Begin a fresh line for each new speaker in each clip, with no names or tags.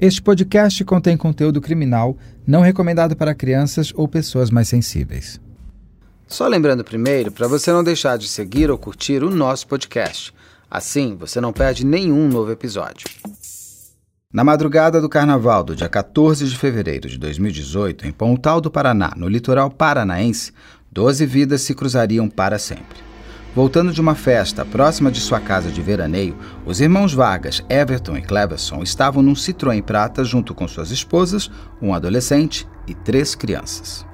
Este podcast contém conteúdo criminal não recomendado para crianças ou pessoas mais sensíveis.
Só lembrando primeiro para você não deixar de seguir ou curtir o nosso podcast. Assim, você não perde nenhum novo episódio. Na madrugada do carnaval do dia 14 de fevereiro de 2018, em Pontal do Paraná, no litoral paranaense, 12 vidas se cruzariam para sempre. Voltando de uma festa próxima de sua casa de veraneio, os irmãos Vargas, Everton e Cleverson estavam num Citroën prata junto com suas esposas, um adolescente e três crianças.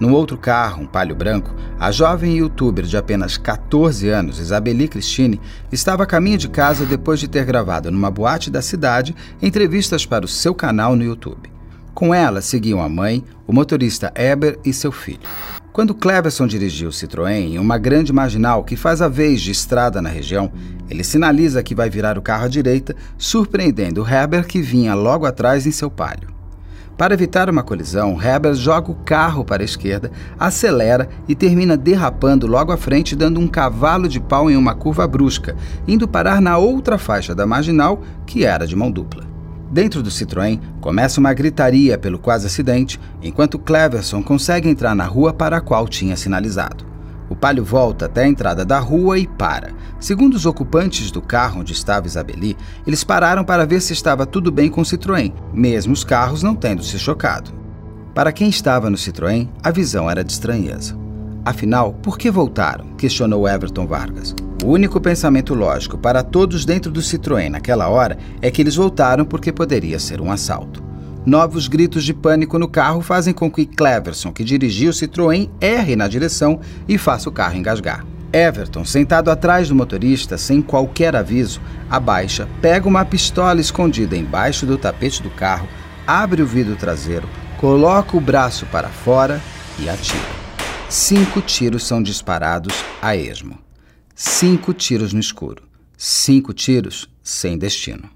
No outro carro, um palio branco, a jovem youtuber de apenas 14 anos, Isabeli Cristine, estava a caminho de casa depois de ter gravado numa boate da cidade entrevistas para o seu canal no YouTube. Com ela seguiam a mãe, o motorista Eber e seu filho. Quando Cleverson dirigiu o Citroën em uma grande marginal que faz a vez de estrada na região, ele sinaliza que vai virar o carro à direita, surpreendendo Heber que vinha logo atrás em seu palio. Para evitar uma colisão, Heber joga o carro para a esquerda, acelera e termina derrapando logo à frente, dando um cavalo de pau em uma curva brusca, indo parar na outra faixa da marginal, que era de mão dupla. Dentro do Citroën, começa uma gritaria pelo quase acidente, enquanto Cleverson consegue entrar na rua para a qual tinha sinalizado. O palio volta até a entrada da rua e para. Segundo os ocupantes do carro onde estava Isabeli, eles pararam para ver se estava tudo bem com o Citroën, mesmo os carros não tendo se chocado. Para quem estava no Citroën, a visão era de estranheza. Afinal, por que voltaram? questionou Everton Vargas. O único pensamento lógico para todos dentro do Citroën naquela hora é que eles voltaram porque poderia ser um assalto. Novos gritos de pânico no carro fazem com que Cleverson, que dirigia o Citroën, erre na direção e faça o carro engasgar. Everton, sentado atrás do motorista, sem qualquer aviso, abaixa, pega uma pistola escondida embaixo do tapete do carro, abre o vidro traseiro, coloca o braço para fora e atira. Cinco tiros são disparados a esmo. Cinco tiros no escuro. Cinco tiros sem destino.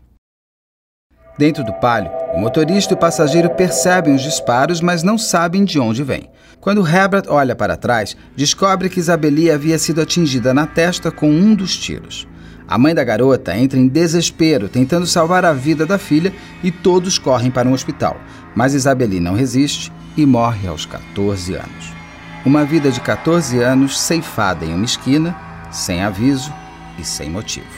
Dentro do palio, o motorista e o passageiro percebem os disparos, mas não sabem de onde vêm. Quando Herbert olha para trás, descobre que Isabeli havia sido atingida na testa com um dos tiros. A mãe da garota entra em desespero, tentando salvar a vida da filha, e todos correm para um hospital. Mas Isabeli não resiste e morre aos 14 anos. Uma vida de 14 anos ceifada em uma esquina sem aviso e sem motivo.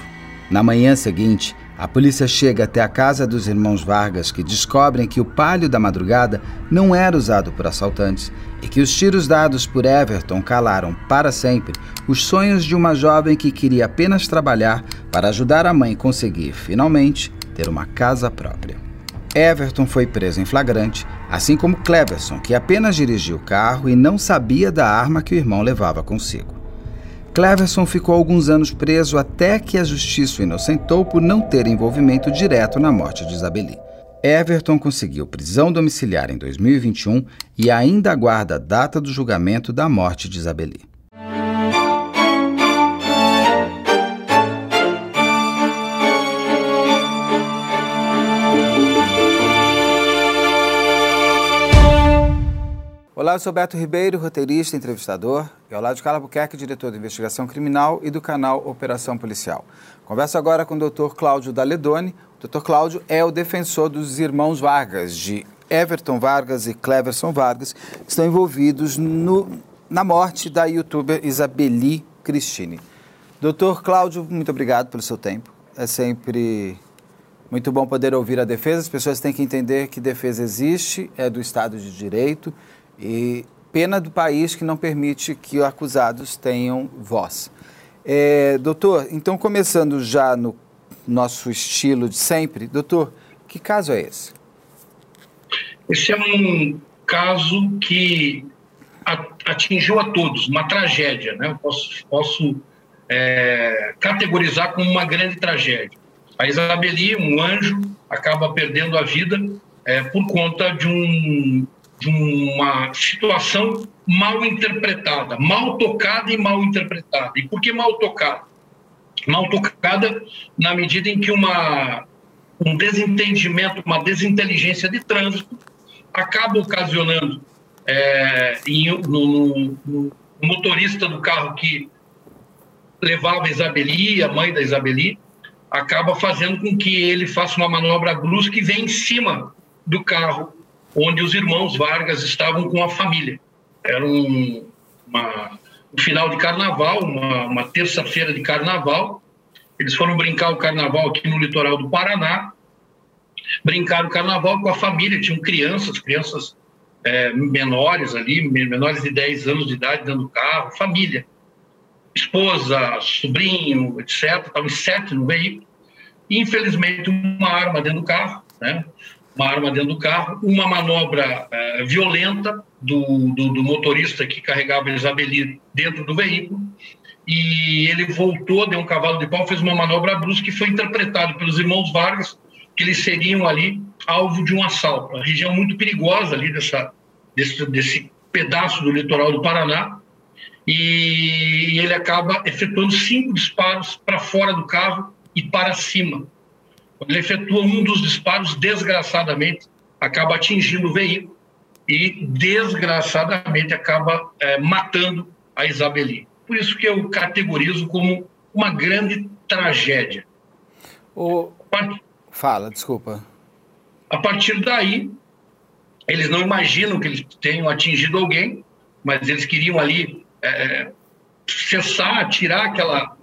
Na manhã seguinte, a polícia chega até a casa dos irmãos Vargas, que descobrem que o palio da madrugada não era usado por assaltantes e que os tiros dados por Everton calaram para sempre os sonhos de uma jovem que queria apenas trabalhar para ajudar a mãe conseguir, finalmente, ter uma casa própria. Everton foi preso em flagrante, assim como Cleverson, que apenas dirigia o carro e não sabia da arma que o irmão levava consigo. Cleverson ficou alguns anos preso até que a justiça o inocentou por não ter envolvimento direto na morte de Isabeli. Everton conseguiu prisão domiciliar em 2021 e ainda aguarda a data do julgamento da morte de Isabeli.
Olá, eu sou Beto Ribeiro, roteirista e entrevistador, e ao lado de Carla Buquerque, diretor de investigação criminal e do canal Operação Policial. Converso agora com o Dr. Cláudio Daledoni. O Dr. Cláudio é o defensor dos irmãos Vargas, de Everton Vargas e Cleverson Vargas, que estão envolvidos no, na morte da youtuber Isabeli Cristine. Doutor Cláudio, muito obrigado pelo seu tempo. É sempre muito bom poder ouvir a defesa. As pessoas têm que entender que defesa existe, é do Estado de Direito e pena do país que não permite que os acusados tenham voz. É, doutor, então começando já no nosso estilo de sempre, doutor, que caso é esse?
Esse é um caso que atingiu a todos, uma tragédia, né? Eu posso, posso é, categorizar como uma grande tragédia. A Isabeli, um anjo, acaba perdendo a vida é, por conta de um de uma situação mal interpretada, mal tocada e mal interpretada. E por que mal tocada? Mal tocada na medida em que uma, um desentendimento, uma desinteligência de trânsito acaba ocasionando é, em, no, no, motorista do carro que levava a Isabeli, a mãe da Isabeli, acaba fazendo com que ele faça uma manobra brusca e venha em cima do carro onde os irmãos Vargas estavam com a família. Era um, uma, um final de carnaval, uma, uma terça-feira de carnaval. Eles foram brincar o carnaval aqui no litoral do Paraná. Brincaram o carnaval com a família, tinham crianças, crianças é, menores ali, menores de 10 anos de idade dentro do carro, família. Esposa, sobrinho, etc. Estavam sete no veículo. Infelizmente, uma arma dentro do carro, né? Uma arma dentro do carro, uma manobra é, violenta do, do, do, motorista que carregava Isabeli dentro do veículo, e ele voltou, deu um cavalo de pau, fez uma manobra brusca que foi interpretado pelos irmãos Vargas que eles seriam ali alvo de um assalto. Uma região muito perigosa ali dessa, desse, desse pedaço do litoral do Paraná, e ele acaba efetuando cinco disparos para fora do carro e para cima. Ele efetua um dos disparos, desgraçadamente, acaba atingindo o veículo e, desgraçadamente, acaba é, matando a Isabeli. Por isso que eu categorizo como uma grande tragédia.
O... Fala, desculpa.
A partir daí, eles não imaginam que eles tenham atingido alguém, mas eles queriam ali é, cessar, tirar aquela,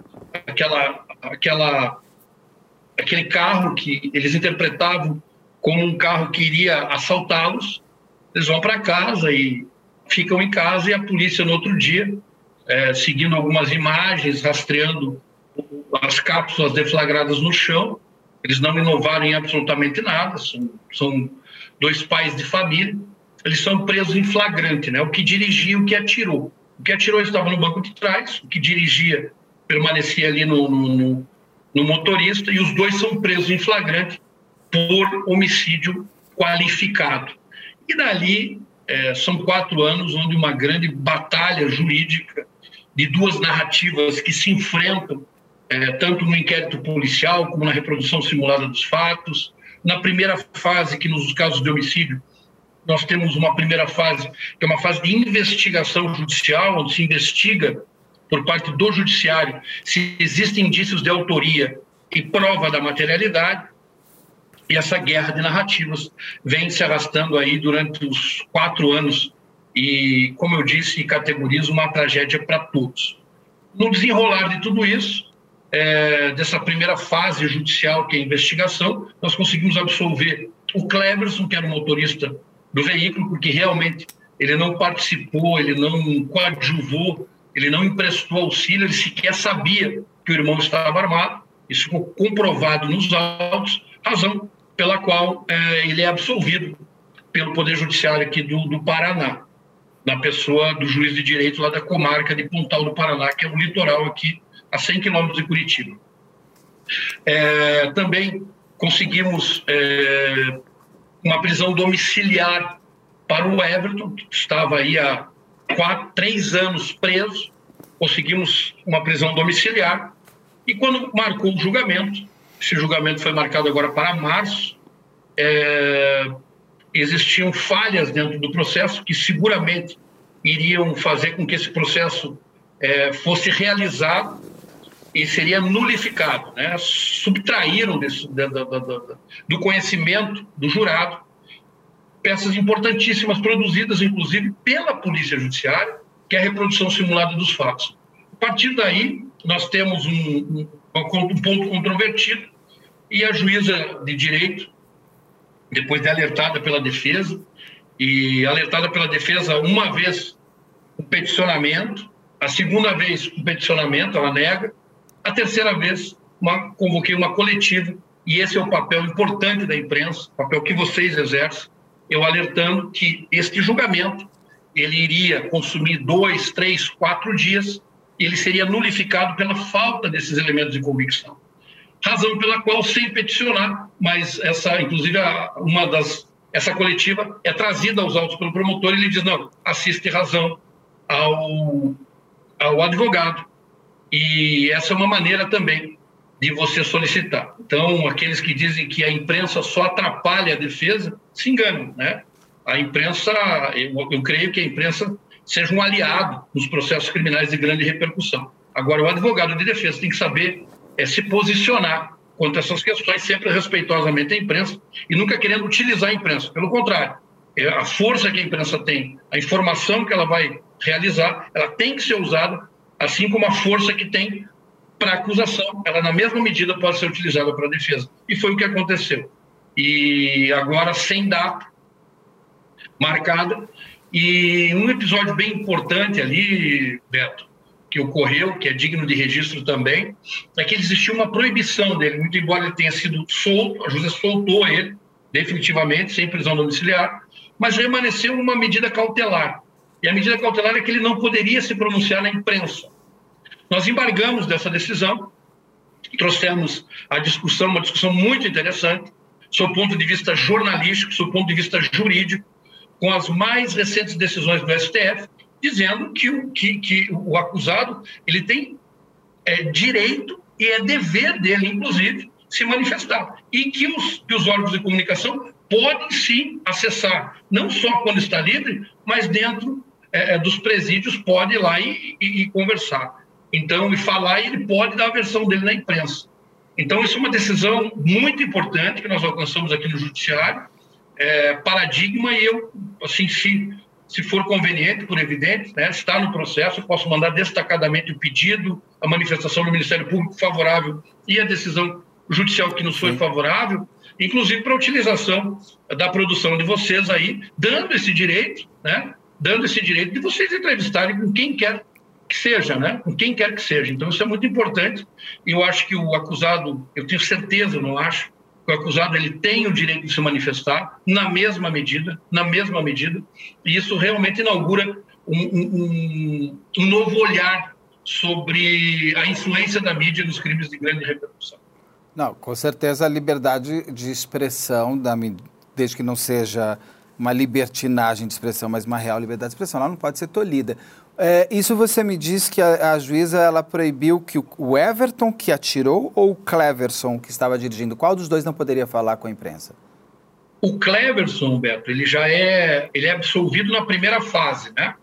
aquela, aquela, aquele carro que eles interpretavam como um carro que iria assaltá-los. Eles vão para casa e ficam em casa e a polícia no outro dia, é, seguindo algumas imagens, rastreando as cápsulas deflagradas no chão, eles não inovaram em absolutamente nada, são, são dois pais de família. Eles são presos em flagrante, né? O que dirigia, o que atirou. O que atirou estava no banco de trás, o que dirigia permanecia ali no, no, no motorista, e os dois são presos em flagrante por homicídio qualificado. E dali é, são quatro anos onde uma grande batalha jurídica de duas narrativas que se enfrentam é, tanto no inquérito policial como na reprodução simulada dos fatos. Na primeira fase, que nos casos de homicídio, nós temos uma primeira fase, que é uma fase de investigação judicial, onde se investiga por parte do judiciário se existem indícios de autoria e prova da materialidade. E essa guerra de narrativas vem se arrastando aí durante os quatro anos e, como eu disse, categoriza uma tragédia para todos. No desenrolar de tudo isso, é, dessa primeira fase judicial, que é a investigação, nós conseguimos absolver o Cleverson, que era o motorista do veículo, porque realmente ele não participou, ele não coadjuvou, ele não emprestou auxílio, ele sequer sabia que o irmão estava armado. Isso ficou comprovado nos autos, razão pela qual é, ele é absolvido pelo Poder Judiciário aqui do, do Paraná, na pessoa do juiz de direito lá da comarca de Pontal do Paraná, que é o litoral aqui a 100 quilômetros de Curitiba. É, também conseguimos é, uma prisão domiciliar para o Everton, que estava aí há quatro, três anos preso. Conseguimos uma prisão domiciliar. E quando marcou o julgamento, esse julgamento foi marcado agora para março, é, existiam falhas dentro do processo que seguramente iriam fazer com que esse processo é, fosse realizado e seria nulificado, né? subtraíram desse, do, do, do conhecimento do jurado peças importantíssimas produzidas, inclusive, pela Polícia Judiciária, que é a reprodução simulada dos fatos. A partir daí, nós temos um, um, um ponto controvertido e a juíza de direito, depois de alertada pela defesa, e alertada pela defesa uma vez o peticionamento, a segunda vez o peticionamento, ela nega, a terceira vez, uma, convoquei uma coletiva, e esse é o papel importante da imprensa, papel que vocês exercem, eu alertando que este julgamento ele iria consumir dois, três, quatro dias, ele seria nulificado pela falta desses elementos de convicção. Razão pela qual, sem peticionar, mas essa, inclusive, uma das essa coletiva é trazida aos autos pelo promotor e ele diz: não, assiste razão ao, ao advogado e essa é uma maneira também de você solicitar. Então, aqueles que dizem que a imprensa só atrapalha a defesa, se enganam, né? A imprensa, eu, eu creio que a imprensa seja um aliado nos processos criminais de grande repercussão. Agora, o advogado de defesa tem que saber é, se posicionar quanto a essas questões, sempre respeitosamente a imprensa e nunca querendo utilizar a imprensa. Pelo contrário, é a força que a imprensa tem, a informação que ela vai realizar, ela tem que ser usada, assim como a força que tem para acusação, ela na mesma medida pode ser utilizada para defesa. E foi o que aconteceu. E agora, sem data marcada, e um episódio bem importante ali, Beto, que ocorreu, que é digno de registro também, é que existia uma proibição dele, muito embora ele tenha sido solto, a justiça soltou ele definitivamente, sem prisão domiciliar, mas permaneceu uma medida cautelar. E a medida cautelar é que ele não poderia se pronunciar na imprensa. Nós embargamos dessa decisão, trouxemos a discussão, uma discussão muito interessante, sob o ponto de vista jornalístico, sob o ponto de vista jurídico, com as mais recentes decisões do STF, dizendo que o, que, que o acusado ele tem é, direito e é dever dele, inclusive, se manifestar. E que os, que os órgãos de comunicação podem sim acessar, não só quando está livre, mas dentro é, é dos presídios pode ir lá e, e, e conversar. Então, e falar, e ele pode dar a versão dele na imprensa. Então, isso é uma decisão muito importante que nós alcançamos aqui no Judiciário, é, paradigma, e eu, assim, se se for conveniente, por evidente, né, está no processo, eu posso mandar destacadamente o pedido, a manifestação do Ministério Público favorável e a decisão judicial que nos foi Sim. favorável, inclusive para a utilização da produção de vocês aí, dando esse direito, né, dando esse direito de vocês entrevistarem com quem quer que seja, né, com quem quer que seja. Então isso é muito importante. Eu acho que o acusado, eu tenho certeza, não acho, o acusado ele tem o direito de se manifestar na mesma medida, na mesma medida, e isso realmente inaugura um, um, um novo olhar sobre a influência da mídia nos crimes de grande repercussão.
Não, com certeza a liberdade de expressão, da, desde que não seja uma libertinagem de expressão, mas uma real liberdade de expressão, ela não pode ser tolhida. É, isso você me diz que a, a, juíza ela proibiu que o, Everton que atirou ou o Cleverson que estava dirigindo? Qual dos dois não poderia falar com a imprensa?
O Cleverson, Beto, ele já é, ele é absolvido na primeira fase, né?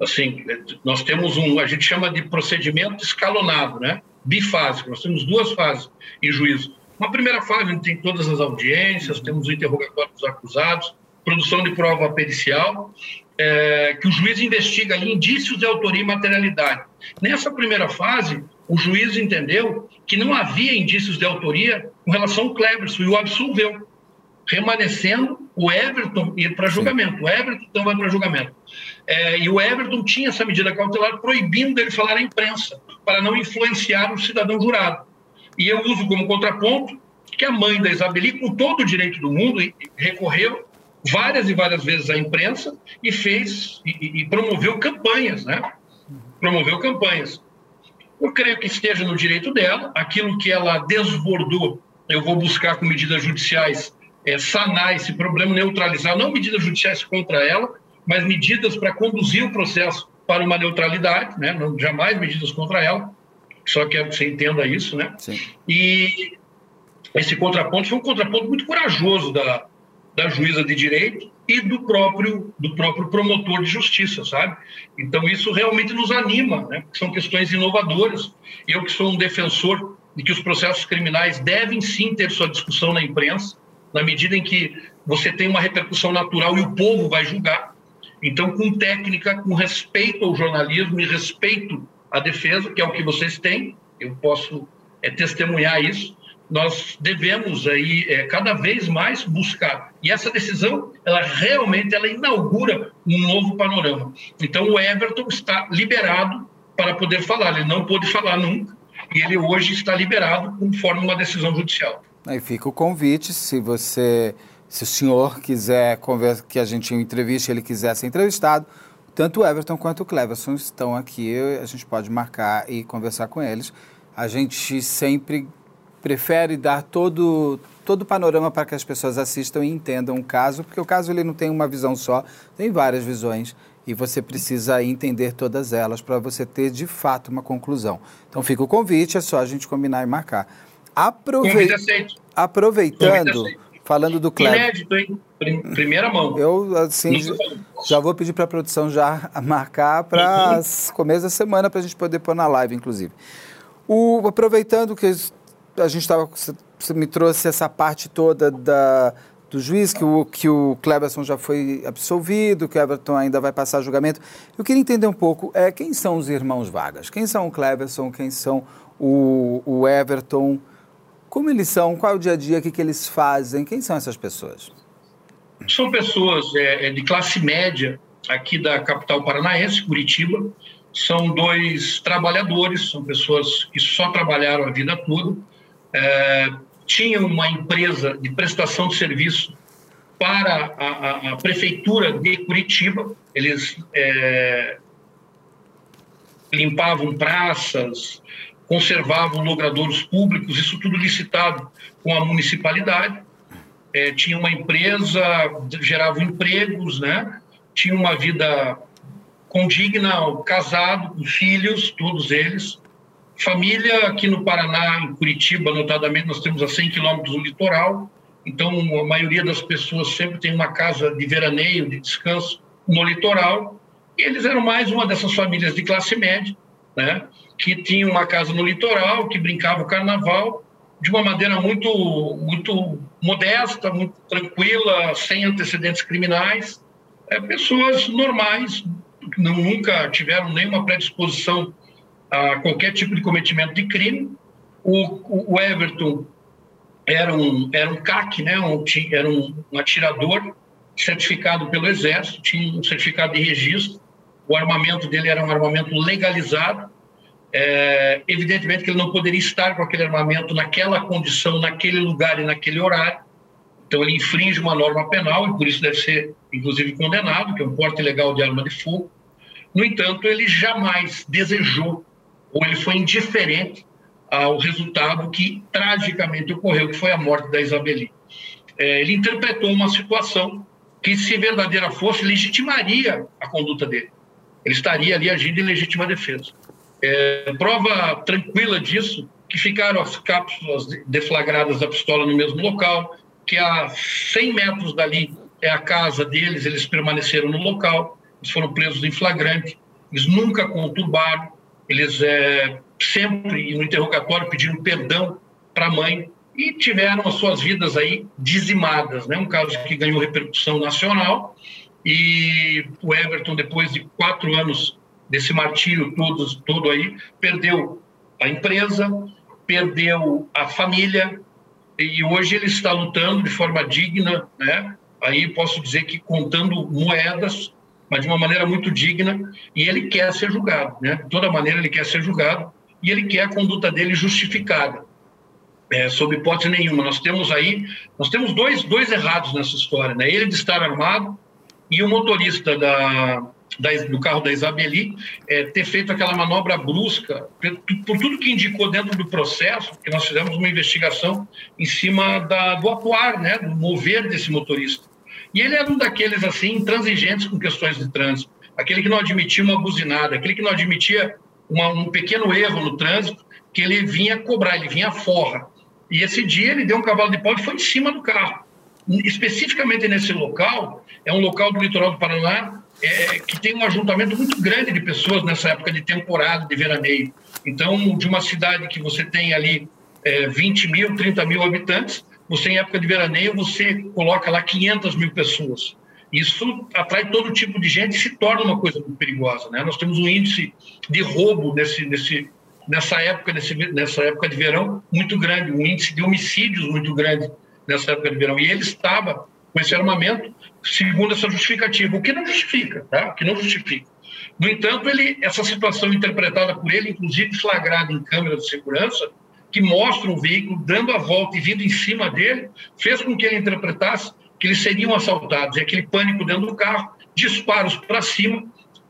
Assim, nós temos um, a gente chama de procedimento escalonado, né? Bifásico. Nós temos duas fases em juízo. Uma primeira fase, onde tem todas as audiências, temos o interrogatório dos acusados, produção de prova pericial, é, que o juiz investiga ali indícios de autoria e materialidade. Nessa primeira fase, o juiz entendeu que não havia indícios de autoria com relação ao Cleverson e o absolveu, remanescendo o Everton ir para julgamento. O Everton então vai para julgamento. É, e o Everton tinha essa medida cautelar proibindo ele falar à imprensa, para não influenciar o cidadão jurado. E eu uso como contraponto que a mãe da Isabeli, com todo o direito do mundo, recorreu várias e várias vezes à imprensa e fez e, e promoveu campanhas, né? Promoveu campanhas. Eu creio que esteja no direito dela, aquilo que ela desbordou, eu vou buscar com medidas judiciais é, sanar esse problema, neutralizar, não medidas judiciais contra ela, mas medidas para conduzir o processo para uma neutralidade, né? Não, jamais medidas contra ela. Só quero que você entenda isso, né? Sim. E esse contraponto foi um contraponto muito corajoso da, da juíza de direito e do próprio do próprio promotor de justiça, sabe? Então isso realmente nos anima, né? São questões inovadoras. Eu que sou um defensor de que os processos criminais devem sim ter sua discussão na imprensa, na medida em que você tem uma repercussão natural e o povo vai julgar. Então, com técnica, com respeito ao jornalismo e respeito à defesa, que é o que vocês têm, eu posso é, testemunhar isso nós devemos aí é, cada vez mais buscar. E essa decisão, ela realmente ela inaugura um novo panorama. Então o Everton está liberado para poder falar. Ele não pôde falar nunca e ele hoje está liberado conforme uma decisão judicial.
Aí fica o convite, se você, se o senhor quiser que a gente entreviste, ele quiser ser entrevistado, tanto o Everton quanto o Cleverson estão aqui, a gente pode marcar e conversar com eles. A gente sempre prefere dar todo todo o panorama para que as pessoas assistam e entendam o caso, porque o caso ele não tem uma visão só, tem várias visões e você precisa entender todas elas para você ter de fato uma conclusão. Então fica o convite, é só a gente combinar e marcar. Aprove... Aproveitando, falando do Kleber.
Inédito, hein? Primeira mão.
Eu, assim, já vou pedir para a produção já marcar para começo da semana para a gente poder pôr na live, inclusive. O, aproveitando que a gente estava você me trouxe essa parte toda da, do juiz, que o, que o Cleberson já foi absolvido, que o Everton ainda vai passar julgamento. Eu queria entender um pouco é, quem são os irmãos Vargas? Quem são o Cleberson? Quem são o, o Everton? Como eles são? Qual é o dia a dia? O que, que eles fazem? Quem são essas pessoas?
São pessoas é, é de classe média aqui da capital paranaense, Curitiba. São dois trabalhadores, são pessoas que só trabalharam a vida toda. É, tinham uma empresa de prestação de serviço para a, a, a prefeitura de Curitiba. Eles é, limpavam praças, conservavam logradouros públicos, isso tudo licitado com a municipalidade. É, tinha uma empresa, gerava empregos, né? tinha uma vida condigna, casado, com filhos, todos eles. Família aqui no Paraná, em Curitiba, notadamente, nós temos a 100 quilômetros do litoral, então a maioria das pessoas sempre tem uma casa de veraneio, de descanso no litoral, e eles eram mais uma dessas famílias de classe média, né, que tinha uma casa no litoral, que brincava o carnaval de uma maneira muito, muito modesta, muito tranquila, sem antecedentes criminais, é, pessoas normais, não, nunca tiveram nenhuma predisposição a qualquer tipo de cometimento de crime. O, o Everton era um, era um CAC, né? um, era um, um atirador certificado pelo Exército, tinha um certificado de registro, o armamento dele era um armamento legalizado, é, evidentemente que ele não poderia estar com aquele armamento naquela condição, naquele lugar e naquele horário, então ele infringe uma norma penal e por isso deve ser, inclusive, condenado, que é um porte ilegal de arma de fogo. No entanto, ele jamais desejou ou ele foi indiferente ao resultado que tragicamente ocorreu, que foi a morte da Isabeli. É, ele interpretou uma situação que, se verdadeira fosse, legitimaria a conduta dele. Ele estaria ali agindo em legítima defesa. É, prova tranquila disso que ficaram as cápsulas deflagradas da pistola no mesmo local, que a 100 metros dali é a casa deles, eles permaneceram no local, eles foram presos em flagrante, eles nunca conturbaram, eles é, sempre no interrogatório pediram perdão para a mãe e tiveram as suas vidas aí dizimadas, né? Um caso que ganhou repercussão nacional e o Everton depois de quatro anos desse martírio todo, todo aí perdeu a empresa, perdeu a família e hoje ele está lutando de forma digna, né? Aí posso dizer que contando moedas mas de uma maneira muito digna, e ele quer ser julgado, né? De toda maneira ele quer ser julgado e ele quer a conduta dele justificada, é, sob hipótese nenhuma. Nós temos aí, nós temos dois, dois errados nessa história, né? Ele de estar armado e o motorista da, da do carro da Isabeli é, ter feito aquela manobra brusca, por, tudo que indicou dentro do processo, que nós fizemos uma investigação em cima da, do atuar, né? Do mover desse motorista. E ele era um daqueles, assim, intransigentes com questões de trânsito. Aquele que não admitia uma buzinada, aquele que não admitia uma, um pequeno erro no trânsito, que ele vinha cobrar, ele vinha forra. E esse dia ele deu um cavalo de pau e foi em cima do carro. Especificamente nesse local, é um local do litoral do Paraná é, que tem um ajuntamento muito grande de pessoas nessa época de temporada, de veraneio. Então, de uma cidade que você tem ali é, 20 mil, 30 mil habitantes, você em época de veraneio, você coloca lá 500 mil pessoas. Isso atrai todo tipo de gente e se torna uma coisa muito perigosa. Né? Nós temos um índice de roubo nesse, nesse, nessa, época, nesse, nessa época de verão muito grande, um índice de homicídios muito grande nessa época de verão. E ele estava com esse armamento, segundo essa justificativa, o que não justifica, tá? o que não justifica. No entanto, ele, essa situação interpretada por ele, inclusive flagrada em câmera de segurança, que mostra o veículo dando a volta e vindo em cima dele, fez com que ele interpretasse que eles seriam assaltados. E aquele pânico dentro do carro, disparos para cima.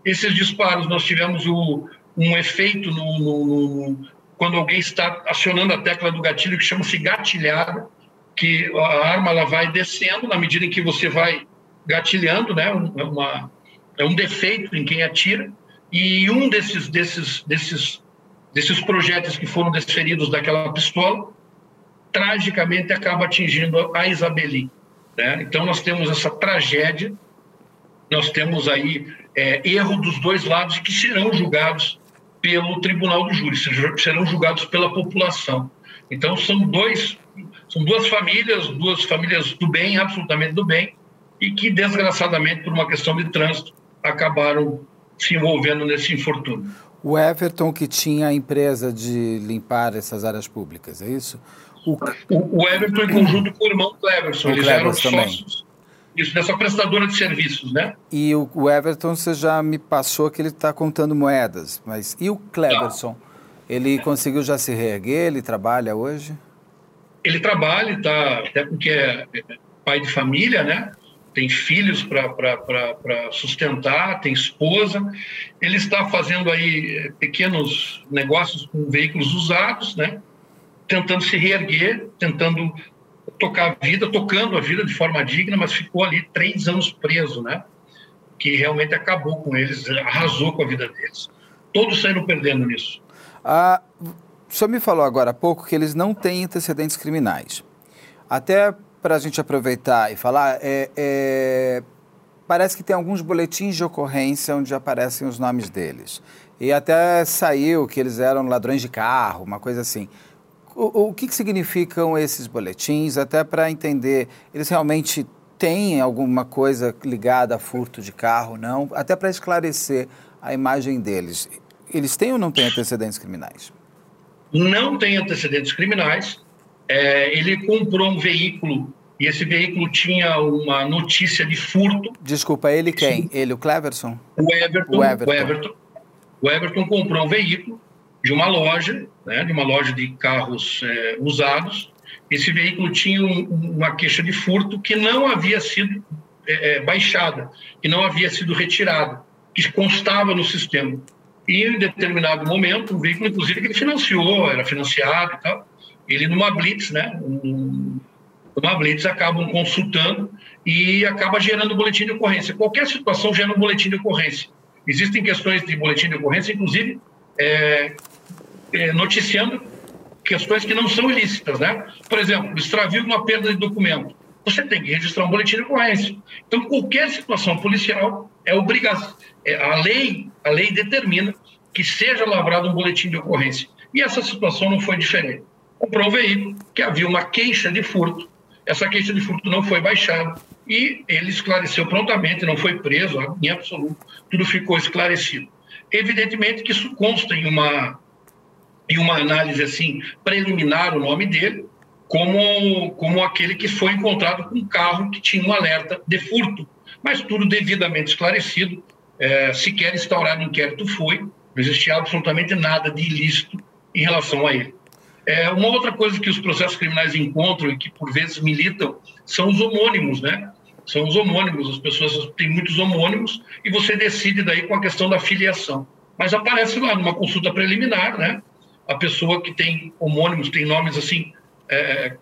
Esses disparos, nós tivemos o, um efeito no, no, no, quando alguém está acionando a tecla do gatilho, que chama-se gatilhada, que a arma ela vai descendo na medida em que você vai gatilhando, né? É uma, é um defeito em quem atira. E um desses, desses, desses desses projéteis que foram desferidos daquela pistola, tragicamente acaba atingindo a Isabeli. Né? Então nós temos essa tragédia, nós temos aí é, erro dos dois lados que serão julgados pelo Tribunal do Júri, serão julgados pela população. Então são dois, São duas famílias, duas famílias do bem, absolutamente do bem, e que, desgraçadamente, por uma questão de trânsito, acabaram se envolvendo nesse infortúnio.
O Everton, que tinha a empresa de limpar essas áreas públicas, é isso?
O, o, Everton, em conjunto com o irmão do Everson, o eles eram sócios. Isso, dessa prestadora de serviços, né?
E o, o Everton, você já me passou que ele está contando moedas, mas e o Cleverson? Tá. Ele conseguiu já se reerguer? Ele trabalha hoje?
Ele trabalha, tá, até porque é pai de família, né? Tem filhos para sustentar, tem esposa. Ele está fazendo aí eh, pequenos negócios com veículos usados, né? Tentando se reerguer, tentando tocar a vida, tocando a vida de forma digna, mas ficou ali três anos preso, né? Que realmente acabou com eles, arrasou com a vida deles. Todos saíram perdendo nisso.
Ah, o senhor me falou agora há pouco que eles não têm antecedentes criminais. Até para a gente aproveitar e falar, é, é, parece que tem alguns boletins de ocorrência onde aparecem os nomes deles. E até saiu que eles eram ladrões de carro, uma coisa assim. O, o que, que significam esses boletins? Até para entender, eles realmente têm alguma coisa ligada a furto de carro, não? Até para esclarecer a imagem deles. Eles têm ou não têm antecedentes criminais?
Não tem antecedentes criminais. É, ele comprou um veículo e esse veículo tinha uma notícia de furto.
Desculpa, ele quem? Ele, o Cleverson?
O Everton. O Everton. O Everton, o Everton comprou um veículo de uma loja, né, de uma loja de carros é, usados. Esse veículo tinha um, uma queixa de furto que não havia sido é, é baixada, que não havia sido retirada, que constava no sistema. E em determinado momento, o veículo, inclusive, que ele financiou, era financiado e tal, ele numa blitz, né? Um, numa blitz acabam consultando e acaba gerando boletim de ocorrência. Qualquer situação gera um boletim de ocorrência. Existem questões de boletim de ocorrência, inclusive é, é, noticiando questões que não são ilícitas, né? Por exemplo, extravio uma perda de documento. Você tem que registrar um boletim de ocorrência. Então, qualquer situação policial é obrigação. É, a lei, a lei determina que seja lavrado um boletim de ocorrência. E essa situação não foi diferente. Comprou um veículo que havia uma queixa de furto. Essa queixa de furto não foi baixada e ele esclareceu prontamente, não foi preso em absoluto, tudo ficou esclarecido. Evidentemente que isso consta em uma em uma análise assim preliminar o nome dele como como aquele que foi encontrado com um carro que tinha um alerta de furto, mas tudo devidamente esclarecido é, sequer instaurado inquérito foi, não existia absolutamente nada de ilícito em relação a ele. É, uma outra coisa que os processos criminais encontram e que por vezes militam são os homônimos, né? São os homônimos, as pessoas têm muitos homônimos e você decide daí com a questão da filiação. Mas aparece lá numa consulta preliminar, né? A pessoa que tem homônimos, tem nomes assim é,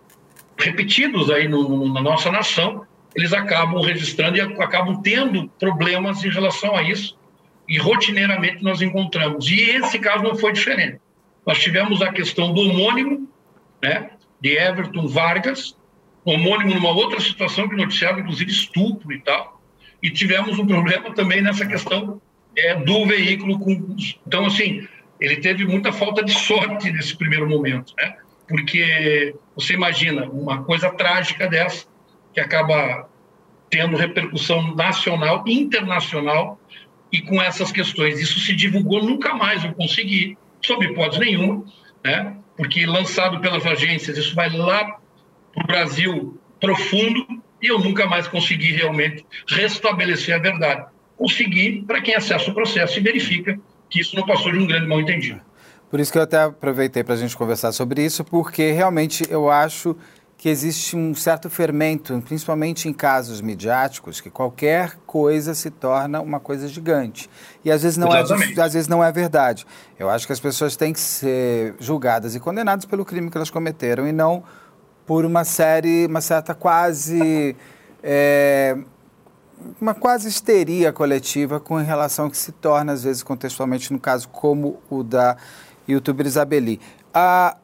repetidos aí no, na nossa nação, eles acabam registrando e acabam tendo problemas em relação a isso. E rotineiramente nós encontramos. E esse caso não foi diferente. Nós tivemos a questão do homônimo, né, de Everton Vargas, homônimo numa outra situação que noticiava, inclusive, estupro e tal. E tivemos um problema também nessa questão é, do veículo. Com... Então, assim, ele teve muita falta de sorte nesse primeiro momento, né? Porque você imagina uma coisa trágica dessa, que acaba tendo repercussão nacional, internacional, e com essas questões. Isso se divulgou, nunca mais eu consegui, sob hipótese nenhuma, né? porque lançado pelas agências, isso vai lá para o Brasil profundo e eu nunca mais consegui realmente restabelecer a verdade. Consegui para quem acessa o processo e verifica que isso não passou de um grande mal-entendido.
Por isso que eu até aproveitei para a gente conversar sobre isso, porque realmente eu acho que existe um certo fermento, principalmente em casos midiáticos, que qualquer coisa se torna uma coisa gigante. E às vezes não, é, às vezes não é verdade. Eu acho que as pessoas têm que ser julgadas e condenadas pelo crime que elas cometeram e não por uma série, uma certa quase. É, uma quase histeria coletiva com relação ao que se torna, às vezes, contextualmente, no caso como o da youtuber Isabeli. A,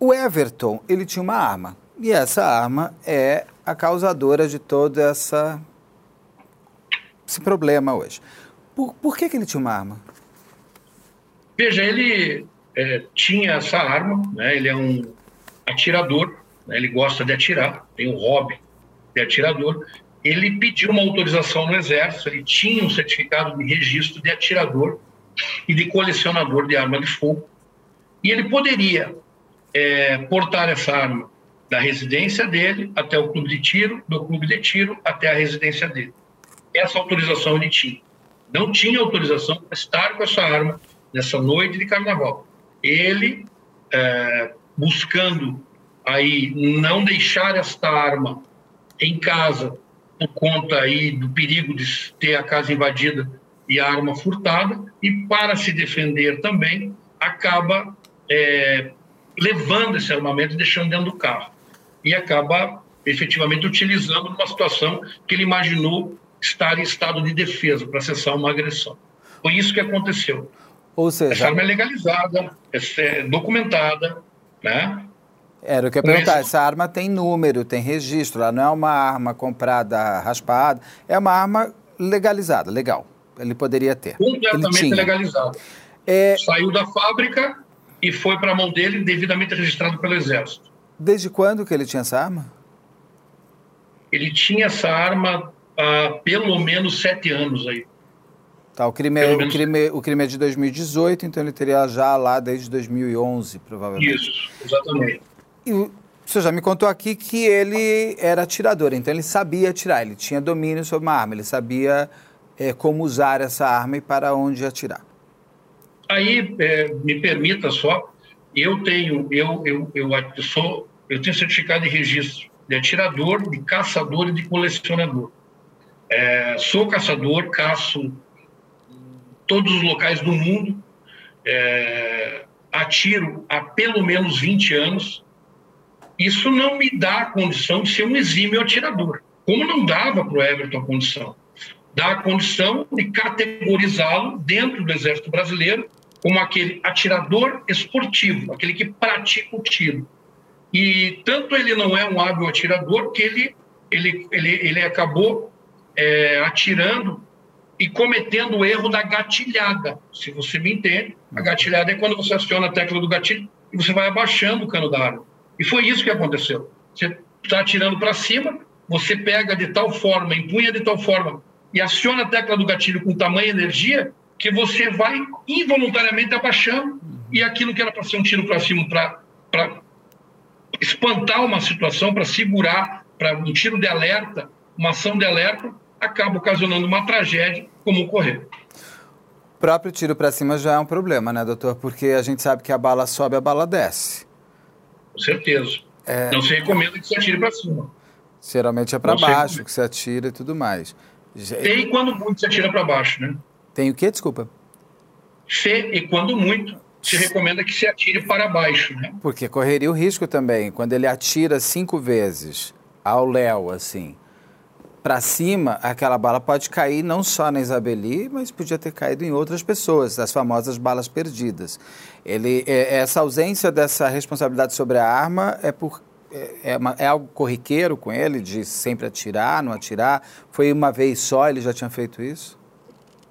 o Everton, ele tinha uma arma e essa arma é a causadora de todo essa, esse problema hoje. Por, por que, que ele tinha uma arma?
Veja, ele é, tinha essa arma, né? ele é um atirador, né, ele gosta de atirar, tem um hobby de atirador, ele pediu uma autorização no Exército, ele tinha um certificado de registro de atirador e de colecionador de arma de fogo, e ele poderia é, portar essa arma da residência dele até o clube de tiro, do clube de tiro até a residência dele. Essa autorização ele tinha. Não tinha autorização para estar com essa arma nessa noite de carnaval. Ele, é, buscando aí não deixar esta arma em casa por conta aí do perigo de ter a casa invadida e a arma furtada, e para se defender também, acaba é, levando esse armamento e deixando dentro do carro. E acaba efetivamente utilizando numa situação que ele imaginou estar em estado de defesa para cessar uma agressão. Foi isso que aconteceu.
Ou seja,
essa arma é legalizada, é documentada, né?
Era o que eu ia perguntar. Essa arma tem número, tem registro. Ela não é uma arma comprada raspada, é uma arma legalizada, legal. Ele poderia ter.
Completamente legalizada. É... Saiu da fábrica e foi para a mão dele devidamente registrado pelo Exército.
Desde quando que ele tinha essa arma?
Ele tinha essa arma há pelo menos sete anos aí.
Tá, o crime, é, o, crime, o crime é de 2018, então ele teria já lá desde 2011, provavelmente.
Isso, exatamente.
E o senhor já me contou aqui que ele era atirador, então ele sabia atirar, ele tinha domínio sobre uma arma, ele sabia é, como usar essa arma e para onde atirar.
Aí, é, me permita só, eu tenho, eu, eu, eu, eu, sou, eu tenho certificado de registro de atirador, de caçador e de colecionador. É, sou caçador, caço todos os locais do mundo, é, atiro há pelo menos 20 anos, isso não me dá a condição de ser um exímio atirador, como não dava para o Everton a condição. Dá a condição de categorizá-lo dentro do Exército Brasileiro como aquele atirador esportivo, aquele que pratica o tiro. E tanto ele não é um hábil atirador que ele, ele, ele, ele acabou é, atirando e cometendo o erro da gatilhada. Se você me entende, a gatilhada é quando você aciona a tecla do gatilho e você vai abaixando o cano da arma. E foi isso que aconteceu. Você está atirando para cima, você pega de tal forma, empunha de tal forma e aciona a tecla do gatilho com tamanha energia que você vai involuntariamente abaixando e aquilo que era para ser um tiro para cima, para espantar uma situação, para segurar, para um tiro de alerta, uma ação de alerta, acaba ocasionando uma tragédia como ocorreu.
O próprio tiro para cima já é um problema, né, doutor? Porque a gente sabe que a bala sobe, a bala desce.
Com certeza. É... Não se recomenda que se atire para cima.
Geralmente é para baixo que se atira e tudo mais.
Tem quando muito se atira para baixo, né?
Tem o quê? Desculpa.
Se e quando muito se recomenda que se atire para baixo, né?
Porque correria o risco também, quando ele atira cinco vezes ao léu, assim, para cima, aquela bala pode cair não só na Isabeli, mas podia ter caído em outras pessoas, as famosas balas perdidas. Ele, é, essa ausência dessa responsabilidade sobre a arma é por é, é, uma, é, algo corriqueiro com ele, de sempre atirar, não atirar? Foi uma vez só, ele já tinha feito isso?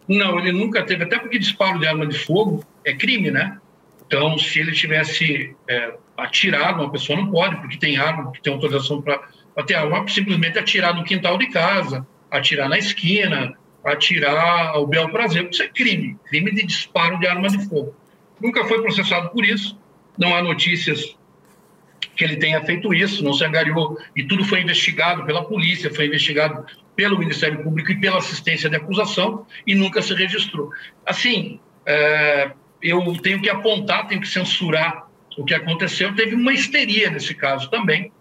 Não, ele nunca teve, até porque disparo de arma de fogo é crime, né? Então, se ele tivesse é, atirado, uma pessoa não pode, porque tem arma, tem autorização para ter arma, simplesmente atirar no quintal de casa, atirar na esquina, atirar ao bel prazer, isso é crime, crime de disparo de arma de fogo. Nunca foi processado por isso, não há notícias que ele tenha feito isso, não se angariou, e tudo foi investigado pela polícia, foi investigado pelo Ministério Público e pela assistência de acusação, e nunca se registrou. Assim, é, eu tenho que apontar, tenho que censurar o que aconteceu. Teve uma histeria nesse caso também.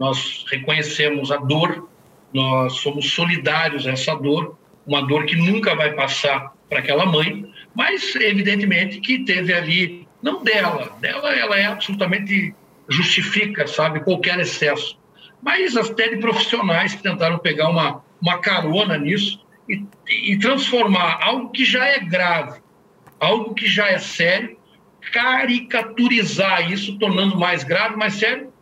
Nós reconhecemos a dor, nós somos solidários a essa dor, uma dor que nunca vai passar para aquela mãe, mas evidentemente que teve ali, não dela, dela ela é absolutamente justifica, sabe, qualquer excesso, mas até de profissionais que tentaram pegar uma, uma carona nisso e, e transformar algo que já é grave, algo que já é sério, caricaturizar isso, tornando mais grave, mais sério,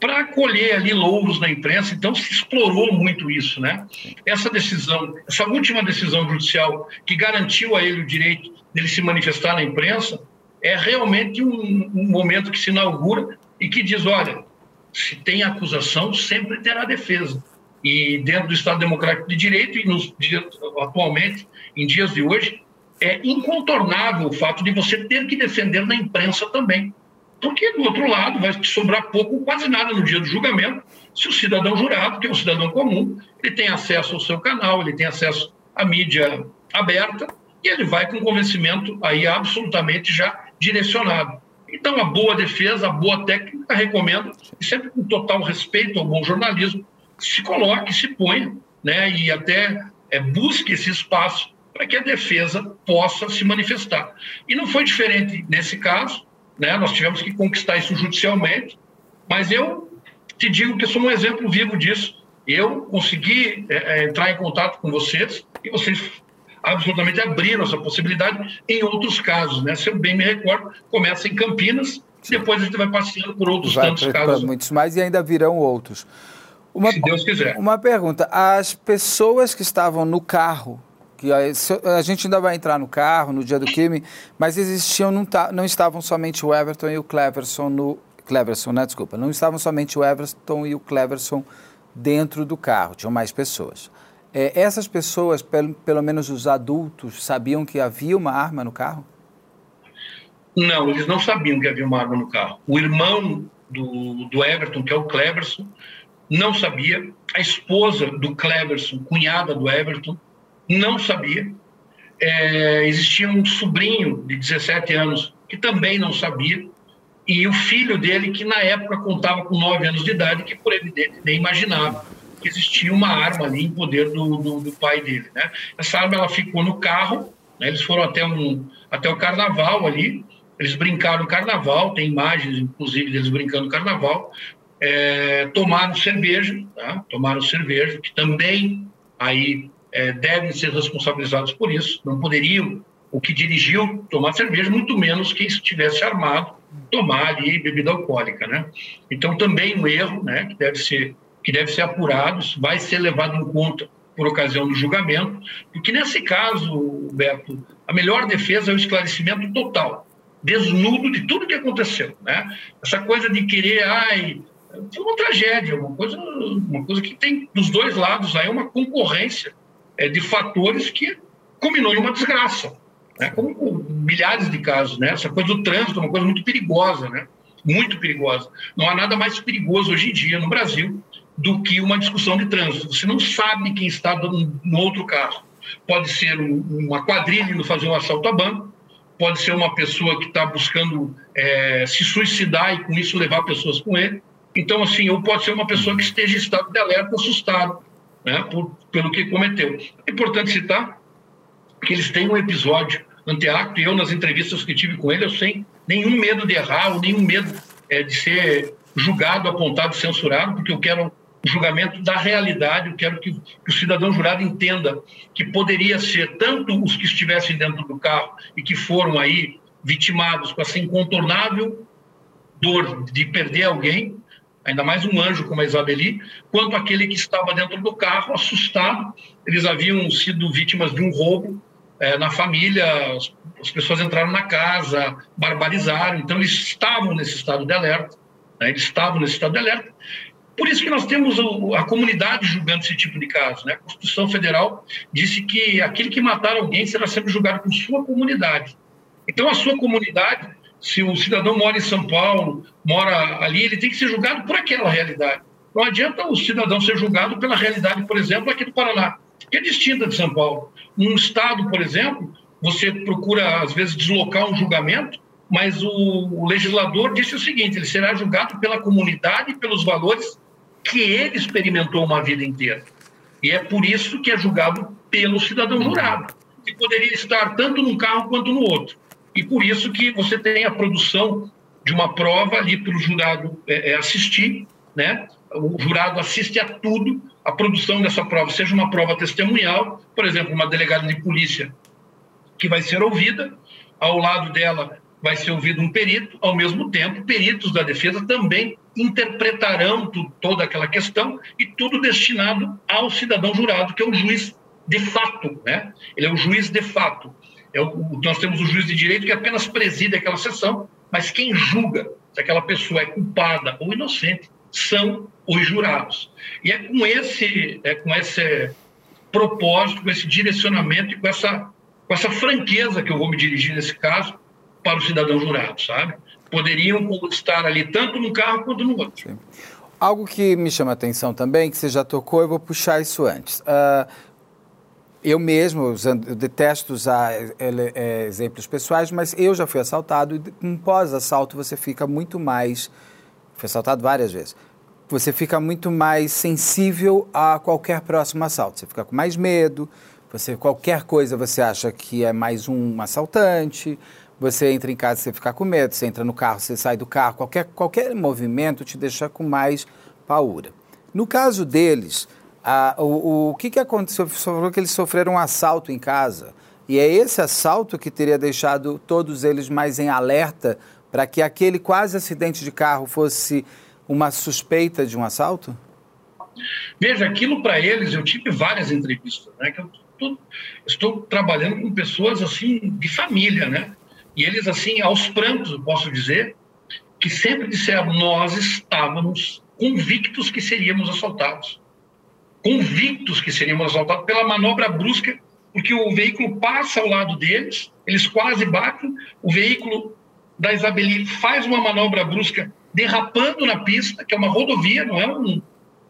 para colher ali louros na imprensa. Então se explorou muito isso, né? Essa decisão, essa última decisão judicial que garantiu a ele o direito dele se manifestar na imprensa, é realmente um, um momento que se inaugura e que diz, olha, se tem acusação, sempre terá defesa. E dentro do Estado Democrático de Direito, e nos atualmente, em dias de hoje, é incontornável o fato de você ter que defender na imprensa também. Porque, do outro lado, vai sobrar pouco ou quase nada no dia do julgamento, se o cidadão jurado, que é um cidadão comum, ele tem acesso ao seu canal, ele tem acesso à mídia aberta, e ele vai com convencimento aí absolutamente já direcionado. Então, a boa defesa, a boa técnica, recomendo, e sempre com total respeito ao bom jornalismo, se coloque, se ponha, né, e até é, busque esse espaço para que a defesa possa se manifestar. E não foi diferente nesse caso, né, nós tivemos que conquistar isso judicialmente, mas eu te digo que sou um exemplo vivo disso. Eu consegui é, entrar em contato com vocês e vocês absolutamente abriram essa possibilidade em outros casos. Né? Se eu bem me recordo, começa em Campinas, depois a gente vai passeando por outros vai, tantos casos.
Muitos mais e ainda virão outros.
Uma, Se Deus quiser.
Uma pergunta: as pessoas que estavam no carro, que a, a, gente ainda vai entrar no carro no dia do crime, mas existiam, não, tá, não estavam somente o Everton e o Cleverson no. Cleverson, né? Desculpa. Não estavam somente o Everton e o Cleverson dentro do carro, tinham mais pessoas. É, essas pessoas, pelo, pelo menos os adultos, sabiam que havia uma arma no carro?
Não, eles não sabiam que havia uma arma no carro. O irmão do, do Everton, que é o Cleverson, não sabia. A esposa do Cleverson, cunhada do Everton, não sabia. É, existia um sobrinho de 17 anos que também não sabia. E o filho dele, que na época contava com 9 anos de idade, que por evidente nem imaginava que existia uma arma ali em poder do, do, do pai dele. Né? Essa arma ela ficou no carro, né? eles foram até, um, até o carnaval ali, eles brincaram no carnaval, tem imagens, inclusive, deles brincando no carnaval, é, tomaram cerveja, tá? tomaram cerveja, que também aí é, devem ser responsabilizados por isso, não poderiam, o que dirigiu tomar cerveja, muito menos quem estivesse armado tomar ali bebida alcoólica, né? Então também um erro, né, que deve ser que deve ser apurado, vai ser levado em conta por ocasião do julgamento, porque nesse caso, Beto, a melhor defesa é o esclarecimento total, desnudo de tudo que aconteceu, né? Essa coisa de querer, ai, foi uma tragédia, uma coisa, uma coisa que tem dos dois lados aí uma concorrência é, de fatores que culminou em uma desgraça, né? Como milhares de casos, né? Essa coisa do trânsito é uma coisa muito perigosa, né? Muito perigosa. Não há nada mais perigoso hoje em dia no Brasil do que uma discussão de trânsito. Você não sabe quem está no outro carro. Pode ser uma quadrilha indo fazer um assalto a banco, pode ser uma pessoa que está buscando é, se suicidar e com isso levar pessoas com ele. Então, assim, ou pode ser uma pessoa que esteja em estado de alerta, assustado, né, por, pelo que cometeu. É importante citar que eles têm um episódio anteacto, e eu, nas entrevistas que tive com ele, eu sem nenhum medo de errar, ou nenhum medo é, de ser julgado, apontado, censurado, porque eu quero julgamento da realidade. Eu quero que, que, o cidadão jurado entenda que poderia ser tanto os que estivessem dentro do carro e que foram aí vitimados com essa incontornável dor de perder alguém, ainda mais um anjo como a Isabeli, quanto aquele que estava dentro do carro, assustado. Eles haviam sido vítimas de um roubo é, na família, as, as pessoas entraram na casa, barbarizaram, então eles estavam nesse estado de alerta. Né? Eles estavam nesse estado de alerta por isso que nós temos a comunidade julgando esse tipo de caso. Né? A Constituição Federal disse que aquele que matar alguém será sempre julgado por sua comunidade. Então, a sua comunidade, se o cidadão mora em São Paulo, mora ali, ele tem que ser julgado por aquela realidade. Não adianta o cidadão ser julgado pela realidade, por exemplo, aqui do Paraná, que é distinta de São Paulo. Num estado, por exemplo, você procura, às vezes, deslocar um julgamento, mas o legislador disse o seguinte: ele será julgado pela comunidade e pelos valores que ele experimentou uma vida inteira. E é por isso que é julgado pelo cidadão jurado, que poderia estar tanto num carro quanto no outro. E por isso que você tem a produção de uma prova ali para o jurado é, é, assistir, né? O jurado assiste a tudo, a produção dessa prova, seja uma prova testemunhal, por exemplo, uma delegada de polícia que vai ser ouvida, ao lado dela vai ser ouvido um perito, ao mesmo tempo, peritos da defesa também interpretarão toda aquela questão e tudo destinado ao cidadão jurado, que é o juiz de fato, né? Ele é o juiz de fato. É o, nós temos o juiz de direito que apenas preside aquela sessão, mas quem julga se aquela pessoa é culpada ou inocente são os jurados. E é com esse, é com esse propósito, com esse direcionamento e com essa, com essa franqueza que eu vou me dirigir nesse caso para o cidadão jurado, sabe? Poderiam estar ali tanto num carro quanto no outro. Sim.
Algo que me chama a atenção também, que você já tocou, eu vou puxar isso antes. Uh, eu mesmo, usando, eu detesto usar é, exemplos pessoais, mas eu já fui assaltado e com pós-assalto você fica muito mais. Fui assaltado várias vezes. Você fica muito mais sensível a qualquer próximo assalto. Você fica com mais medo. Você qualquer coisa você acha que é mais um assaltante. Você entra em casa, você fica com medo. Você entra no carro, você sai do carro. Qualquer qualquer movimento te deixa com mais paura. No caso deles, ah, o, o, que, que aconteceu? Você falou que eles sofreram um assalto em casa. E é esse assalto que teria deixado todos eles mais em alerta para que aquele quase acidente de carro fosse uma suspeita de um assalto?
Veja, aquilo para eles, eu tive várias entrevistas, né? Que eu tô, estou trabalhando com pessoas assim de família, né? E eles assim, aos prantos, eu posso dizer, que sempre disseram: nós estávamos convictos que seríamos assaltados convictos que seríamos assaltados pela manobra brusca, porque o veículo passa ao lado deles, eles quase batem, o veículo da Isabeli faz uma manobra brusca derrapando na pista, que é uma rodovia, não é um,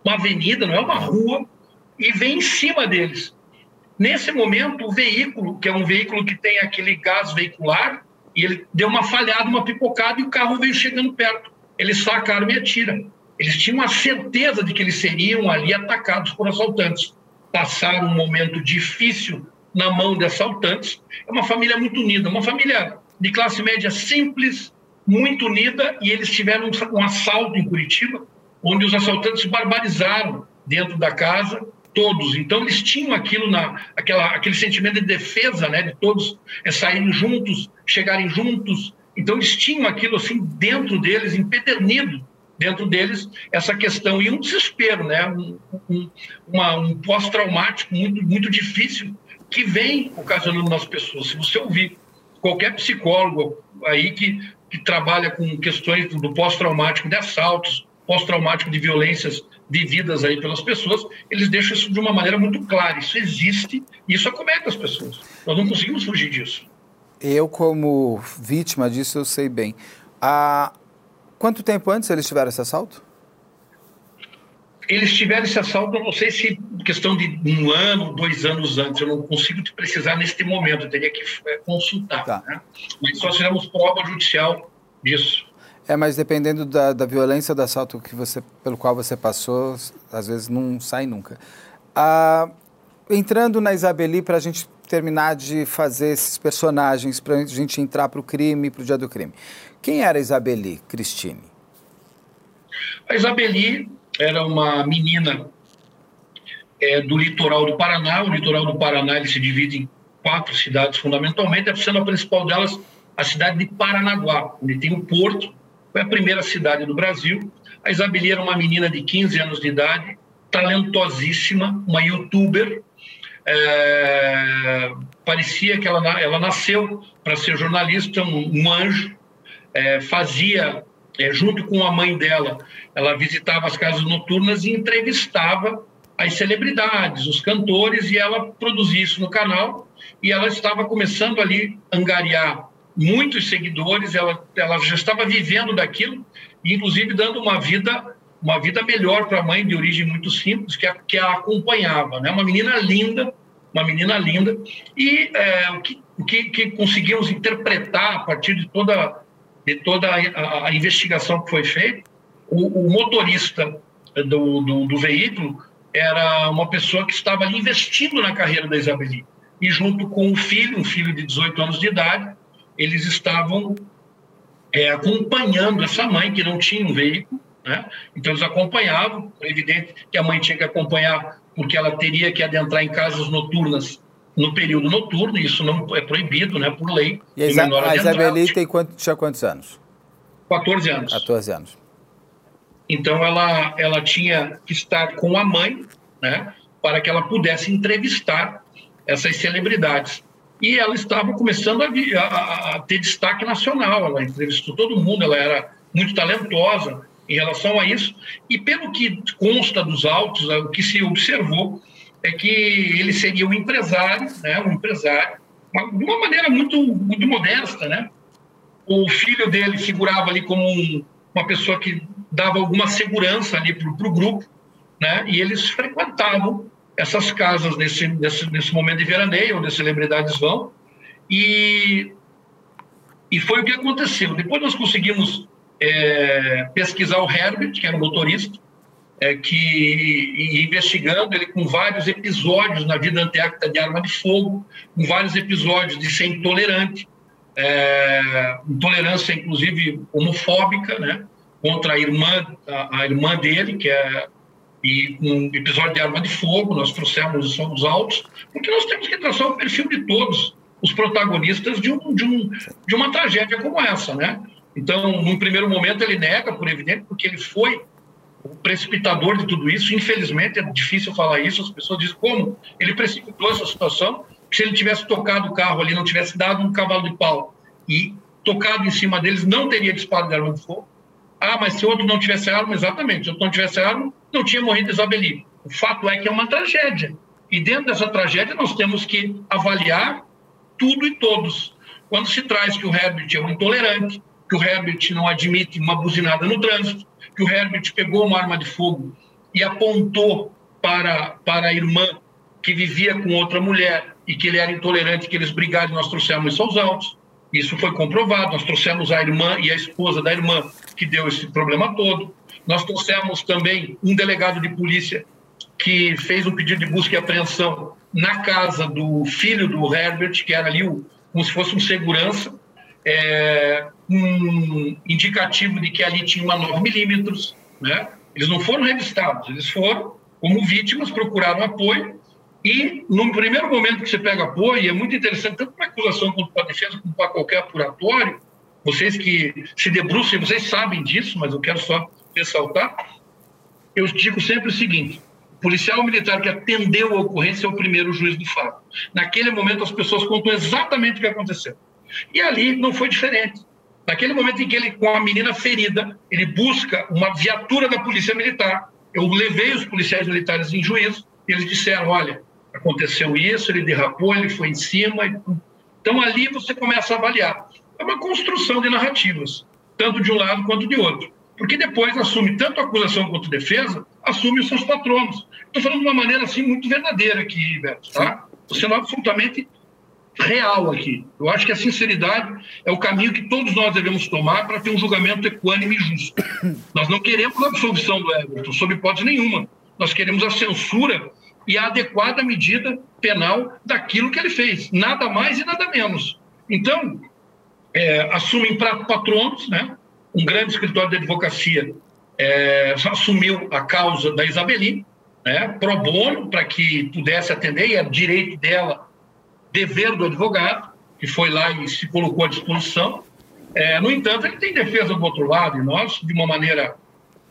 uma avenida, não é uma rua, e vem em cima deles. Nesse momento, o veículo, que é um veículo que tem aquele gás veicular, e ele deu uma falhada, uma pipocada, e o carro veio chegando perto. Eles sacaram e atiram. Eles tinham a certeza de que eles seriam ali atacados por assaltantes. Passaram um momento difícil na mão de assaltantes. É uma família muito unida, uma família de classe média simples, muito unida, e eles tiveram um assalto em Curitiba, onde os assaltantes barbarizaram dentro da casa todos. Então eles tinham aquilo na aquela, aquele sentimento de defesa, né, de todos é, saírem juntos, chegarem juntos. Então eles tinham aquilo assim dentro deles, empedernido dentro deles essa questão e um desespero, né? um, um, um pós-traumático muito, muito difícil que vem ocasionando nas pessoas. Se você ouvir qualquer psicólogo aí que, que trabalha com questões do pós-traumático de assaltos, pós-traumático de violências vividas aí pelas pessoas, eles deixam isso de uma maneira muito clara. Isso existe e isso acomete as pessoas. Nós não conseguimos fugir disso.
Eu, como vítima disso, eu sei bem. A, Quanto tempo antes eles tiveram esse assalto?
Eles tiveram esse assalto, eu não sei se questão de um ano, dois anos antes, eu não consigo te precisar neste momento, eu teria que é, consultar. Tá. Né? Mas só fizemos prova judicial disso.
É, mas dependendo da, da violência do assalto que você, pelo qual você passou, às vezes não sai nunca. Ah, entrando na Isabeli, para a gente terminar de fazer esses personagens, para a gente entrar para o crime, para o dia do crime. Quem era Isabeli Cristine?
A Isabeli era uma menina é, do litoral do Paraná. O litoral do Paraná ele se divide em quatro cidades, fundamentalmente, sendo a principal delas a cidade de Paranaguá, onde tem o porto, foi a primeira cidade do Brasil. A Isabeli era uma menina de 15 anos de idade, talentosíssima, uma youtuber. É, parecia que ela, ela nasceu para ser jornalista, um, um anjo, é, fazia, é, junto com a mãe dela, ela visitava as casas noturnas e entrevistava as celebridades, os cantores, e ela produzia isso no canal. E ela estava começando ali a angariar muitos seguidores, ela, ela já estava vivendo daquilo, inclusive dando uma vida uma vida melhor para a mãe de origem muito simples, que a, que a acompanhava. Né? Uma menina linda, uma menina linda, e é, o, que, que, que conseguimos interpretar a partir de toda de toda a, a investigação que foi feita, o, o motorista do, do, do, veículo era uma pessoa que estava ali investindo na carreira da Isabeli. E junto com o filho, um filho de 18 anos de idade, eles estavam é, acompanhando essa mãe que não tinha um veículo, né? Então eles acompanhavam, é evidente que a mãe tinha que acompanhar porque ela teria que adentrar em casas noturnas no período noturno, isso não é proibido, né, por lei.
E a, Isa a Isabeli tem quanto, tinha quantos anos?
14 anos.
14 anos.
Então ela, ela tinha que estar com a mãe, né, para que ela pudesse entrevistar essas celebridades. E ela estava começando a, a, a ter destaque nacional, ela entrevistou todo mundo, ela era muito talentosa, em relação a isso. E pelo que consta dos autos, o que se observou é que ele seria um empresário, né, um empresário, de uma maneira muito, muito modesta, né? O filho dele figurava ali como um, uma pessoa que dava alguma segurança ali para o grupo, né? E eles frequentavam essas casas nesse, nesse, nesse momento de veraneio, onde as celebridades vão, e, e foi o que aconteceu. Depois nós conseguimos é, pesquisar o Herbert, que era o motorista, é, que investigando ele com vários episódios na vida anteacta de arma de fogo, com vários episódios de ser intolerante, é, intolerância inclusive homofóbica, né, contra a irmã, a, a, irmã dele, que é e um episódio de arma de fogo, nós trouxemos isso aos autos, porque nós temos que traçar o perfil de todos os protagonistas de, um, de, um, de uma tragédia como essa, né? Então, num primeiro momento, ele nega, por evidente, porque ele foi o precipitador de tudo isso. Infelizmente, é difícil falar isso. As pessoas dizem como ele precipitou essa situação. Se ele tivesse tocado o carro ali, não tivesse dado um cavalo de pau e tocado em cima deles, não teria disparo de arma de fogo. Ah, mas se outro não tivesse arma, exatamente. Se outro não tivesse arma, não tinha morrido Isabeli. O fato é que é uma tragédia. E dentro dessa tragédia, nós temos que avaliar tudo e todos. Quando se traz que o Herbert é um intolerante, que o Herbert não admite uma buzinada no trânsito, que o Herbert pegou uma arma de fogo e apontou para, para a irmã que vivia com outra mulher e que ele era intolerante, que eles brigaram nós trouxemos isso aos autos. Isso foi comprovado. Nós trouxemos a irmã e a esposa da irmã que deu esse problema todo. Nós trouxemos também um delegado de polícia que fez um pedido de busca e apreensão na casa do filho do Herbert, que era ali o, como se fosse um segurança, é, um indicativo de que ali tinha uma 9 milímetros, né? Eles não foram revistados, eles foram como vítimas, procuraram apoio e no primeiro momento que você pega apoio, e é muito interessante tanto para a acusação quanto para a defesa, como para qualquer apuratório, vocês que se debruçam, vocês sabem disso, mas eu quero só ressaltar, eu digo sempre o seguinte, o policial militar que atendeu a ocorrência é o primeiro juiz do fato. Naquele momento as pessoas contam exatamente o que aconteceu. E ali não foi diferente. Naquele momento em que ele, com a menina ferida, ele busca uma viatura da polícia militar. Eu levei os policiais militares em juízo e eles disseram: olha, aconteceu isso, ele derrapou, ele foi em cima. Então ali você começa a avaliar. É uma construção de narrativas, tanto de um lado quanto de outro. Porque depois assume tanto a acusação quanto a defesa, assume os seus patronos. Estou falando de uma maneira assim muito verdadeira aqui, Beto, tá? Estou sendo absolutamente real aqui. Eu acho que a sinceridade é o caminho que todos nós devemos tomar para ter um julgamento equânime e justo. Nós não queremos a absolvição do Everton, sob hipótese nenhuma. Nós queremos a censura e a adequada medida penal daquilo que ele fez. Nada mais e nada menos. Então, é, assumem para patronos, né? um grande escritório de advocacia é, assumiu a causa da Isabeli, né, pro bono, para que pudesse atender, e é direito dela dever do advogado, que foi lá e se colocou à disposição. É, no entanto, ele tem defesa do outro lado, e nós, de uma maneira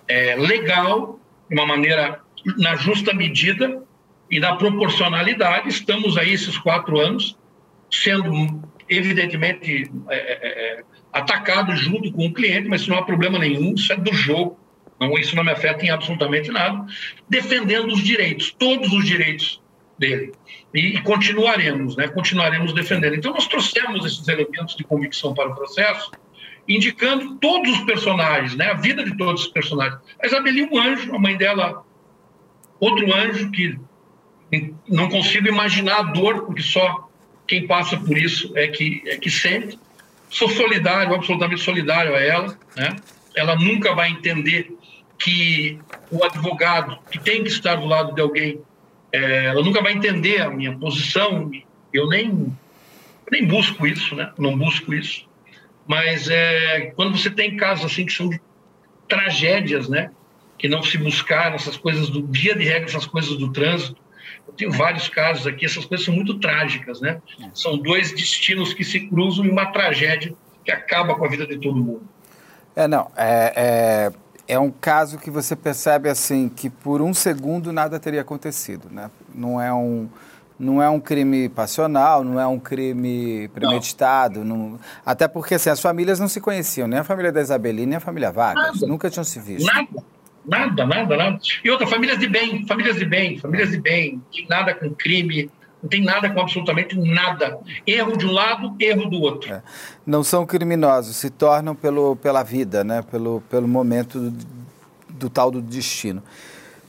é, legal, de uma maneira na justa medida e na proporcionalidade, estamos aí esses quatro anos sendo, evidentemente, é, é, é atacados junto com o cliente, mas não há problema nenhum, isso é do jogo, não, isso não me afeta em absolutamente nada, defendendo os direitos, todos os direitos dele. E, e, continuaremos, né? Continuaremos defendendo. Então, nós trouxemos esses elementos de convicção para o processo, indicando todos os personagens, né? A vida de todos os personagens. A Isabeli, um anjo, a mãe dela, outro anjo que não consigo imaginar a dor, porque só quem passa por isso é que, é que sente. Sou solidário, absolutamente solidário a ela, né? Ela nunca vai entender que o advogado que tem que estar do lado de alguém é, ela nunca vai entender a minha posição. Eu nem, nem busco isso, né? Não busco isso. Mas é, quando você tem casos assim que são tragédias, né? Que não se buscaram, essas coisas do dia de regra, essas coisas do trânsito. Eu tenho vários casos aqui, essas coisas são muito trágicas, né? São dois destinos que se cruzam em uma tragédia que acaba com a vida de todo mundo.
É, não, é, é é um caso que você percebe assim que por um segundo nada teria acontecido, né? Não é um não é um crime passional, não é um crime premeditado. Não. Até porque assim, as famílias não se conheciam, nem a família da Isabelina nem a família Vargas. Nada. Nunca tinham se visto.
Nada, nada, nada, nada. E outra, famílias de bem, famílias de bem, famílias de bem. Não nada com crime, não tem nada com absolutamente nada. Erro de um lado, erro do outro. É.
Não são criminosos, se tornam pelo, pela vida, né? pelo, pelo momento do, do tal do destino.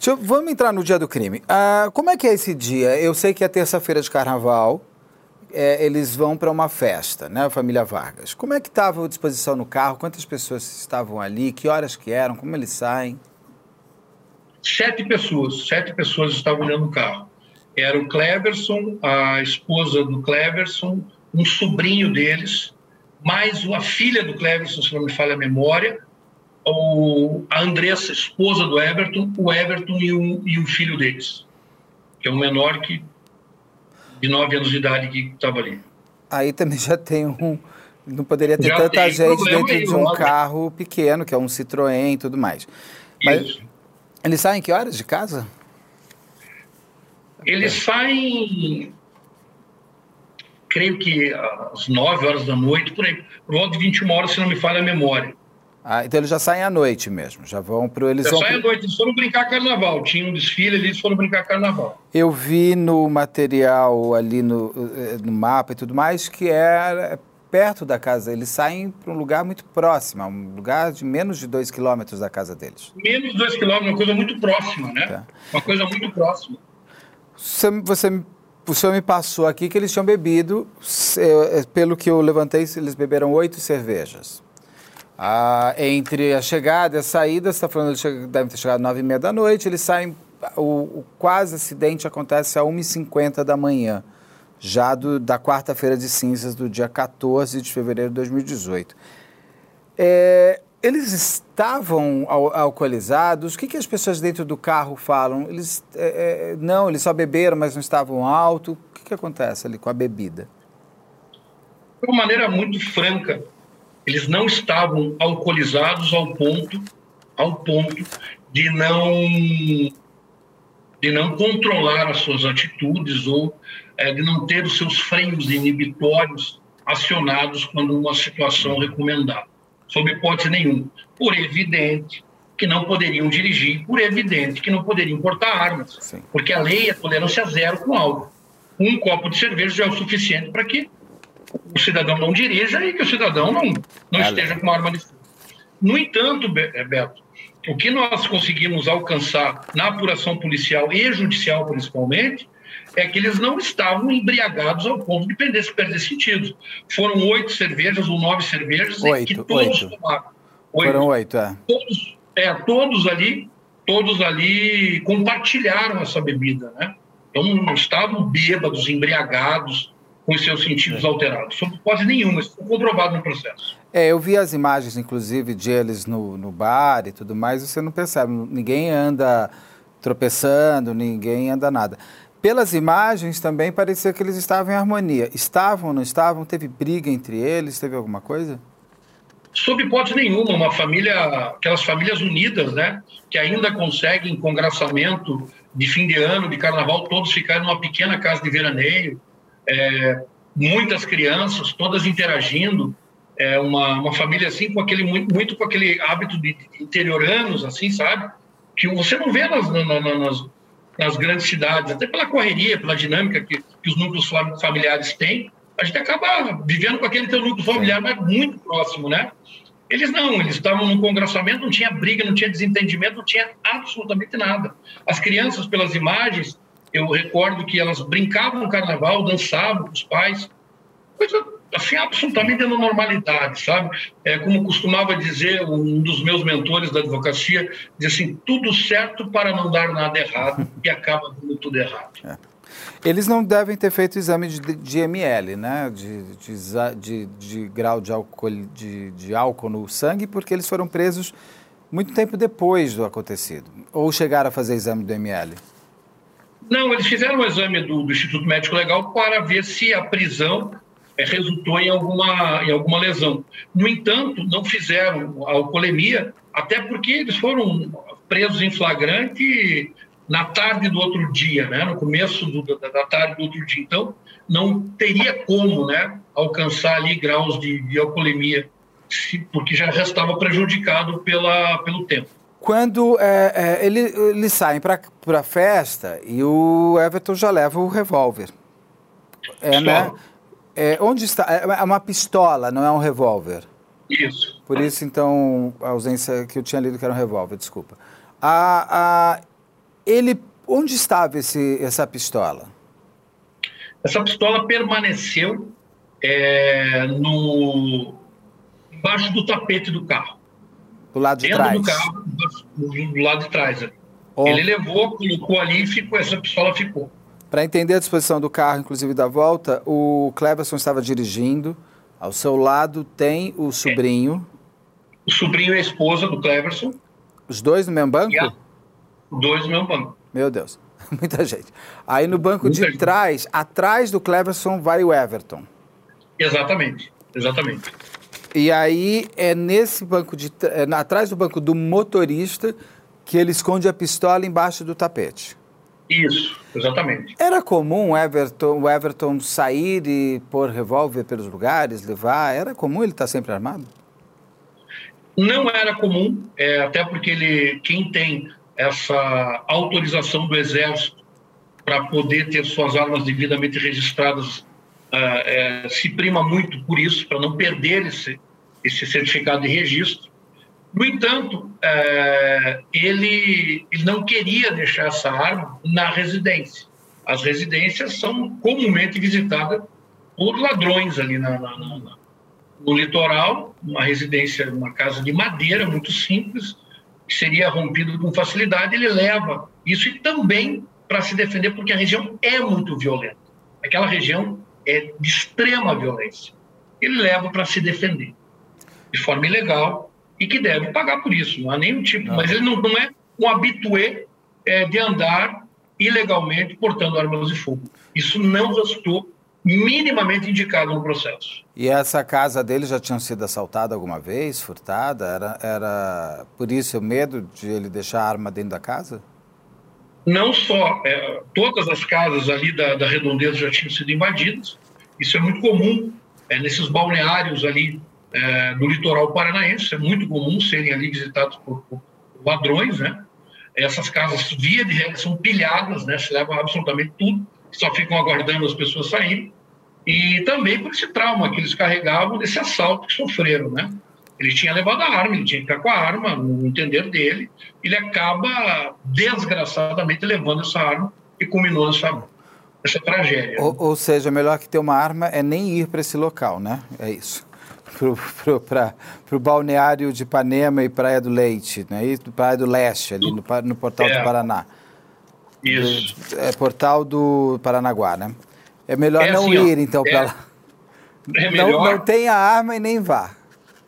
Eu, vamos entrar no dia do crime. Ah, como é que é esse dia? Eu sei que é terça-feira de carnaval, é, eles vão para uma festa, né, a família Vargas. Como é que estava a disposição no carro? Quantas pessoas estavam ali? Que horas que eram? Como eles saem?
Sete pessoas, sete pessoas estavam olhando no carro. Era o Cleverson, a esposa do Cleverson, um sobrinho deles, mais a filha do Cleverson, se não me falha a memória, o, a Andressa, esposa do Everton, o Everton e o, e o filho deles, que é um menor que de 9 anos de idade que estava ali.
Aí também já tem um. Não poderia ter já tanta gente dentro aí, de um carro pequeno, que é um Citroën e tudo mais. Mas Isso. eles saem que horas de casa?
Eles saem, creio que às 9 horas da noite, por aí, por volta de 21 horas, se não me falha a memória.
Ah, então eles já saem à noite mesmo, já vão para eles
já
vão
saem à noite, eles foram brincar carnaval, tinha um desfile ali, eles foram brincar carnaval.
Eu vi no material ali no, eh, no mapa e tudo mais que é perto da casa, eles saem para um lugar muito próximo, um lugar de menos de dois quilômetros da casa deles.
Menos de dois quilômetros, uma coisa muito próxima, né? Tá. Uma coisa muito próxima.
Você, você, o senhor me passou aqui que eles tinham bebido, eh, pelo que eu levantei, eles beberam oito cervejas. Ah, entre a chegada e a saída, você está falando que devem ter chegado às nove e meia da noite, eles saem, o, o quase acidente acontece às 1h50 da manhã, já do, da quarta-feira de cinzas do dia 14 de fevereiro de 2018. É, eles estavam al alcoolizados? O que, que as pessoas dentro do carro falam? Eles, é, é, não, eles só beberam, mas não estavam alto. O que, que acontece ali com a bebida?
De uma maneira muito franca, eles não estavam alcoolizados ao ponto, ao ponto de não de não controlar as suas atitudes ou é, de não ter os seus freios inibitórios acionados quando uma situação recomendada, sob hipótese nenhuma. Por evidente que não poderiam dirigir, por evidente que não poderiam portar armas, Sim. porque a lei é tolerância zero com álcool. Um copo de cerveja já é o suficiente para que o cidadão não dirija e que o cidadão não, não esteja com uma arma de fogo. No entanto, eh, Beto, o que nós conseguimos alcançar na apuração policial e judicial, principalmente, é que eles não estavam embriagados ao ponto de perder, perder sentido. Foram oito cervejas ou nove cervejas
oito,
que todos
oito. tomaram. Oito. Foram oito, é.
Todos, é, todos ali, todos ali compartilharam essa bebida, né? Então não estavam bêbados, embriagados, com seus sentidos é. alterados. Sob hipótese nenhuma, isso foi comprovado no processo.
É, eu vi as imagens, inclusive, de eles no, no bar e tudo mais, você não percebe, ninguém anda tropeçando, ninguém anda nada. Pelas imagens também parecia que eles estavam em harmonia. Estavam não estavam? Teve briga entre eles? Teve alguma coisa?
Sob hipótese nenhuma, uma família, aquelas famílias unidas, né, que ainda conseguem congraçamento de fim de ano, de carnaval, todos ficaram numa pequena casa de veraneio, é, muitas crianças, todas interagindo, é uma, uma família assim com aquele muito, muito com aquele hábito de interioranos, assim, sabe? Que você não vê nas, nas, nas grandes cidades, até pela correria, pela dinâmica que, que os núcleos familiares têm, a gente acaba vivendo com aquele teu núcleo familiar, mas muito próximo, né? Eles não, eles estavam no congraçamento, não tinha briga, não tinha desentendimento, não tinha absolutamente nada. As crianças, pelas imagens, eu recordo que elas brincavam no carnaval, dançavam com os pais, coisa assim, absolutamente na normalidade, sabe? É, como costumava dizer um dos meus mentores da advocacia, diz assim, tudo certo para não dar nada errado e acaba dando tudo errado. É.
Eles não devem ter feito exame de, de ML, né? De, de, de, grau de álcool, de, de álcool no sangue, porque eles foram presos muito tempo depois do acontecido. Ou chegaram a fazer exame do ML?
Não, eles fizeram o exame do, do, Instituto Médico Legal para ver se a prisão é, resultou em alguma, em alguma lesão. No entanto, não fizeram a alcoolemia, até porque eles foram presos em flagrante na tarde do outro dia, né? no começo do, da, da, tarde do outro dia. Então, não teria como né, alcançar ali graus de, de alcoolemia, porque já estava prejudicado pela, pelo tempo.
Quando é, é, ele, eles saem para a festa e o Everton já leva o revólver. É, né? É, onde está? É, é uma pistola, não é um revólver.
Isso.
Por isso, então, a ausência que eu tinha lido que era um revólver, desculpa. A, a, ele, onde estava esse, essa pistola?
Essa pistola permaneceu é, no embaixo do tapete do carro.
Do lado de
Dentro
trás?
do carro, do, do lado de trás. Ele levou, colocou ali e ficou, essa pistola ficou.
Para entender a disposição do carro, inclusive da volta, o Cleverson estava dirigindo. Ao seu lado tem o sobrinho.
É. O sobrinho e a esposa do Cleverson.
Os dois no mesmo banco? A...
Dois no mesmo banco.
Meu Deus, muita gente. Aí no banco muita de gente. trás, atrás do Cleverson, vai o Everton.
Exatamente, exatamente.
E aí é nesse banco de é, atrás do banco do motorista que ele esconde a pistola embaixo do tapete.
Isso, exatamente.
Era comum o Everton, o Everton sair e pôr revólver pelos lugares, levar? Era comum ele estar sempre armado?
Não era comum, é, até porque ele, quem tem essa autorização do Exército para poder ter suas armas devidamente registradas uh, é, se prima muito por isso, para não perder esse, esse certificado de registro. No entanto, é, ele, ele não queria deixar essa arma na residência. As residências são comumente visitadas por ladrões ali na, na, na, no litoral, uma residência, uma casa de madeira muito simples, que seria rompido com facilidade, ele leva isso e também para se defender, porque a região é muito violenta. Aquela região é de extrema violência. Ele leva para se defender de forma ilegal e que deve pagar por isso. Não há nenhum tipo, não. mas ele não, não é um habitué é, de andar ilegalmente portando armas de fogo. Isso não restou minimamente indicado no processo.
E essa casa dele já tinha sido assaltada alguma vez, furtada? Era, era por isso o medo de ele deixar a arma dentro da casa?
Não só. É, todas as casas ali da, da redondeza já tinham sido invadidas. Isso é muito comum é, nesses balneários ali é, do litoral paranaense. É muito comum serem ali visitados por, por ladrões, né? Essas casas, via de regra, são pilhadas, né? Se levam absolutamente tudo, só ficam aguardando as pessoas saírem e também por esse trauma que eles carregavam desse assalto que sofreram, né? Ele tinha levado a arma, ele tinha que ficar com a arma, no entender dele, ele acaba desgraçadamente levando essa arma e culminou essa, essa tragédia.
Ou, ou seja, melhor que ter uma arma é nem ir para esse local, né? É isso. Para o balneário de Ipanema e Praia do Leite, né? E Praia do Leste, ali no, no Portal é. do Paraná.
Isso.
É Portal do Paranaguá, né? É melhor é não assim, ir, então, é, para lá. É melhor... não, não tenha arma e nem vá.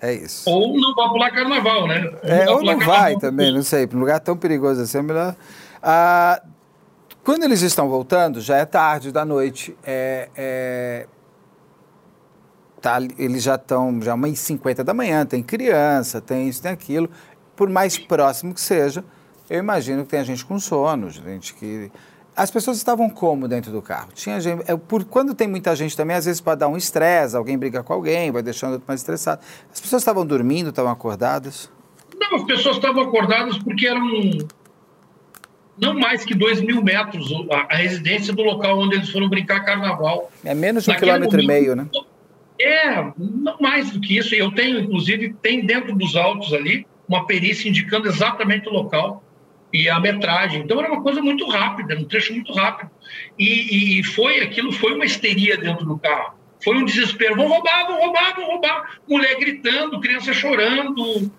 É isso.
Ou não vá pular carnaval, né?
Ou é, não ou não vai também, não sei. Para um lugar tão perigoso assim, é melhor. Ah, quando eles estão voltando, já é tarde da noite. É, é, tá, eles já estão, já uma e cinquenta da manhã, tem criança, tem isso, tem aquilo. Por mais próximo que seja, eu imagino que tem gente com sono, gente que as pessoas estavam como dentro do carro? Tinha gente, é, por, quando tem muita gente também, às vezes pode dar um estresse, alguém briga com alguém, vai deixando outro mais estressado. As pessoas estavam dormindo, estavam acordadas?
Não, as pessoas estavam acordadas porque eram não mais que dois mil metros a, a residência do local onde eles foram brincar carnaval.
É menos de um Naquele quilômetro momento, e meio, né?
É, mais do que isso. Eu tenho, inclusive, tem dentro dos autos ali uma perícia indicando exatamente o local e a metragem. Então era uma coisa muito rápida, um trecho muito rápido. E, e, foi aquilo, foi uma histeria dentro do carro. Foi um desespero. Vão roubar, vão roubar, vão roubar. Mulher gritando, criança chorando,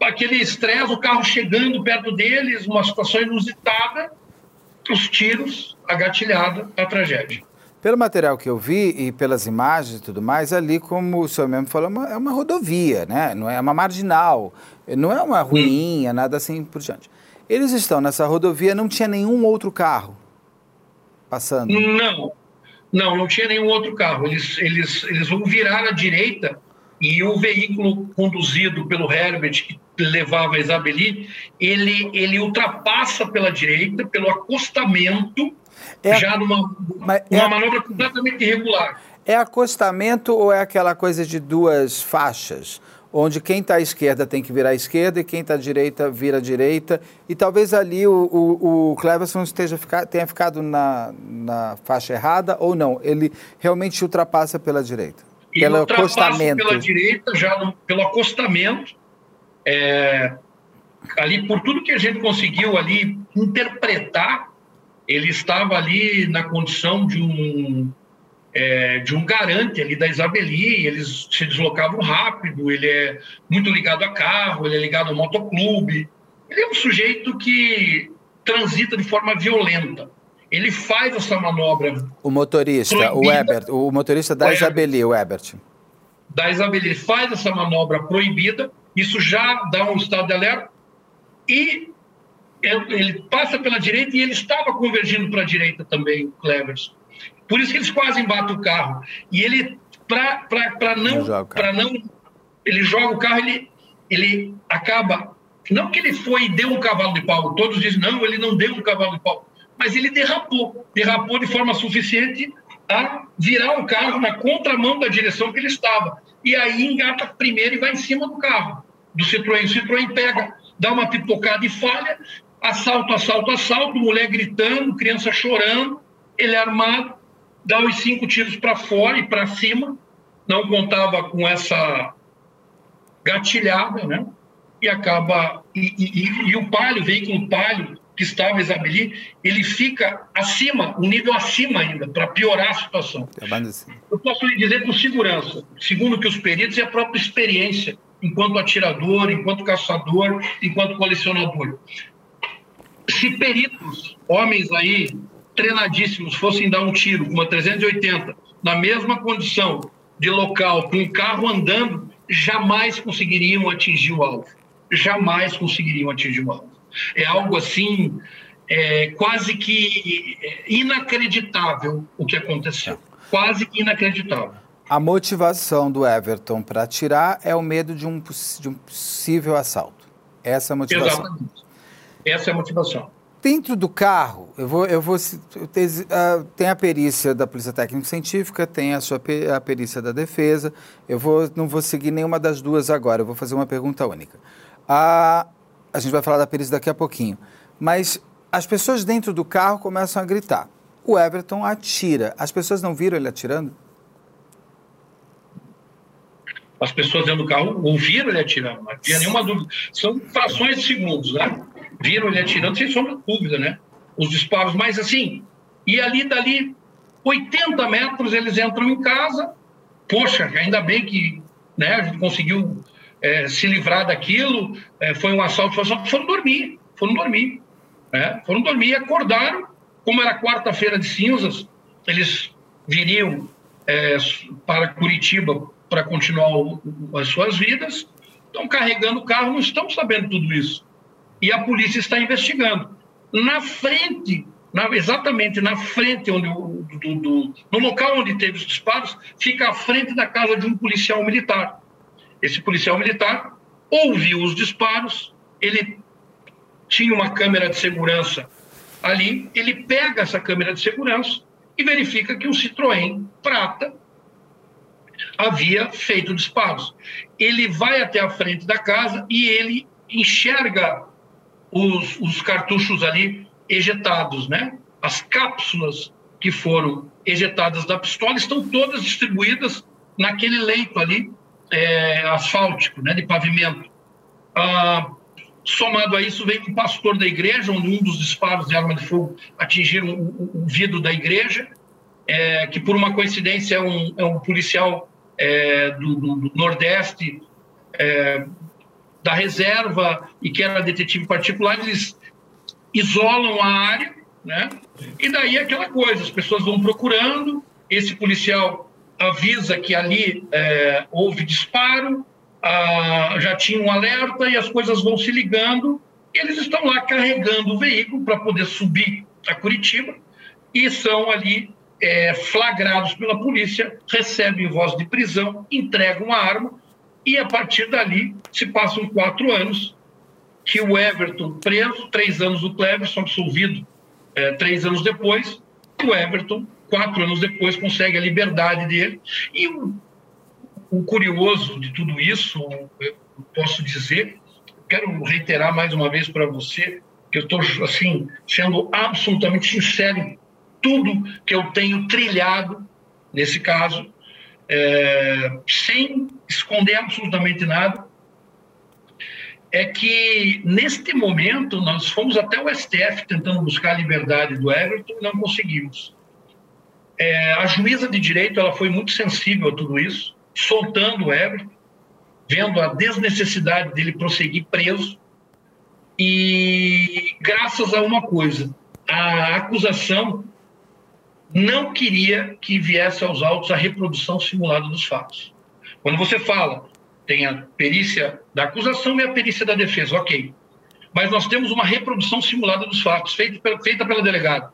aquele estresse, o carro chegando perto deles, uma situação inusitada, os tiros, a gatilhada, a tragédia.
Pelo material que eu vi e pelas imagens e tudo mais, ali, como o senhor mesmo falou, é uma, é rodovia, né? não é uma marginal, não é uma ruinha, nada assim por diante. Eles estão nessa rodovia, não tinha nenhum outro carro passando?
Não, não, não tinha nenhum outro carro. Eles, eles, eles vão virar à direita e o veículo conduzido pelo Herbert, que levava a Isabeli, ele, ele ultrapassa pela direita, pelo acostamento, é, já numa uma é, manobra completamente irregular.
É acostamento ou é aquela coisa de duas faixas? Onde quem está à esquerda tem que virar à esquerda e quem está à direita vira à direita. E talvez ali o, o, o Cleverson esteja, tenha ficado na, na faixa errada ou não. Ele realmente ultrapassa pela direita.
Ele pelo acostamento. pela direita, já no, pelo acostamento. É, ali, por tudo que a gente conseguiu ali interpretar, ele estava ali na condição de um é, de um garante ali da Isabeli, eles se deslocavam rápido, ele é muito ligado a carro, ele é ligado ao motoclube. Ele é um sujeito que transita de forma violenta. Ele faz essa manobra.
O motorista, proibida, o Ebert, o motorista da Isabeli, o Ebert.
Da Isabeli, ele faz essa manobra proibida, isso já dá um estado de alerta, e ele passa pela direita e ele estava convergindo para a direita também, o Cleverson. Por isso que eles quase embatem o carro. E ele, para não, para não, ele joga o carro, ele, ele acaba, não que ele foi e deu um cavalo de pau, todos dizem, não, ele não deu um cavalo de pau, mas ele derrapou, derrapou de forma suficiente a virar o carro na contramão da direção que ele estava. E aí engata primeiro e vai em cima do carro, do Citroën. O Citroën pega, dá uma pipocada e falha, assalto, assalto, assalto, mulher gritando, criança chorando, ele é armado, dá os cinco tiros para fora e para cima, não contava com essa gatilhada, né? E acaba. E, e, e o palio, o veículo palio que estava Isabeli, ele fica acima, um nível acima ainda, para piorar a situação. Eu posso lhe dizer com segurança, segundo que os peritos e a própria experiência, enquanto atirador, enquanto caçador, enquanto colecionador. Se peritos, homens aí treinadíssimos fossem dar um tiro com uma 380 na mesma condição de local, com o carro andando, jamais conseguiriam atingir o alvo. Jamais conseguiriam atingir o alvo. É algo assim, é, quase que inacreditável o que aconteceu. Quase que inacreditável.
A motivação do Everton para atirar é o medo de um, de um possível assalto. Essa é a motivação.
Exatamente. Essa é a motivação.
Dentro do carro, eu vou, eu vou uh, tem a perícia da Polícia Técnica Científica, tem a sua a perícia da defesa. Eu vou, não vou seguir nenhuma das duas agora. Eu vou fazer uma pergunta única. A, a gente vai falar da perícia daqui a pouquinho. Mas as pessoas dentro do carro começam a gritar. O Everton atira. As pessoas não viram ele atirando?
As pessoas dentro do carro ouviram ele atirando, não havia nenhuma dúvida. São frações de segundos, né? Viram ele atirando, sem sombra de dúvida, né? Os disparos, mas assim, e ali dali 80 metros eles entram em casa, poxa, ainda bem que né, a gente conseguiu é, se livrar daquilo, é, foi um assalto, foi um assalto, foram dormir, foram dormir, né? foram dormir acordaram, como era quarta-feira de cinzas, eles viriam é, para Curitiba para continuar o, as suas vidas, estão carregando o carro, não estão sabendo tudo isso e a polícia está investigando. Na frente, na, exatamente na frente, onde, do, do, no local onde teve os disparos, fica à frente da casa de um policial militar. Esse policial militar ouviu os disparos, ele tinha uma câmera de segurança ali, ele pega essa câmera de segurança e verifica que um Citroën prata havia feito disparos. Ele vai até a frente da casa e ele enxerga os, os cartuchos ali ejetados, né? As cápsulas que foram ejetadas da pistola estão todas distribuídas naquele leito ali é, asfáltico, né, de pavimento. Ah, somado a isso, veio um pastor da igreja, onde um dos disparos de arma de fogo atingiram o, o vidro da igreja, é, que por uma coincidência é um, é um policial é, do, do, do, Nordeste, é, da reserva e que era detetive particular, eles isolam a área, né? E daí aquela coisa, as pessoas vão procurando, esse policial avisa que ali é, houve disparo, já tinha um alerta e as coisas vão se ligando, eles estão lá carregando o veículo para poder subir a Curitiba e são ali é, flagrados pela polícia, recebem voz de prisão, entregam a arma E a partir dali se passam quatro anos que o Everton preso, três anos o Cleverson absolvido é, três anos depois, o Everton, quatro anos depois, consegue a liberdade dele. E o, o curioso de tudo isso, eu posso dizer, quero reiterar mais uma vez para você, que eu estou assim, sendo absolutamente sincero tudo que eu tenho trilhado nesse caso, é, sem esconder absolutamente nada, é que, neste momento, nós fomos até o STF tentando buscar a liberdade do Everton e não conseguimos. É, a juíza de direito ela foi muito sensível a tudo isso, soltando o Everton, vendo a desnecessidade dele prosseguir preso, e graças a uma coisa, a acusação não queria que viesse aos autos a reprodução simulada dos fatos. Quando você fala tem a perícia da acusação e a perícia da defesa, ok. Mas nós temos uma reprodução simulada dos fatos, feita pela, feita pela delegada.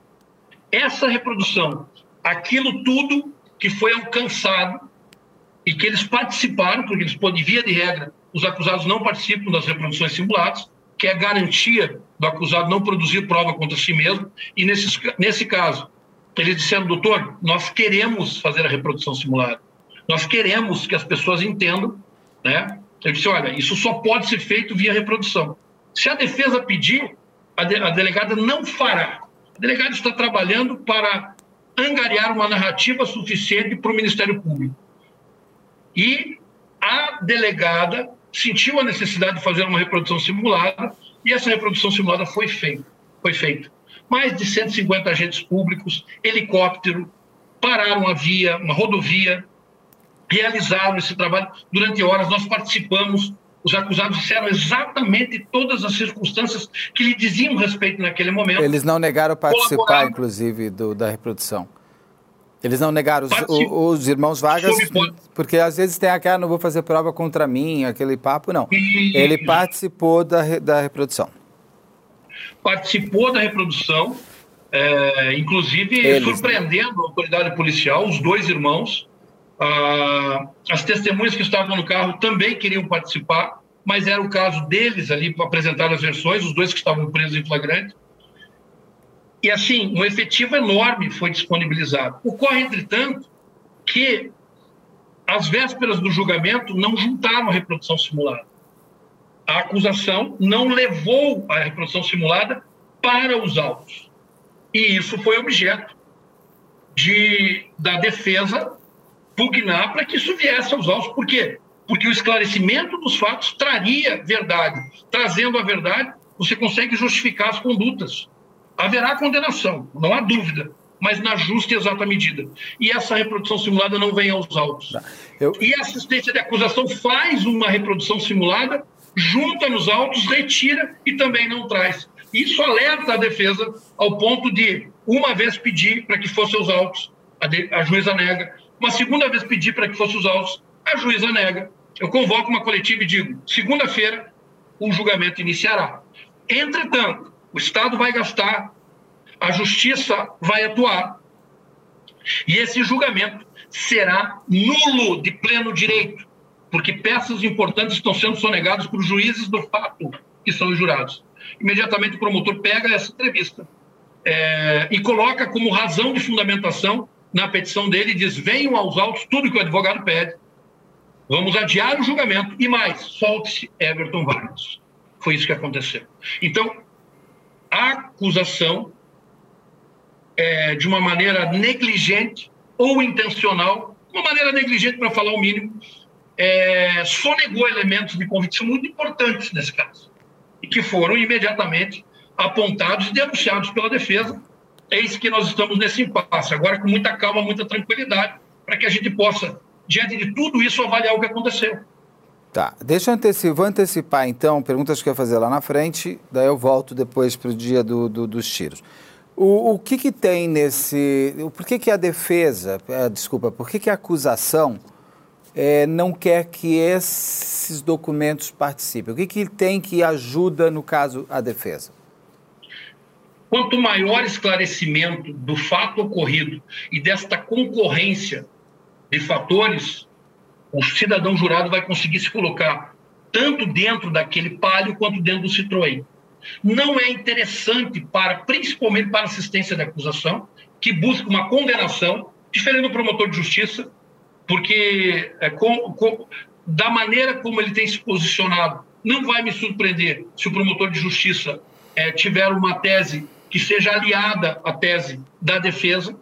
Essa reprodução, aquilo tudo que foi alcançado e que eles participaram, porque eles podem, via de regra, os acusados não participam das reproduções simuladas, que é garantia do acusado não produzir prova contra si mesmo, e nesse, nesse caso, eles disseram, doutor, nós queremos fazer a reprodução simulada. Nós queremos que as pessoas entendam né? Ele disse: olha, isso só pode ser feito via reprodução. Se a defesa pedir, a, de, a delegada não fará. A delegada está trabalhando para angariar uma narrativa suficiente para o Ministério Público. E a delegada sentiu a necessidade de fazer uma reprodução simulada e essa reprodução simulada foi feita. Foi feita. Mais de 150 agentes públicos, helicóptero, pararam a via, uma rodovia, realizaram esse trabalho durante horas. Nós participamos. Os acusados disseram exatamente todas as circunstâncias que lhe diziam respeito naquele momento.
Eles não negaram participar, inclusive, do, da reprodução. Eles não negaram os, os, irmãos Vargas, porque às vezes tem aquela, não vou fazer prova contra mim, aquele papo, não. Ele participou da, da reprodução.
Participou da reprodução, é, inclusive Eles, surpreendendo a autoridade policial, os dois irmãos, ah, as testemunhas que estavam no carro também queriam participar, mas era o caso deles ali para apresentar as versões, os dois que estavam presos em flagrante. E assim, um efetivo enorme foi disponibilizado. Ocorre, entretanto, que às vésperas do julgamento não juntaram a reprodução simulada. A acusação não levou a reprodução simulada para os autos. E isso foi objeto de, da defesa pugnar para que isso viesse aos autos. Por quê? Porque o esclarecimento dos fatos traria verdade. Trazendo a verdade, você consegue justificar as condutas. Haverá condenação, não há dúvida, mas na justa e exata medida. E essa reprodução simulada não vem aos autos. Eu... E a assistência de acusação faz uma reprodução simulada, junta nos autos, retira e também não traz. Isso alerta a defesa ao ponto de, uma vez pedir para que fosse aos autos, a, de, a juíza nega, uma segunda vez pedir para que fosse os autos, a juíza nega. Eu convoco uma coletiva e digo: segunda-feira o julgamento iniciará. Entretanto, o Estado vai gastar, a Justiça vai atuar. E esse julgamento será nulo de pleno direito, porque peças importantes estão sendo sonegadas por juízes do fato, que são os jurados. Imediatamente o promotor pega essa entrevista é, e coloca como razão de fundamentação na petição dele, diz: venham aos autos tudo que o advogado pede, vamos adiar o julgamento e mais, solte-se Everton Vargas. Foi isso que aconteceu. Então, a acusação, é, de uma maneira negligente ou intencional, uma maneira negligente para falar o mínimo, é, sonegou elementos de convicção muito importantes nesse caso, e que foram imediatamente apontados e denunciados pela defesa, Eis que nós estamos nesse impasse, agora com muita calma, muita tranquilidade, para que a gente possa, diante de tudo isso, avaliar o que aconteceu.
Tá, deixa eu antecipar, antecipar então, perguntas que eu ia fazer lá na frente, daí eu volto depois para o dia do, do, dos tiros. O, o que, que tem nesse. Por que, que a defesa, é, desculpa, por que, que a acusação é, não quer que esses documentos participem? O que, que tem que ajuda, no caso, a defesa?
Quanto maior esclarecimento do fato ocorrido e desta concorrência de fatores, o cidadão jurado vai conseguir se colocar tanto dentro daquele palio quanto dentro do Citroën. Não é interessante para, principalmente para assistência de acusação, que busca uma condenação, diferente do promotor de justiça, porque é, com, com, da maneira como ele tem se posicionado, não vai me surpreender se o promotor de justiça é, tiver uma tese que seja aliada à tese da defesa,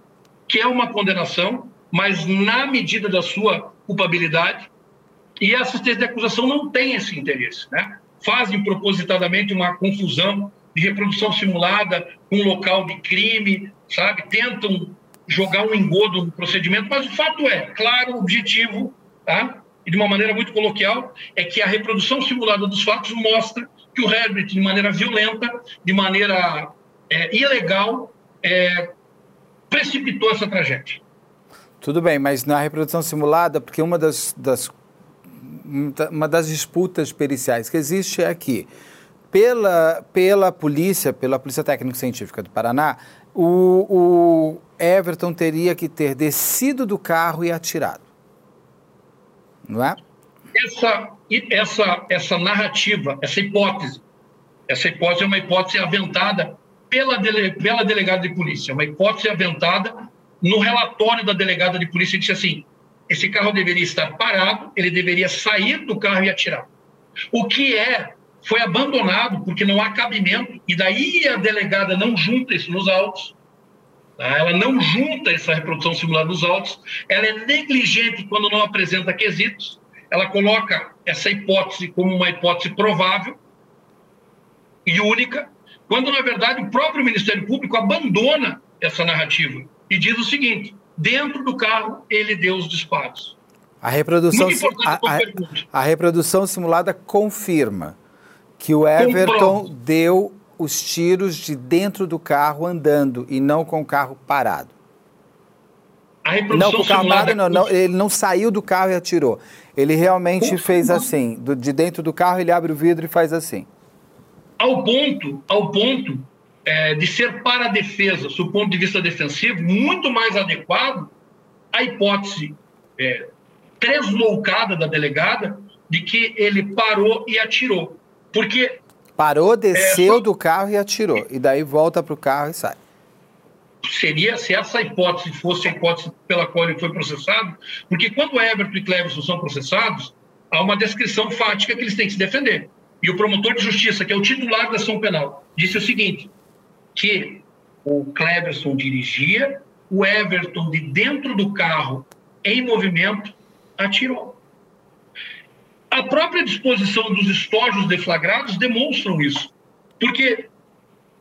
que é uma condenação, mas na medida da sua culpabilidade, e a assistência de acusação não tem esse interesse, né? Fazem propositadamente uma confusão de reprodução simulada um local de crime, sabe? Tentam jogar um engodo no procedimento, mas o fato é, claro, objetivo, tá? E de uma maneira muito coloquial, é que a reprodução simulada dos fatos mostra que o Herbert, de maneira violenta, de maneira é, ilegal, é, precipitou essa tragédia.
Tudo bem, mas na reprodução simulada, porque uma das, das, uma das disputas periciais que existe é que, pela, pela polícia, pela Polícia Técnico-Científica do Paraná, o, o Everton teria que ter descido do carro e atirado. Não é?
Essa, essa, essa narrativa, essa hipótese, essa hipótese é uma hipótese aventada pela, dele, pela delegada de polícia, uma hipótese aventada no relatório da delegada de polícia, disse assim: esse carro deveria estar parado, ele deveria sair do carro e atirar. O que é, foi abandonado porque não há cabimento, e daí a delegada não junta isso nos autos, tá? ela não junta essa reprodução simulada nos autos, ela é negligente quando não apresenta quesitos, ela coloca essa hipótese como uma hipótese provável e única, quando na verdade o próprio Ministério Público abandona essa narrativa e diz o seguinte: dentro do carro ele deu os disparos.
A reprodução, a, a, a, reprodução simulada confirma que o Everton deu os tiros de dentro do carro andando e não com o carro parado. Não, com o carro parado, não, não, ele não saiu do carro e atirou. Ele realmente fez assim, do, de dentro do carro ele abre o vidro e faz assim.
Ao ponto, ao ponto é, de ser para a defesa, do ponto de vista defensivo, muito mais adequado a hipótese é, tresloucada da delegada de que ele parou e atirou. Porque.
Parou, desceu é, do carro e atirou. E daí volta para o carro e sai.
Seria se essa hipótese fosse a hipótese pela qual ele foi processado, porque quando Everton e Cleverson são processados, há uma descrição fática que eles têm que se defender. E o promotor de justiça, que é o titular da ação penal, disse o seguinte: que o Cleverson dirigia, o Everton, de dentro do carro, em movimento, atirou. A própria disposição dos estojos deflagrados demonstram isso. Porque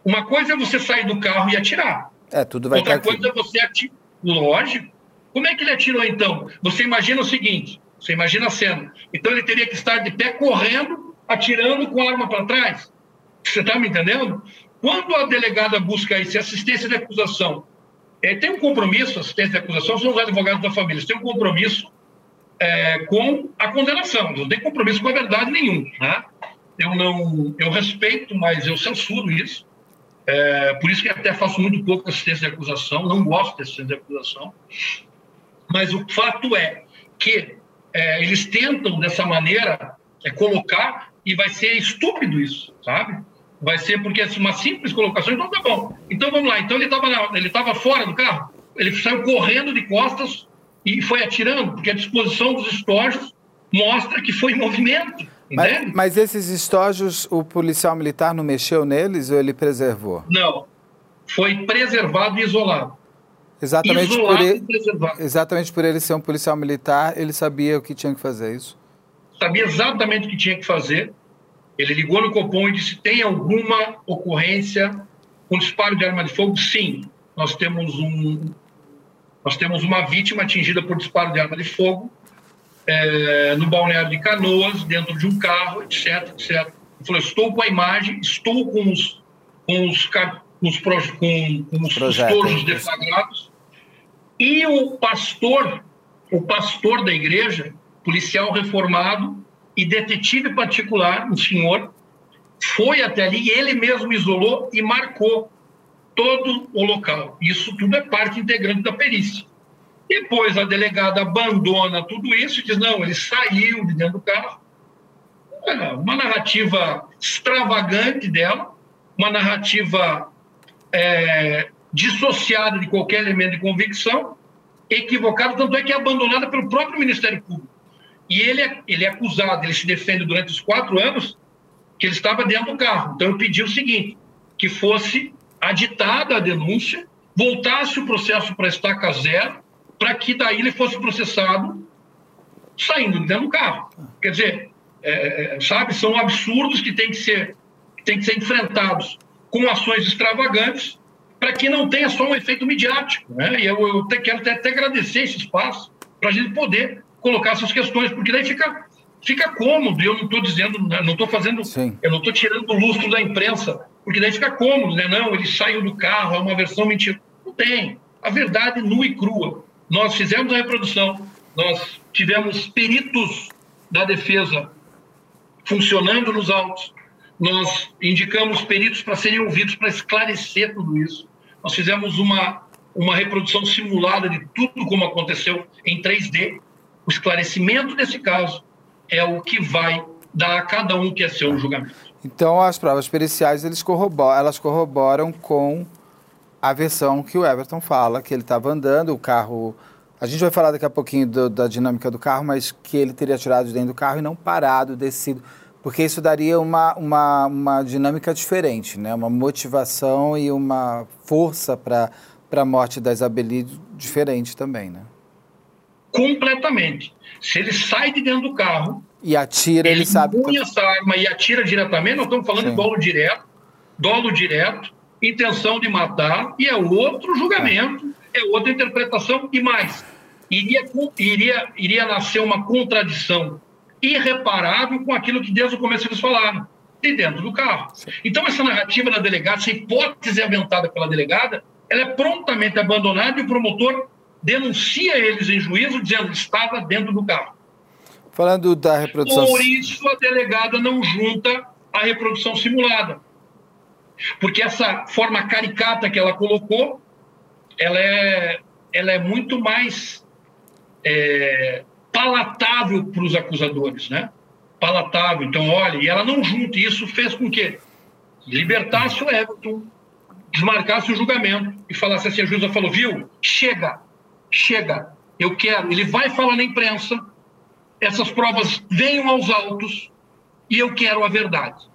uma coisa é você sair do carro e atirar.
É, tudo vai
Outra coisa aqui. é você atirar. Lógico. Como é que ele atirou então? Você imagina o seguinte: você imagina a cena. Então ele teria que estar de pé correndo, atirando com a arma para trás. Você está me entendendo? Quando a delegada busca isso, assistência de acusação, é, tem um compromisso, assistência de acusação são os advogados da família, tem um compromisso é, com a condenação, não tem compromisso com a verdade nenhum. Né? Eu não, eu respeito, mas eu censuro isso. É, por isso que até faço muito pouco assistência de acusação, não gosto de assistência de acusação. Mas o fato é que é, eles tentam dessa maneira é, colocar e vai ser estúpido isso, sabe? Vai ser porque é uma simples colocação, então tá bom. Então vamos lá. Então ele estava ele fora do carro, ele saiu correndo de costas e foi atirando, porque a disposição dos estojos mostra que foi em movimento.
Mas, mas, esses estojos, o policial militar não mexeu neles ou ele preservou?
Não. Foi preservado e isolado.
Exatamente, isolado por ele, exatamente por ele ser um policial militar, ele sabia o que tinha que fazer, é isso?
Sabia exatamente o que tinha que fazer ele ligou no Copom e disse: tem alguma ocorrência com disparo de arma de fogo? Sim, nós temos um, nós temos uma vítima atingida por disparo de arma de fogo é, no balneário de Canoas, dentro de um carro, etc, etc. Ele falou: estou com a imagem, estou com os com os, com os, com, com os estojos deflagrados. E o pastor, o pastor da igreja, policial reformado, e detetive particular, um senhor, foi até ali e ele mesmo isolou e marcou todo o local. Isso tudo é parte integrante da perícia. Depois a delegada abandona tudo isso e diz: não, ele saiu de dentro do carro. Uma narrativa extravagante dela, uma narrativa é, dissociada de qualquer elemento de convicção, equivocada, tanto é que é abandonada pelo próprio Ministério Público. E ele é, ele é acusado, ele se defende durante os quatro anos que ele estava dentro do carro. Então eu pedi o seguinte, que fosse aditada a denúncia, voltasse o processo para estaca zero, para que daí ele fosse processado saindo de dentro do carro. Quer dizer, é, é sabe, são absurdos que têm que ser, têm que ser enfrentados com ações extravagantes para que não tenha só um efeito midiático. Né? E eu, eu te, quero até, até agradecer esse espaço para a gente poder colocar essas questões, porque daí fica, fica cômodo. Eu não estou dizendo, né, não estou fazendo, Sim. eu não estou tirando o lustro da imprensa, porque daí fica cômodo, né? Não, ele saiu do carro, é uma versão mentira. Não tem. A verdade nua e crua. Nós fizemos a reprodução, nós tivemos peritos da defesa funcionando nos autos, nós indicamos peritos para serem ouvidos para esclarecer tudo isso. Nós fizemos uma, uma reprodução simulada de tudo como aconteceu em 3D. O esclarecimento desse caso é o que vai dar a cada um que é seu julgamento.
Então, as provas periciais eles corroboram, elas corroboram com a versão que o Everton fala, que ele estava andando, o carro. A gente vai falar daqui a pouquinho do, da dinâmica do carro, mas que ele teria tirado de dentro do carro e não parado, descido. Porque isso daria uma, uma, uma dinâmica diferente, né? uma motivação e uma força para a morte da Isabeli diferente também, né?
Completamente. Se ele sai de dentro do carro...
E atira, ele, ele sabe...
Ele essa arma e atira diretamente, nós estamos falando Sim. de dolo direto, dolo direto, intenção de matar, e é outro julgamento, é, é outra interpretação, e mais, iria, iria, iria nascer uma contradição irreparável com aquilo que desde o começo eles falaram, de dentro do carro. Então, essa narrativa da delegada, essa hipótese aventada pela delegada, ela é prontamente abandonada e o promotor denuncia eles em juízo, dizendo que estava dentro do carro.
Falando da reprodução.
Por isso, a delegada não junta a reprodução simulada. Porque essa forma caricata que ela colocou, ela é, ela é muito mais é, palatável para os acusadores, né? Palatável. Então, olha, e ela não junta. E isso fez com que libertasse o Everton, desmarcasse o julgamento e falasse assim: a juíza falou, viu? Chega, chega, eu quero. Ele vai falar na imprensa, essas provas venham aos autos e eu quero a verdade.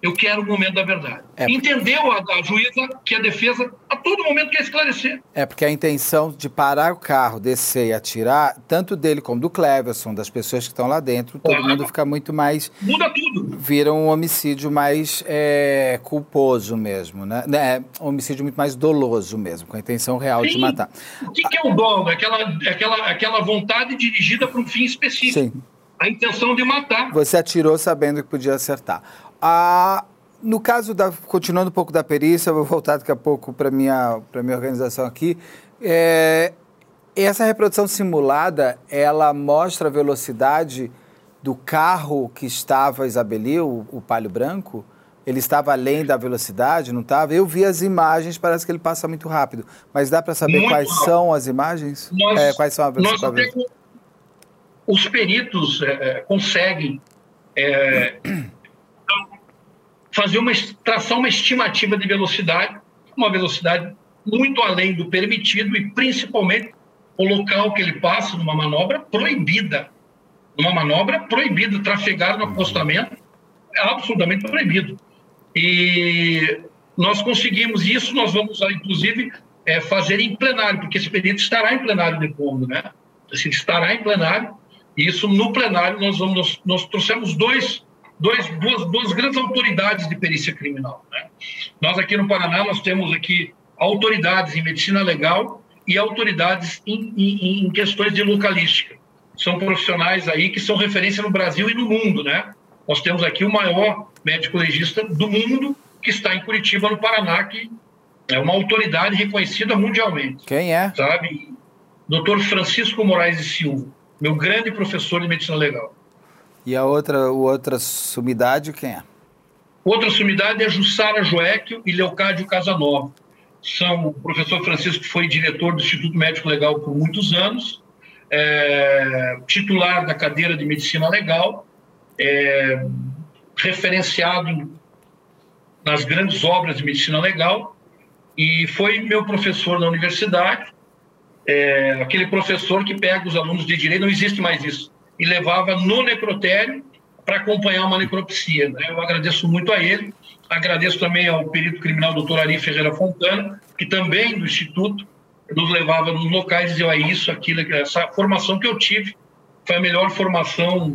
Eu quero o momento da verdade. É. Entendeu a, a, juíza que a defesa a todo momento quer esclarecer.
É porque a intenção de parar o carro, descer e atirar, tanto dele como do Cleverson, das pessoas que estão lá dentro, todo mundo fica muito mais.
Muda tudo.
Vira um homicídio mais é, culposo mesmo, né? É, um homicídio muito mais doloso mesmo, com a intenção real Sim. de matar.
O que, que é o dolo? Aquela, aquela, aquela vontade dirigida para um fim específico. Sim. A intenção de matar.
Você atirou sabendo que podia acertar. A, no caso da. Continuando um pouco da perícia, vou voltar daqui a pouco para a minha, minha organização aqui. É, essa reprodução simulada, ela mostra a velocidade do carro que estava Isabeli, o, o palio branco? Ele estava além da velocidade, não estava? Eu vi as imagens, parece que ele passa muito rápido. Mas dá para saber muito quais rápido. são as imagens?
Nós, é, quais são a velocidade? Os peritos é, é conseguem é, fazer uma traçar uma estimativa de velocidade, uma velocidade muito além do permitido e principalmente o local que ele passa numa manobra proibida, numa manobra proibida, trafegar no acostamento é absolutamente proibido. E nós conseguimos isso, nós vamos inclusive é, fazer em plenário, porque esse perito estará em plenário depondo, né? Assim, estará em plenário. E isso no plenário nós vamos nós, nós trouxemos dois dois, duas, duas grandes autoridades de perícia criminal. Né? Nós aqui no Paraná, nós temos aqui autoridades em medicina legal e autoridades em, em, em questões de localística. São profissionais aí que são referência no Brasil e no mundo, né? Nós temos aqui o maior médico legista do mundo que está em Curitiba, no Paraná, que é uma autoridade reconhecida mundialmente.
Quem é?
Sabe? Doutor Francisco Moraes e Silva, meu grande professor de medicina legal.
E a outra, outra sumidade, quem é?
Outra sumidade é Jussara Joéquio e Leocádio Casanova. são o professor Francisco foi diretor do Instituto Médico Legal por muitos anos, é, titular da cadeira de Medicina Legal, é, referenciado nas grandes obras de Medicina Legal e foi meu professor na universidade, é, aquele professor que pega os alunos de direito, não existe mais isso, e levava no necrotério para acompanhar uma necropsia. Né? Eu agradeço muito a ele, agradeço também ao perito criminal doutor Ari Ferreira Fontana, que também do Instituto nos levava nos locais e dizia, é isso, aquilo, essa formação que eu tive foi a melhor formação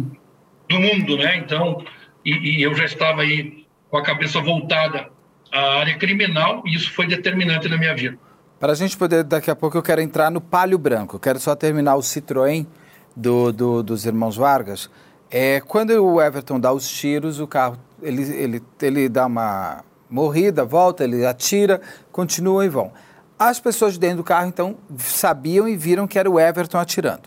do mundo, né? Então, e, e eu já estava aí com a cabeça voltada à área criminal e isso foi determinante na minha vida.
Para a gente poder, daqui a pouco eu quero entrar no Palio Branco, eu quero só terminar o Citroën do, do, dos irmãos Vargas. É, quando o Everton dá os tiros, o carro, ele, ele, ele dá uma morrida, volta, ele atira, continua e vão. As pessoas de dentro do carro, então, sabiam e viram que era o Everton atirando.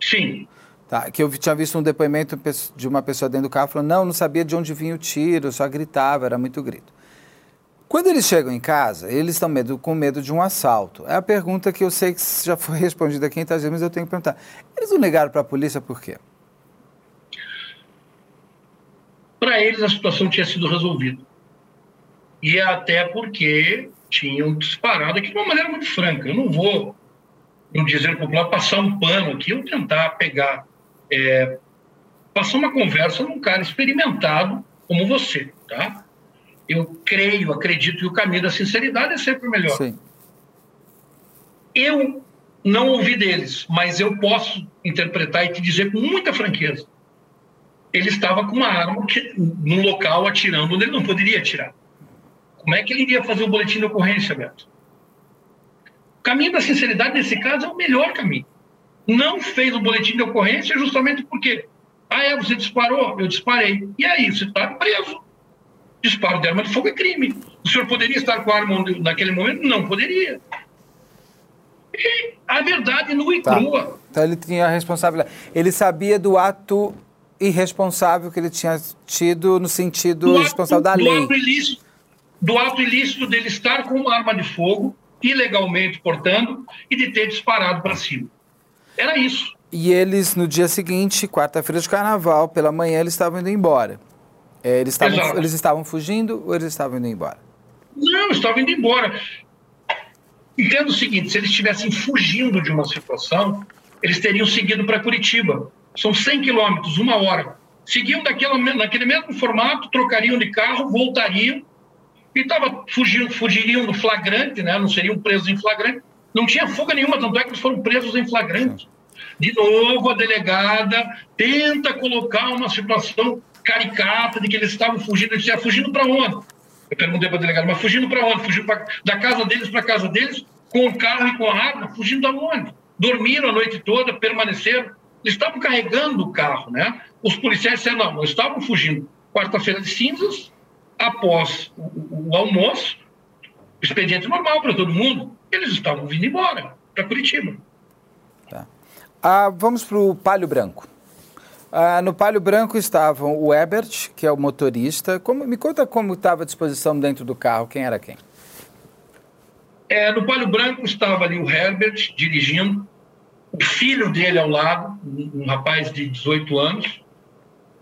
Sim.
Tá, que eu tinha visto um depoimento de uma pessoa dentro do carro falando, não, não sabia de onde vinha o tiro, só gritava, era muito grito. Quando eles chegam em casa, eles estão medo, com medo de um assalto. É a pergunta que eu sei que já foi respondida aqui, vezes, mas eu tenho que perguntar. Eles não ligaram para a polícia por quê?
Para eles a situação tinha sido resolvida. E até porque tinham disparado aqui de uma maneira muito franca. Eu não vou, no dizer popular, passar um pano aqui ou tentar pegar, é, passar uma conversa num cara experimentado como você, tá? Eu creio, acredito que o caminho da sinceridade é sempre o melhor. Sim. Eu não ouvi deles, mas eu posso interpretar e te dizer com muita franqueza. Ele estava com uma arma que, num local atirando onde ele não poderia atirar. Como é que ele iria fazer o boletim de ocorrência, Beto? O caminho da sinceridade, nesse caso, é o melhor caminho. Não fez o boletim de ocorrência justamente porque, ah, é, você disparou? Eu disparei. E aí, você está preso. Disparo de arma de fogo é crime. O senhor poderia estar com a arma naquele momento? Não poderia. E a verdade nua e tá. crua.
Então ele tinha a responsabilidade. Ele sabia do ato irresponsável que ele tinha tido no sentido do responsável da lei.
Ato ilícito, do ato ilícito dele estar com uma arma de fogo, ilegalmente portando, e de ter disparado para cima. Era isso.
E eles, no dia seguinte, quarta-feira de carnaval, pela manhã, eles estavam indo embora. É, eles, estavam, eles estavam fugindo ou eles estavam indo embora?
Não, estavam indo embora. Entenda o seguinte: se eles estivessem fugindo de uma situação, eles teriam seguido para Curitiba. São 100 quilômetros, uma hora. Seguiam daquela, naquele mesmo formato, trocariam de carro, voltariam e tava, fugindo, fugiriam do flagrante, né? não seriam presos em flagrante. Não tinha fuga nenhuma, tanto é que eles foram presos em flagrante. De novo, a delegada tenta colocar uma situação caricata de que eles estavam fugindo. Eles estavam fugindo para onde? Eu perguntei para a delegada, mas fugindo para onde? Fugindo pra, da casa deles para a casa deles, com o carro e com a arma? Fugindo da onde? Dormiram a noite toda, permaneceram. Eles estavam carregando o carro, né? Os policiais disseram, não, não estavam fugindo. Quarta-feira de cinzas, após o, o almoço, expediente normal para todo mundo, eles estavam vindo embora para Curitiba.
Tá. Ah, vamos para o Palio Branco. Ah, no Palio Branco estavam o Ebert, que é o motorista. Como, me conta como estava a disposição dentro do carro, quem era quem?
É, no Palio Branco estava ali o Herbert dirigindo, o filho dele ao lado, um, rapaz de 18 anos,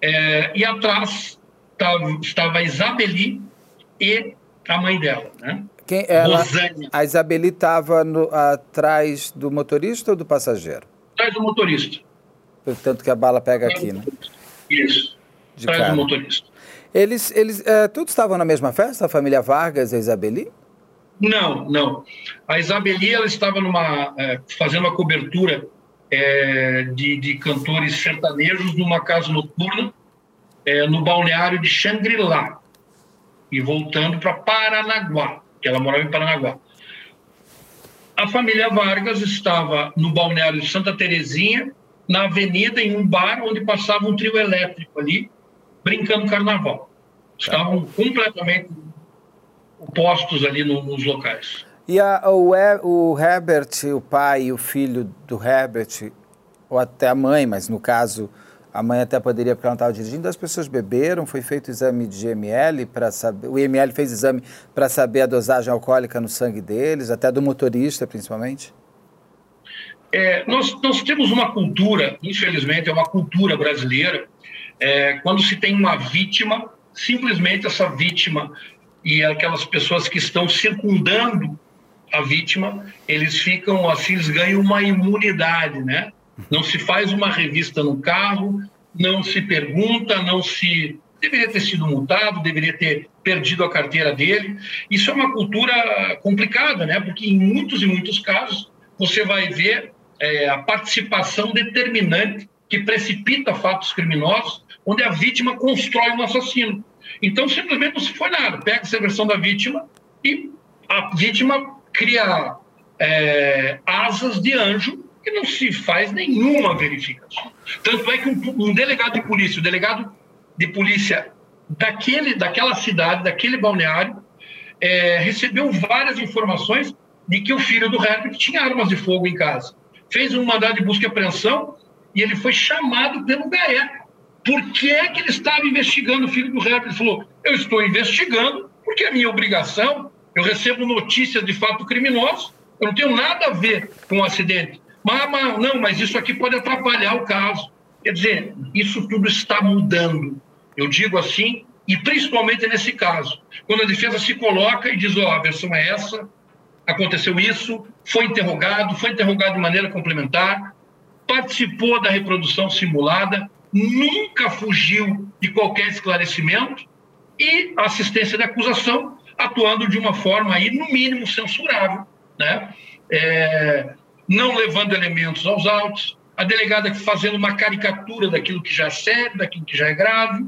é, e atrás estava, estava a Isabeli e a mãe dela, né?
Quem, ela, Rosânia. A Isabeli estava atrás do motorista ou do passageiro?
Atrás do motorista.
Portanto que a bala pega aqui, né?
Isso. De atrás cara. do motorista.
Eles, eles é, todos estavam na mesma festa, a família Vargas e a Isabeli?
Não, não. A Isabeli ela estava numa, é, fazendo uma cobertura é, de, de cantores sertanejos numa casa noturna é, no balneário de Xangri-Lá e voltando para Paranaguá, que ela morava em Paranaguá. A família Vargas estava no balneário de Santa Terezinha, na avenida, em um bar onde passava um trio elétrico ali, brincando carnaval. Estavam completamente opostos ali no, nos locais.
E a, o, o Herbert, o pai e o filho do Herbert, ou até a mãe, mas no caso a mãe até poderia, porque ela não estava dirigindo, as pessoas beberam, foi feito exame de IML para saber. O IML fez exame para saber a dosagem alcoólica no sangue deles, até do motorista, principalmente?
É, nós, nós temos uma cultura, infelizmente, é uma cultura brasileira, é, quando se tem uma vítima, simplesmente essa vítima e aquelas pessoas que estão circundando a vítima, eles ficam assim, eles ganham uma imunidade, né? Não se faz uma revista no carro, não se pergunta, não se. Deveria ter sido multado, deveria ter perdido a carteira dele. Isso é uma cultura complicada, né? Porque em muitos e muitos casos você vai ver é, a participação determinante que precipita fatos criminosos, onde a vítima constrói um assassino. Então, simplesmente não se foi nada. Pega essa versão da vítima e a vítima cria é, asas de anjo que não se faz nenhuma verificação. Tanto é que um, um delegado de polícia, o delegado de polícia daquele, daquela cidade, daquele balneário, é, recebeu várias informações de que o filho do Herbert tinha armas de fogo em casa. Fez um mandado de busca e apreensão e ele foi chamado pelo GAECO. Por que, é que ele estava investigando o filho do Herbert? Ele falou: Eu estou investigando porque é minha obrigação. Eu recebo notícias de fato criminoso, eu não tenho nada a ver com o acidente. Mas, mas, não, mas isso aqui pode atrapalhar o caso. Quer dizer, isso tudo está mudando. Eu digo assim, e principalmente nesse caso, quando a defesa se coloca e diz: ó, oh, a versão é essa, aconteceu isso, foi interrogado, foi interrogado de maneira complementar, participou da reprodução simulada, nunca fugiu de qualquer esclarecimento e assistência de acusação atuando de uma forma aí no mínimo censurável, né? É, não levando elementos aos autos, a delegada fazendo uma caricatura daquilo que já é sério, daquilo que já é grave,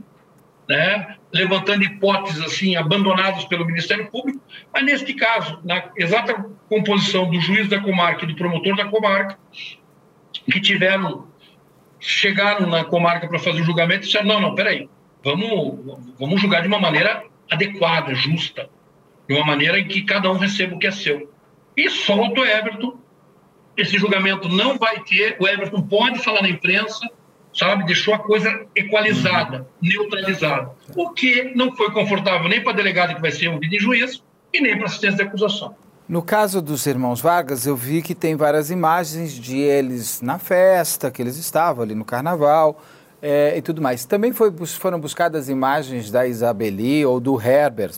né? levantando hipóteses assim abandonadas pelo Ministério Público, mas neste caso, na exata composição do juiz da comarca e do promotor da comarca, que tiveram chegaram na comarca para fazer o julgamento e disseram: não, não, peraí, vamos, vamos julgar de uma maneira adequada, justa, de uma maneira em que cada um receba o que é seu. E solta o Everton esse julgamento não vai ter, o Everton pode falar na imprensa, sabe? Deixou a coisa equalizada, neutralizada. O que não foi confortável nem para a delegada que vai ser ouvida em juízo e nem para assistência de acusação.
No caso dos irmãos Vargas, eu vi que tem várias imagens de eles na festa, que eles estavam ali no carnaval é, e tudo mais. Também foi, foram buscadas imagens da Isabeli ou do Herbert.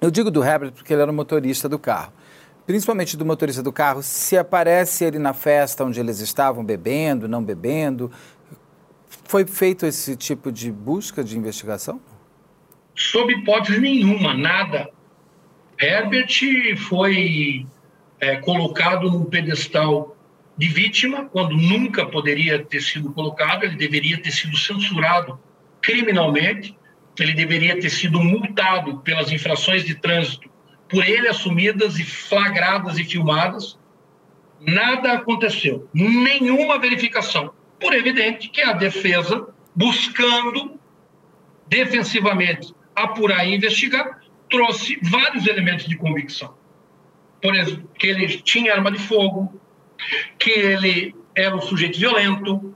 Eu digo do Herbert porque ele era o motorista do carro principalmente do motorista do carro, se aparece ele na festa onde eles estavam bebendo, não bebendo. Foi feito esse tipo de busca de investigação?
Sob hipótese nenhuma, nada. Herbert foi é, colocado num pedestal de vítima, quando nunca poderia ter sido colocado, ele deveria ter sido censurado criminalmente, ele deveria ter sido multado pelas infrações de trânsito por ele assumidas e flagradas e filmadas, nada aconteceu, nenhuma verificação. Por evidente que a defesa, buscando defensivamente apurar e investigar, trouxe vários elementos de convicção. Por exemplo, que ele tinha arma de fogo, que ele era um sujeito violento,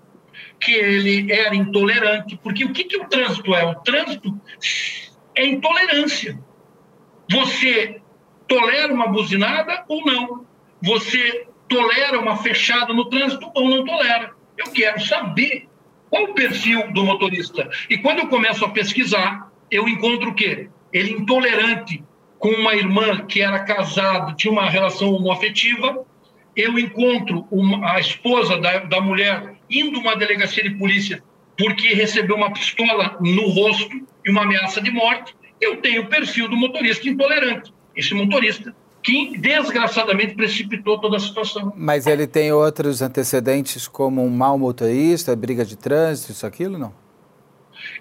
que ele era intolerante, porque o que, que o trânsito é? O trânsito é intolerância. Você tolera uma buzinada ou não. Você tolera uma fechada no trânsito ou não tolera. Eu quero saber qual o perfil do motorista. E quando eu começo a pesquisar, eu encontro o quê? Ele intolerante com uma irmã que era casada, tinha uma relação homoafetiva. Eu encontro uma, a esposa da, da mulher indo uma delegacia de polícia porque recebeu uma pistola no rosto e uma ameaça de morte. Eu tenho o perfil do motorista intolerante esse motorista, que desgraçadamente precipitou toda a situação.
Mas ele tem outros antecedentes, como um mau motorista, briga de trânsito, isso, aquilo, não?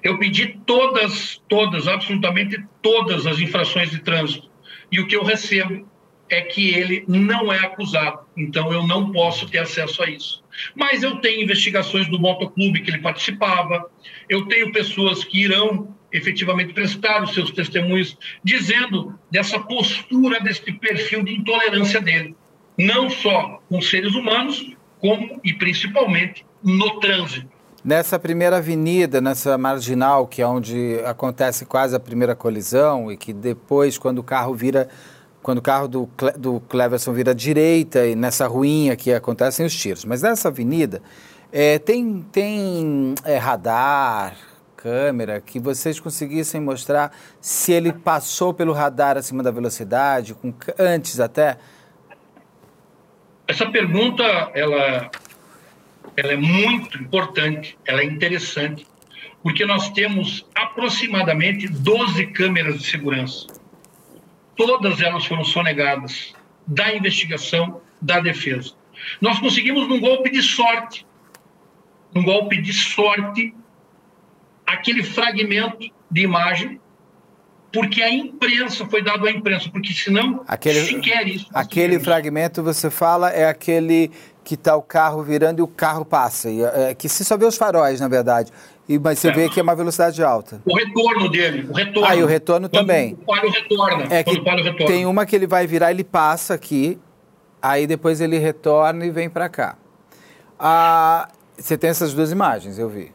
Eu pedi todas, todas, absolutamente todas as infrações de trânsito. E o que eu recebo é que ele não é acusado. Então eu não posso ter acesso a isso. Mas eu tenho investigações do motoclube que ele participava, eu tenho pessoas que irão efetivamente prestar os seus testemunhos, dizendo dessa postura, desse perfil de intolerância dele, não só com seres humanos, como e principalmente no trânsito.
Nessa primeira avenida, nessa marginal, que é onde acontece quase a primeira colisão, e que depois, quando o carro vira. Quando o carro do, do Cleverson vira à direita, e nessa ruinha que acontecem os tiros. Mas nessa avenida, é, tem, tem é, radar, câmera, que vocês conseguissem mostrar se ele passou pelo radar acima da velocidade, com, antes até?
Essa pergunta, ela ela é muito importante, ela é interessante, porque nós temos aproximadamente 12 câmeras de segurança. Todas elas foram sonegadas da investigação, da defesa. Nós conseguimos, num golpe de sorte, num golpe de sorte, aquele fragmento de imagem, porque a imprensa foi dado à imprensa, porque senão
aquele, sequer isso. Aquele fragmento você fala é aquele que está o carro virando e o carro passa. E, é, que se só vê os faróis, na verdade. E, mas você é. vê que é uma velocidade alta.
O retorno dele, o retorno.
Ah, e o retorno
quando
também.
O palio retorna.
É que retorna. Tem uma que ele vai virar, ele passa aqui, aí depois ele retorna e vem para cá. Ah, você tem essas duas imagens, eu vi.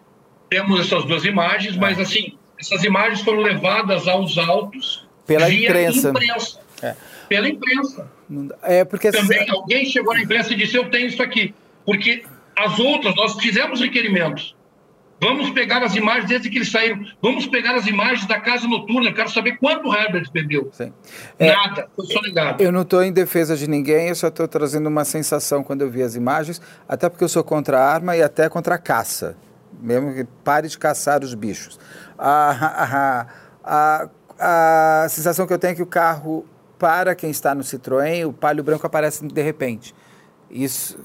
Temos essas duas imagens, é. mas assim, essas imagens foram levadas aos autos
pela imprensa.
imprensa. É. Pela imprensa.
É porque
também alguém chegou na imprensa e disse eu tenho isso aqui, porque as outras nós fizemos requerimentos. Vamos pegar as imagens desde que eles saíram. Vamos pegar as imagens da casa noturna. Eu quero saber quanto o Herbert bebeu. Sim. É, Nada, foi só negado.
Eu não estou em defesa de ninguém, eu só estou trazendo uma sensação quando eu vi as imagens, até porque eu sou contra a arma e até contra a caça. Mesmo que pare de caçar os bichos. A, a, a, a sensação que eu tenho é que o carro para quem está no Citroën, o palio branco aparece de repente. Isso,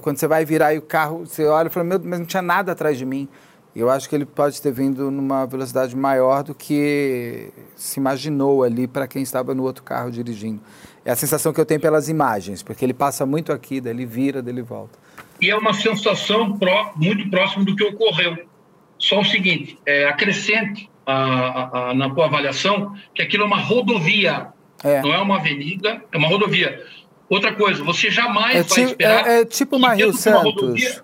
quando você vai virar e o carro, você olha e fala, meu, mas não tinha nada atrás de mim. Eu acho que ele pode ter vindo numa velocidade maior do que se imaginou ali para quem estava no outro carro dirigindo. É a sensação que eu tenho pelas imagens, porque ele passa muito aqui, daí ele vira, daí ele volta.
E é uma sensação pró, muito próxima do que ocorreu. Só o seguinte, é, acrescente a, a, a, na tua avaliação que aquilo é uma rodovia é. Não é uma avenida, é uma rodovia. Outra coisa, você jamais é vai esperar.
É, é tipo uma Rio Santos.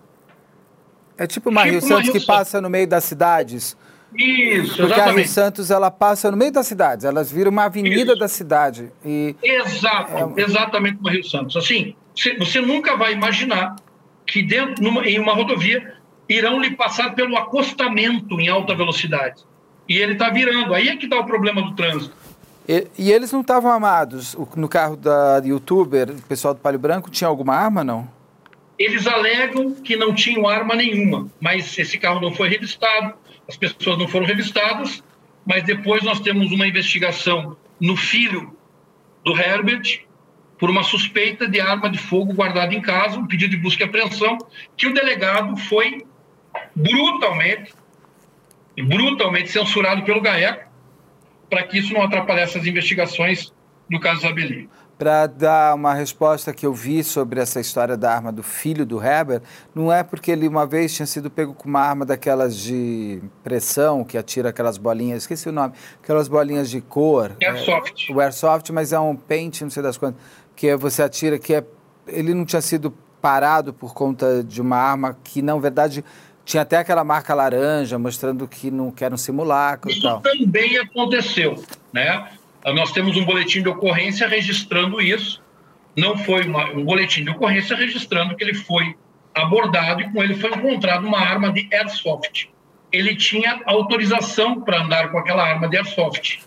É tipo uma tipo Rio Santos que passa no meio das cidades.
Isso,
Porque exatamente. a Rio Santos ela passa no meio das cidades, elas viram uma avenida Isso. da cidade. E
Exato, é... exatamente como a Rio Santos. Assim, você nunca vai imaginar que dentro, numa, em uma rodovia irão lhe passar pelo acostamento em alta velocidade. E ele está virando. Aí é que está o problema do trânsito.
E, e eles não estavam armados? No carro da youtuber, o pessoal do Palio Branco, tinha alguma arma, não?
Eles alegam que não tinham arma nenhuma, mas esse carro não foi revistado, as pessoas não foram revistadas, mas depois nós temos uma investigação no filho do Herbert por uma suspeita de arma de fogo guardada em casa, um pedido de busca e apreensão, que o delegado foi brutalmente, brutalmente censurado pelo GAECO, para que isso não atrapalhasse as investigações do caso Zabeli.
Para dar uma resposta que eu vi sobre essa história da arma do filho do Heber, não é porque ele uma vez tinha sido pego com uma arma daquelas de pressão, que atira aquelas bolinhas, esqueci o nome, aquelas bolinhas de cor.
Airsoft.
É, o Airsoft, mas é um pente, não sei das quantas, que você atira, que é, ele não tinha sido parado por conta de uma arma que, na verdade, tinha até aquela marca laranja mostrando que não quer um simulacro
Isso
e tal.
também aconteceu, né? Nós temos um boletim de ocorrência registrando isso. Não foi uma, um boletim de ocorrência registrando que ele foi abordado e com ele foi encontrado uma arma de airsoft. Ele tinha autorização para andar com aquela arma de airsoft,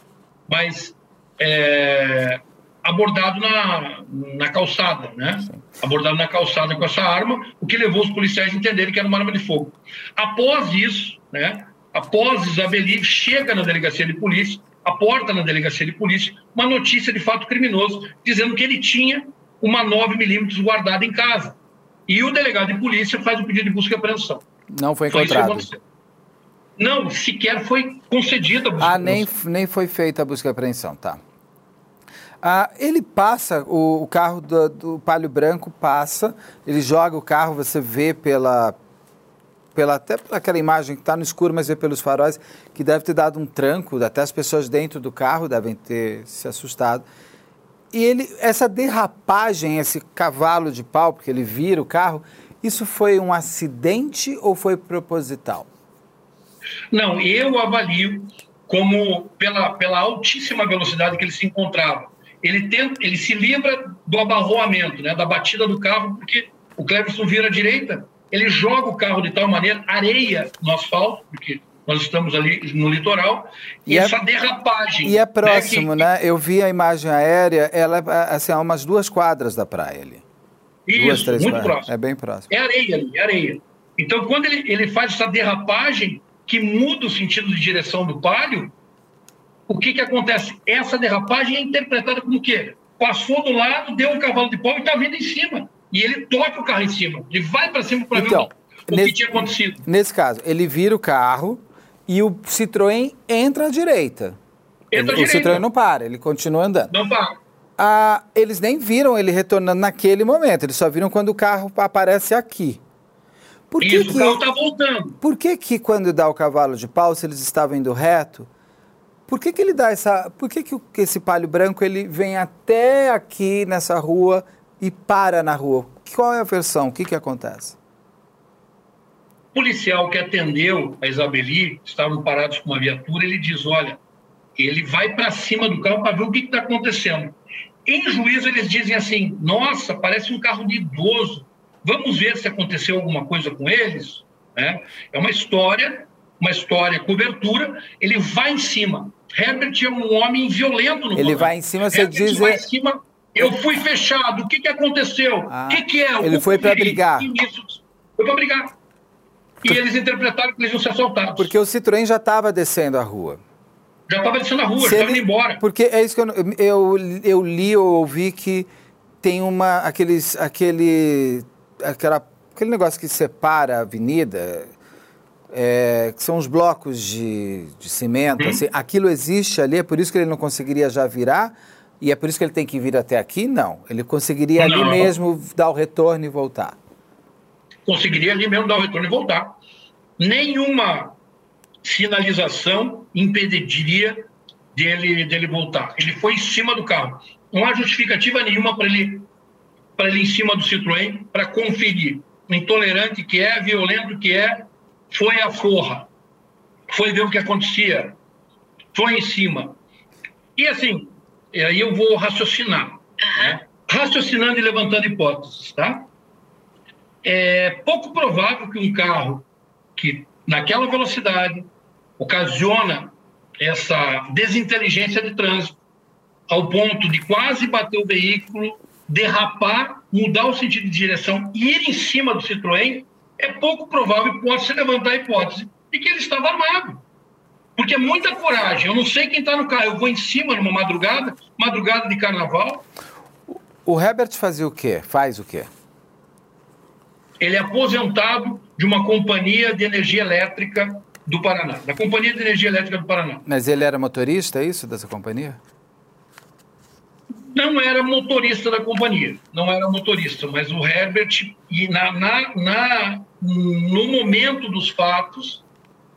mas é, abordado na, na calçada, né? Sim. Abordado na calçada com essa arma, o que levou os policiais a entenderem que era uma arma de fogo. Após isso, né? Após Isabeli chega na delegacia de polícia, aporta na delegacia de polícia uma notícia de fato criminoso, dizendo que ele tinha uma 9 milímetros guardada em casa. E o delegado de polícia faz o pedido de busca e apreensão.
Não foi encontrado. Foi
não, sequer foi concedida a busca
Ah, nem, nem foi feita a busca e apreensão, tá. Ah, ele passa, o, o carro do, do, Palio Branco passa, ele joga o carro, você vê pela, pela até aquela imagem que está no escuro, mas vê pelos faróis, que deve ter dado um tranco, até as pessoas dentro do carro devem ter se assustado. E ele, essa derrapagem, esse cavalo de pau, porque ele vira o carro, Isso foi um acidente ou foi proposital?
Não, eu avalio como pela, pela altíssima velocidade que ele se encontrava. Ele, tenta, ele se livra do abarroamento, né, da batida do carro, porque o Cleverson vira à direita, ele joga o carro de tal maneira, areia no asfalto, porque nós estamos ali no litoral, e, e é essa derrapagem.
E é próximo, né? Que, né? Eu vi a imagem aérea, ela é assim, a umas duas quadras da praia ali.
Isso, duas, três muito
quadras.
próximo.
É bem próximo.
É areia ali, é areia. Então, quando ele, ele faz essa derrapagem, que muda o sentido de direção do palio, o que, que acontece? Essa derrapagem é interpretada como o quê? Passou do lado, deu um cavalo de pau e está vindo em cima. E ele toca o carro em cima. Ele vai para cima para então, ver o, nesse, que tinha acontecido.
Nesse caso, ele vira o carro e o Citroën entra à direita.
Entra
à o direita. Citroën não para, ele continua andando.
Não para.
Ah, eles nem viram ele retornando naquele momento, eles só viram quando o carro aparece aqui.
Por que Isso, que, o carro está voltando.
Por que que quando dá o cavalo de pau, se eles estavam indo reto, por que que ele dá essa... Por que que esse palio branco ele vem até aqui nessa rua e para na rua? Qual é a versão? O que que acontece?
O policial que atendeu a Isabeli, estavam parados com uma viatura, ele diz, olha, ele vai para cima do carro para ver o que está acontecendo. Em juízo, eles dizem assim, nossa, parece um carro de idoso, Vamos ver se aconteceu alguma coisa com eles. Né? É uma história, uma história cobertura. Ele vai em cima. Herbert é um homem violento no
Ele vai em cima, você Herbert diz.
Vai em cima, eu fui fechado. O que, que aconteceu? O ah, que, que é?
Ele foi para brigar.
Foi para brigar. E eles interpretaram que eles iam ser assaltados.
Porque o Citroën já estava descendo a rua.
Já estava descendo a rua, estava indo embora.
Porque é isso que eu, eu, eu li ou ouvi que tem uma. aqueles. aquele aquela, aquele negócio que separa a avenida, é, que são os blocos de, de cimento, uhum. assim, aquilo existe ali, é por isso que ele não conseguiria já virar, e é por isso que ele tem que vir até aqui? Não. Ele conseguiria não. ali mesmo dar o retorno e voltar.
Conseguiria ali mesmo dar o retorno e voltar. Nenhuma sinalização impediria dele, dele voltar. Ele foi em cima do carro. Não há justificativa nenhuma para ele para ele em cima do Citroën para conferir. O intolerante que é, violento que é, foi a forra. Foi ver o que acontecia. Foi em cima. E assim, aí eu vou raciocinar. Né? Raciocinando e levantando hipóteses, tá? É pouco provável que um carro que naquela velocidade ocasiona essa desinteligência de trânsito ao ponto de quase bater o veículo derrapar, mudar o sentido de direção e ir em cima do Citroën, é pouco provável, pode-se levantar a hipótese de que ele estava armado. Porque é muita coragem. Eu não sei quem está no carro. Eu vou em cima numa madrugada, madrugada de carnaval.
O Herbert fazia o quê? Faz o quê?
Ele é aposentado de uma companhia de energia elétrica do Paraná, da Companhia de Energia Elétrica do Paraná.
Mas ele era motorista, é isso, dessa companhia?
não era motorista da companhia, não era motorista, mas o Herbert, e na, na, na, no momento dos fatos,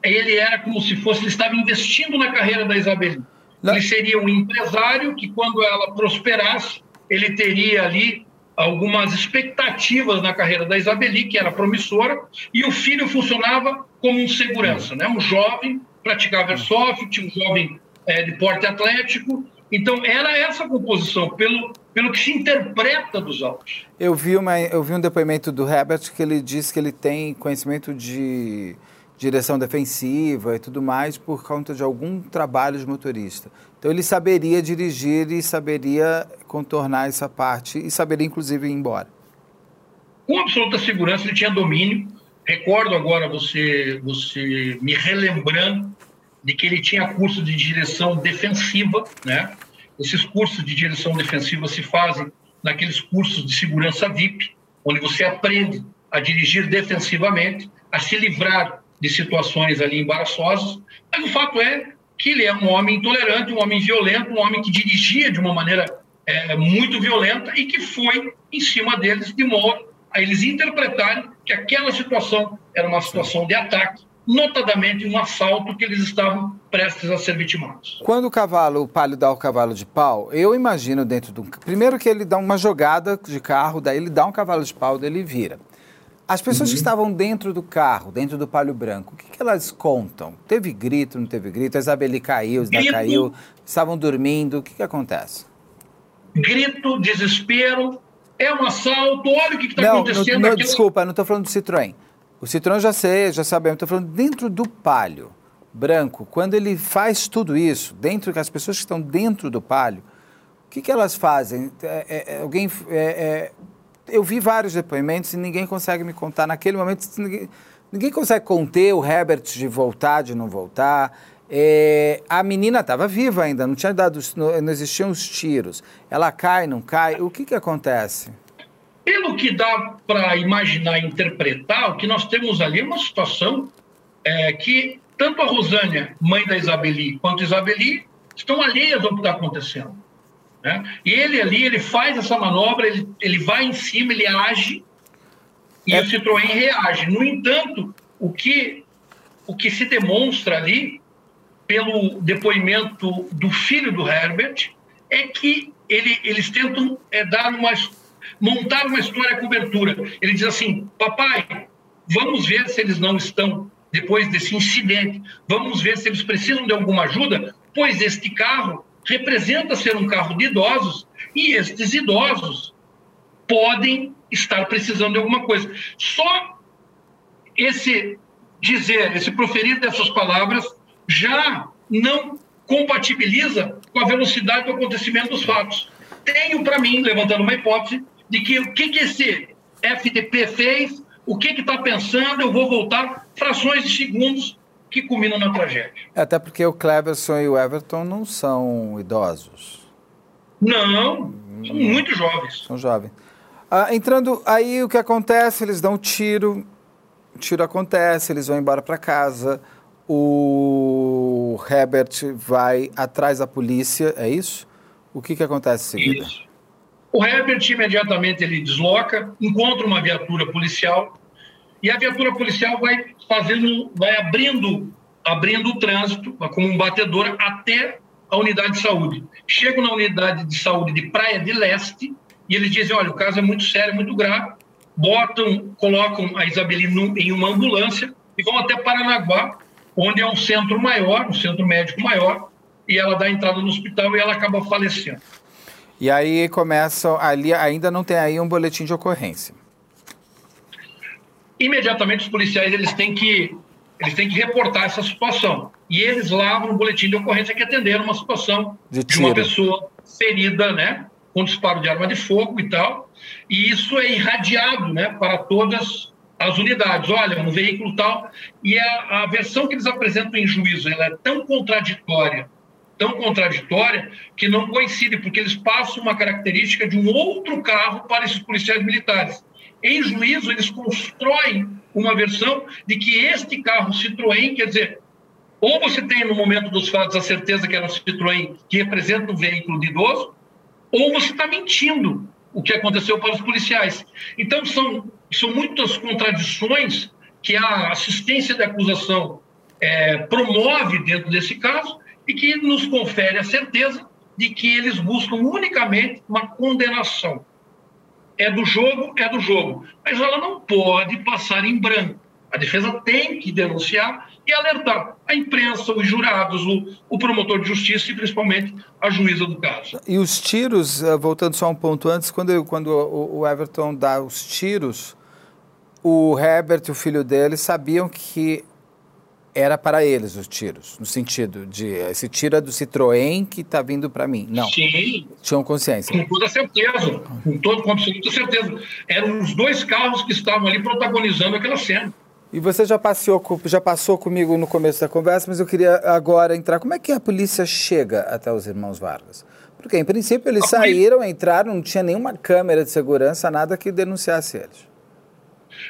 ele era como se fosse, ele estava investindo na carreira da Isabel. Ele seria um empresário que, quando ela prosperasse, ele teria ali algumas expectativas na carreira da Isabeli, que era promissora, e o filho funcionava como um segurança, né? um jovem, praticava airsoft, um jovem é, de porte atlético, então, era essa composição, pelo, pelo que se interpreta dos autos.
Eu vi, uma, eu vi um depoimento do Herbert que ele diz que ele tem conhecimento de direção defensiva e tudo mais por conta de algum trabalho de motorista. Então, ele saberia dirigir e saberia contornar essa parte e saberia, inclusive, ir embora.
Com absoluta segurança, ele tinha domínio. Recordo agora você, você me relembrando de que ele tinha curso de direção defensiva, né? Esses cursos de direção defensiva se fazem naqueles cursos de segurança VIP, onde você aprende a dirigir defensivamente, a se livrar de situações ali embaraçosas. Mas o fato é que ele é um homem intolerante, um homem violento, um homem que dirigia de uma maneira é, muito violenta e que foi em cima deles de modo a eles interpretarem que aquela situação era uma situação de ataque notadamente um assalto que eles estavam prestes a ser vitimados.
Quando o cavalo, o palio dá o cavalo de pau, eu imagino dentro do... Primeiro que ele dá uma jogada de carro, daí ele dá um cavalo de pau, daí ele vira. As pessoas uhum. que estavam dentro do carro, dentro do palio branco, o que, que elas contam? Teve grito, não teve grito? A Isabeli caiu, Isabeli caiu, estavam dormindo, o que, que acontece?
Grito, desespero, é um assalto, olha o que está acontecendo.
Não, não, desculpa, não estou falando do Citroën. O Citroën já sei, já sabemos, estou falando dentro do palio branco, quando ele faz tudo isso, dentro as pessoas que estão dentro do palio, o que, que elas fazem? É, é, é alguém é, é eu vi vários depoimentos e ninguém consegue me contar. Naquele momento, ninguém, ninguém consegue conter o Herbert de voltar, de não voltar. É, a menina estava viva ainda, não tinha dado, não, não, existiam os tiros. Ela cai, não cai. O que, que acontece?
Pelo que dá para imaginar e interpretar, o que nós temos ali é uma situação é, que tanto a Rosânia, mãe da Isabeli, quanto a Isabeli estão alheias ao que está acontecendo. Né? E ele ali, ele faz essa manobra, ele, ele vai em cima, ele age e é. o Citroën reage. No entanto, o que, o que se demonstra ali, pelo depoimento do filho do Herbert, é que ele, eles tentam é, dar uma, montar uma história cobertura. Ele diz assim: Papai, vamos ver se eles não estão, depois desse incidente, vamos ver se eles precisam de alguma ajuda, pois este carro representa ser um carro de idosos e estes idosos podem estar precisando de alguma coisa. Só esse dizer, esse proferir dessas palavras já não compatibiliza com a velocidade do acontecimento dos fatos. Tenho para mim, levantando uma hipótese, de que o que, que esse FDP fez, o que está pensando, eu vou voltar frações de segundos que culminam na tragédia.
É, até porque o Cleverson e o Everton não são idosos.
Não, são muito jovens.
São jovens. Ah, entrando, aí o que acontece? Eles dão um tiro, o tiro acontece, eles vão embora para casa. O Herbert vai atrás da polícia, é isso? O que, que acontece em seguida? Isso.
O Herbert imediatamente ele desloca, encontra uma viatura policial e a viatura policial vai fazendo, vai abrindo, abrindo o trânsito como um batedor até a unidade de saúde. Chegam na unidade de saúde de Praia de Leste e eles dizem, olha, o caso é muito sério, muito grave, botam, colocam a Isabelina em uma ambulância e vão até Paranaguá, onde é um centro maior, um centro médico maior, e ela dá entrada no hospital e ela acaba falecendo.
E aí começam, ali ainda não tem aí um boletim de ocorrência
imediatamente os policiais eles têm que eles têm que reportar essa situação. E eles lá no boletim de ocorrência que atenderam uma situação de, de uma pessoa ferida, né, com disparo de arma de fogo e tal. E isso é irradiado, né, para todas as unidades. Olha, um veículo tal. E a, a versão que eles apresentam em juízo, ela é tão contraditória, tão contraditória que não coincide, porque eles passam uma característica de um outro carro para esses policiais militares. Em juízo, eles constroem uma versão de que este carro Citroën, quer dizer, ou você tem no momento dos fatos a certeza que era um Citroën que representa um veículo de idoso, ou você está mentindo o que aconteceu para os policiais. Então, são, são muitas contradições que a assistência de acusação é, promove dentro desse caso e que nos confere a certeza de que eles buscam unicamente uma condenação é do jogo, é do jogo. Mas ela não pode passar em branco. A defesa tem que denunciar e alertar a imprensa, os jurados, o, o, promotor de justiça e principalmente a juíza do caso.
E os tiros, eh, voltando só um ponto antes, quando, quando o Everton dá os tiros, o Herbert e o filho dele sabiam que era para eles os tiros, no sentido de esse tiro é do Citroën que está vindo para mim. Não.
Sim.
Tinham consciência.
Com toda certeza, com, todo, com absoluta certeza. Eram os dois carros que estavam ali protagonizando aquela cena.
E você já passou, já passou comigo no começo da conversa, mas eu queria agora entrar. Como é que a polícia chega até os irmãos Vargas? Porque, em princípio, eles saíram, entraram, não tinha nenhuma câmera de segurança, nada que denunciasse eles.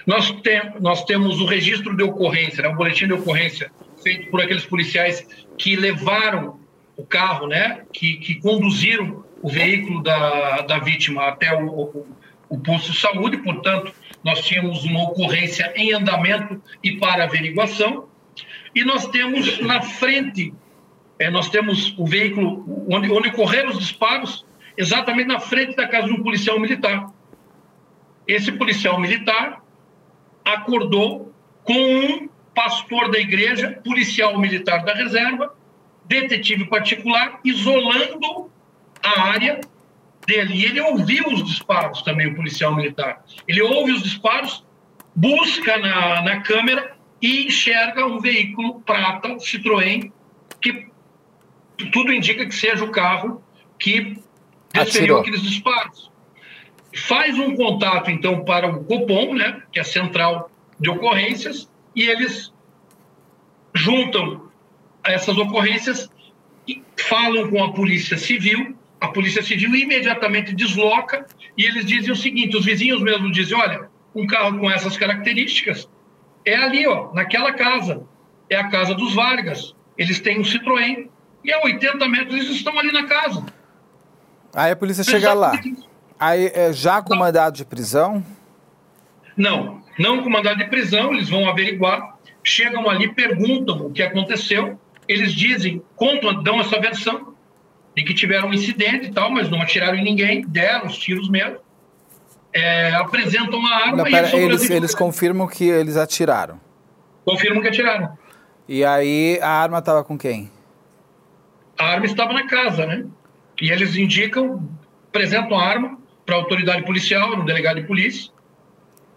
Nós, tem, nós temos o registro de ocorrência, né, o boletim de ocorrência feito por aqueles policiais que levaram o carro, né, que, que conduziram o veículo da, da vítima até o, o, o posto de saúde, portanto, nós tínhamos uma ocorrência em andamento e para averiguação, e nós temos na frente, é, nós temos o veículo onde, onde ocorreram os disparos, exatamente na frente da casa de um policial militar. Esse policial militar acordou com um pastor da igreja, policial militar da reserva, detetive particular, isolando a área dele. E ele ouviu os disparos também, o policial militar. Ele ouve os disparos, busca na, na câmera e enxerga um veículo prata, um Citroën, que tudo indica que seja o carro que desferiu aqueles disparos. Faz um contato, então, para o Copom, né, que é a central de ocorrências, e eles juntam essas ocorrências e falam com a Polícia Civil. A Polícia Civil imediatamente desloca e eles dizem o seguinte: os vizinhos mesmo dizem, olha, um carro com essas características é ali, ó, naquela casa. É a casa dos Vargas. Eles têm um Citroën e a 80 metros eles estão ali na casa.
Aí a polícia chega lá. Aí é já com não. mandado de prisão?
Não, não com mandado de prisão, eles vão averiguar, chegam ali, perguntam o que aconteceu, eles dizem, contam, dão essa versão de que tiveram um incidente e tal, mas não atiraram em ninguém, deram os tiros mesmo. É, apresentam a arma
não, pera, e eles, eles confirmam que eles atiraram.
Confirmam que atiraram.
E aí a arma estava com quem?
A arma estava na casa, né? E eles indicam, apresentam a arma para a autoridade policial, no delegado de polícia,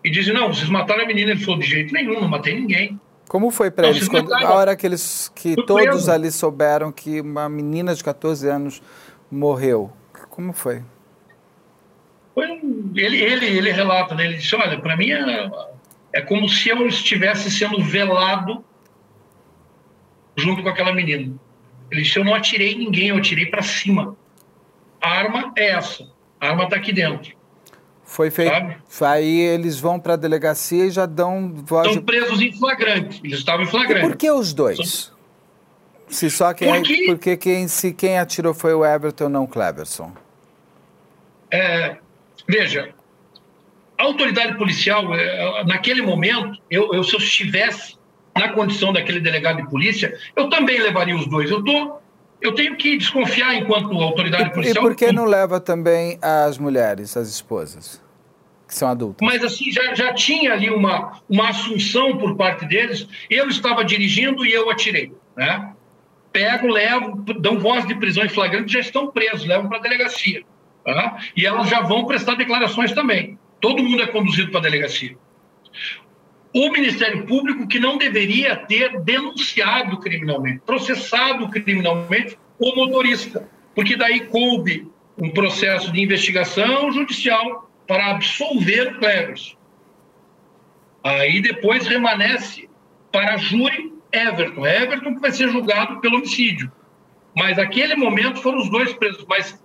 e dizem: não, vocês mataram a menina. Ele falou: de jeito nenhum, não matei ninguém.
Como foi para eles? Quando, a hora que eles que todos ali souberam que uma menina de 14 anos morreu, como foi?
foi ele, ele, ele relata, né? ele disse: olha, para mim é, é como se eu estivesse sendo velado junto com aquela menina. Ele disse: eu não atirei ninguém, eu atirei para cima. A arma é essa. A arma está aqui dentro.
Foi feito. Sabe? Aí eles vão para a delegacia e já dão
voz. Estão de... presos em flagrante. Eles estavam em flagrante.
E por que os dois? Se só quem, porque, porque quem, se quem atirou foi o Everton, não o Cleverson.
É, veja, a autoridade policial, é, naquele momento, eu, eu, se eu estivesse na condição daquele delegado de polícia, eu também levaria os dois. Eu tô, eu tenho que desconfiar enquanto autoridade
e,
policial.
E por que não leva também as mulheres, as esposas? Que são adultas.
Mas assim, já, já tinha ali uma, uma assunção por parte deles. Eu estava dirigindo e eu atirei. Né? Pego, levo, dão voz de prisão em flagrante, já estão presos, levam para a delegacia. Tá? E elas já vão prestar declarações também. Todo mundo é conduzido para a delegacia o Ministério Público que não deveria ter denunciado criminalmente, processado criminalmente o motorista, porque daí coube um processo de investigação judicial para absolver o Cleverson. Aí depois remanesce para júri Everton. Everton que vai ser julgado pelo homicídio. Mas naquele momento foram os dois presos. Mas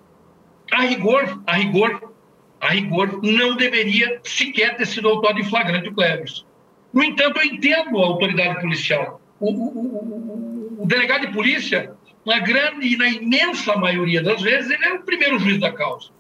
a rigor, a rigor, a rigor, não deveria sequer ter sido autor em flagrante o Cleverson. No entanto, eu entendo a autoridade policial. O, o, o, o delegado de polícia, na grande e na imensa maioria das vezes, ele é o primeiro juiz da causa.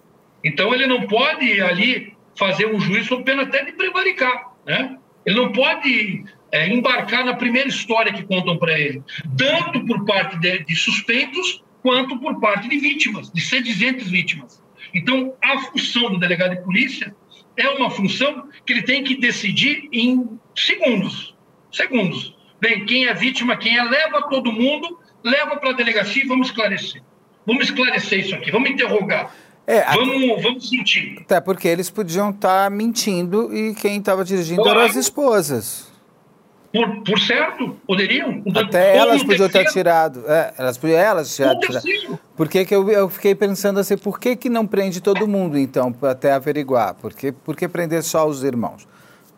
Então, ele não pode ali fazer um juízo sob pena até de prevaricar, né? Ele não pode é, embarcar na primeira história que contam para ele, tanto por parte de, de, suspeitos quanto por parte de vítimas, de sedizentes vítimas. Então, a função do delegado de polícia é uma função que ele tem que decidir em segundos. Segundos. Bem, quem é vítima, quem é, leva todo mundo, leva para a delegacia e vamos esclarecer. Vamos esclarecer isso aqui, vamos interrogar. É, vamos, até, vamos sentir.
Até porque eles podiam estar tá mentindo e quem estava dirigindo claro. eram as esposas.
Por, por certo, poderiam.
Até elas podiam ter tirado. É, elas podiam elas tirar. Por que, que eu, eu fiquei pensando assim, por que, que não prende todo mundo, então, até averiguar? Por que, por que prender só os irmãos?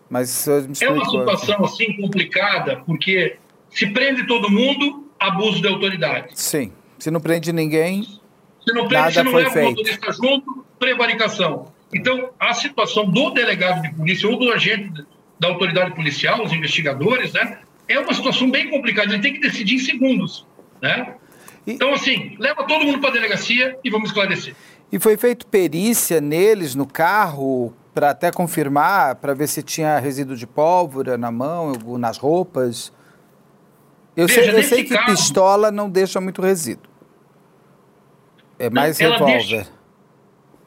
Mas
é uma situação assim complicada, porque se prende todo mundo, abuso de autoridade.
Sim. Se não prende ninguém,
se não prende, nada se não foi leva feito. o motorista junto, prevaricação. Então, a situação do delegado de polícia ou do agente da autoridade policial, os investigadores, né, é uma situação bem complicada. Ele tem que decidir em segundos, né? Então, assim, leva todo mundo para a delegacia e vamos esclarecer.
E foi feito perícia neles, no carro, para até confirmar, para ver se tinha resíduo de pólvora na mão, nas roupas. Eu Veja, sei, eu sei que caso, pistola não deixa muito resíduo. É mais não, revólver.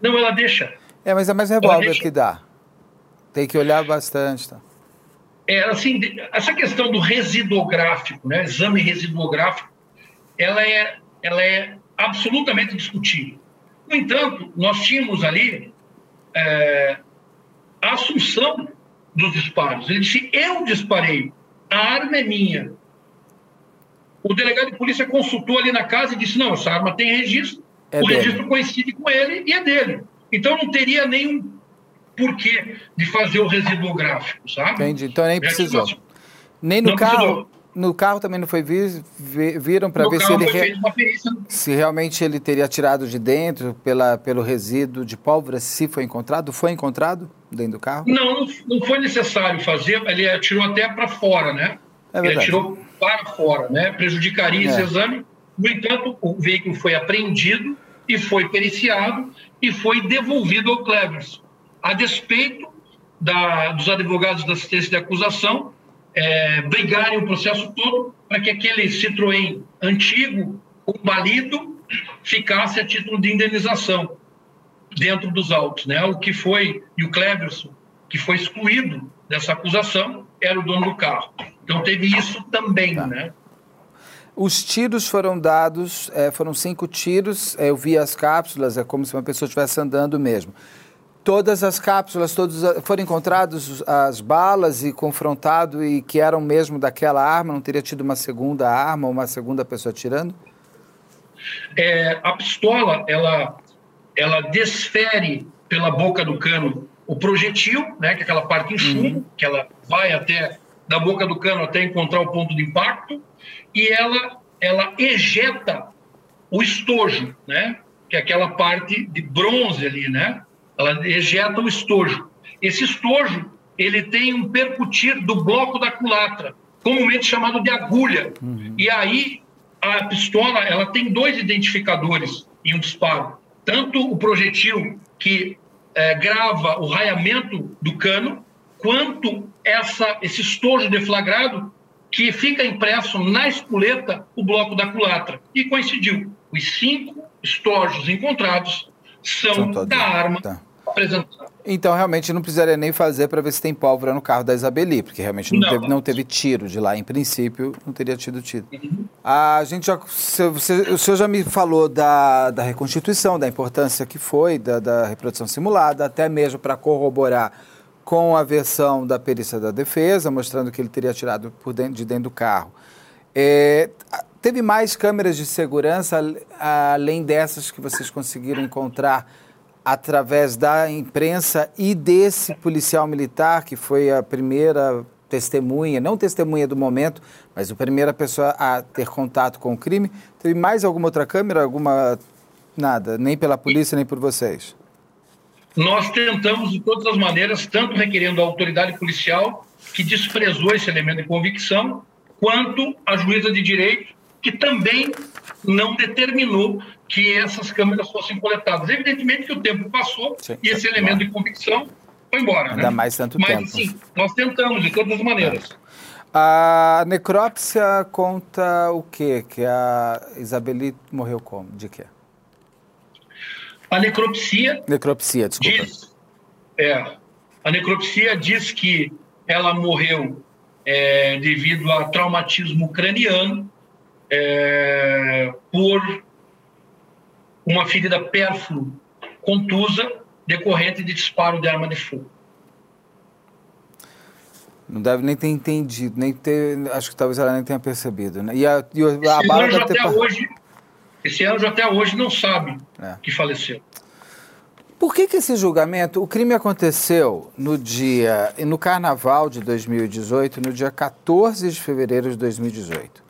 Não, ela deixa.
É, mas é mais revólver que dá. Tem que olhar bastante. Tá?
é, assim, essa questão do residuográfico, né, exame residuográfico, ela é, ela é absolutamente discutível. No entanto, nós tínhamos ali é, a assunção dos disparos. Ele disse: Eu disparei, a arma é minha. O delegado de polícia consultou ali na casa e disse: Não, essa arma tem registro, é o dele. registro coincide com ele e é dele. Então não teria nenhum porquê de fazer o resíduo gráfico, sabe?
Entendi. Então nem precisou. Nem no carro. Precisou. No carro também não foi vi, viram para ver se ele re... se realmente ele teria tirado de dentro pela, pelo resíduo de pólvora, se foi encontrado, foi encontrado dentro do carro?
Não, não foi necessário fazer, ele atirou até para fora, né? É ele atirou para fora, né? Prejudicaria é. esse exame. No entanto, o veículo foi apreendido e foi periciado e foi devolvido ao Cleverson a despeito da, dos advogados da assistência de acusação é, brigarem o processo todo para que aquele Citroën antigo, combalido, ficasse a título de indenização dentro dos autos. Né? O que foi, e o Cleverson, que foi excluído dessa acusação, era o dono do carro. Então teve isso também, tá. né?
Os tiros foram dados, é, foram cinco tiros, é, eu vi as cápsulas, é como se uma pessoa estivesse andando mesmo. Todas as cápsulas, todos foram encontrados as balas e confrontado e que eram mesmo daquela arma, não teria tido uma segunda arma ou uma segunda pessoa tirando?
É, a pistola, ela, ela desfere pela boca do cano o projetil, né, que é aquela parte em chumbo, uhum. que ela vai até da boca do cano até encontrar o ponto de impacto, e ela, ela ejeta o estojo, né, que é aquela parte de bronze ali, né, ela ejeta o estojo. Esse estojo, ele tem um percutir do bloco da culatra, comumente chamado de agulha. Uhum. E aí, a pistola, ela tem dois identificadores em um disparo. Tanto o projetil que é, grava o raiamento do cano, quanto essa, esse estojo deflagrado que fica impresso na espoleta o bloco da culatra. E coincidiu. Os cinco estojos encontrados são da arma tá.
Então, realmente, não precisaria nem fazer para ver se tem pólvora no carro da Isabeli, porque realmente não, não. Teve, não teve tiro de lá. Em princípio, não teria tido tiro. Uhum. A gente já, você, o senhor já me falou da, da reconstituição, da importância que foi, da, da reprodução simulada, até mesmo para corroborar com a versão da perícia da defesa, mostrando que ele teria tirado por dentro, de dentro do carro. É, Teve mais câmeras de segurança, além dessas que vocês conseguiram encontrar através da imprensa e desse policial militar, que foi a primeira testemunha, não testemunha do momento, mas a primeira pessoa a ter contato com o crime. Teve mais alguma outra câmera? Alguma. Nada, nem pela polícia, nem por vocês?
Nós tentamos, de todas as maneiras, tanto requerendo a autoridade policial, que desprezou esse elemento de convicção, quanto a juíza de direito, que também não determinou que essas câmeras fossem coletadas. Evidentemente que o tempo passou Sim, e esse elemento de convicção foi embora.
Ainda
né?
mais tanto
Mas,
tempo.
Mas, sim, nós tentamos, de todas as maneiras. É.
A necrópsia conta o quê? Que a Isabeli morreu como? De quê?
A necropsia...
Necropsia, desculpa.
Diz, é, a necropsia diz que ela morreu é, devido a traumatismo craniano é, por uma ferida pérfuro contusa decorrente de disparo de arma de fogo.
Não deve nem ter entendido, nem ter. Acho que talvez ela nem tenha percebido. Né? E a, e a esse,
anjo até ter... hoje, esse anjo até hoje não sabe é. que faleceu.
Por que, que esse julgamento, o crime aconteceu no dia, no carnaval de 2018, no dia 14 de fevereiro de 2018?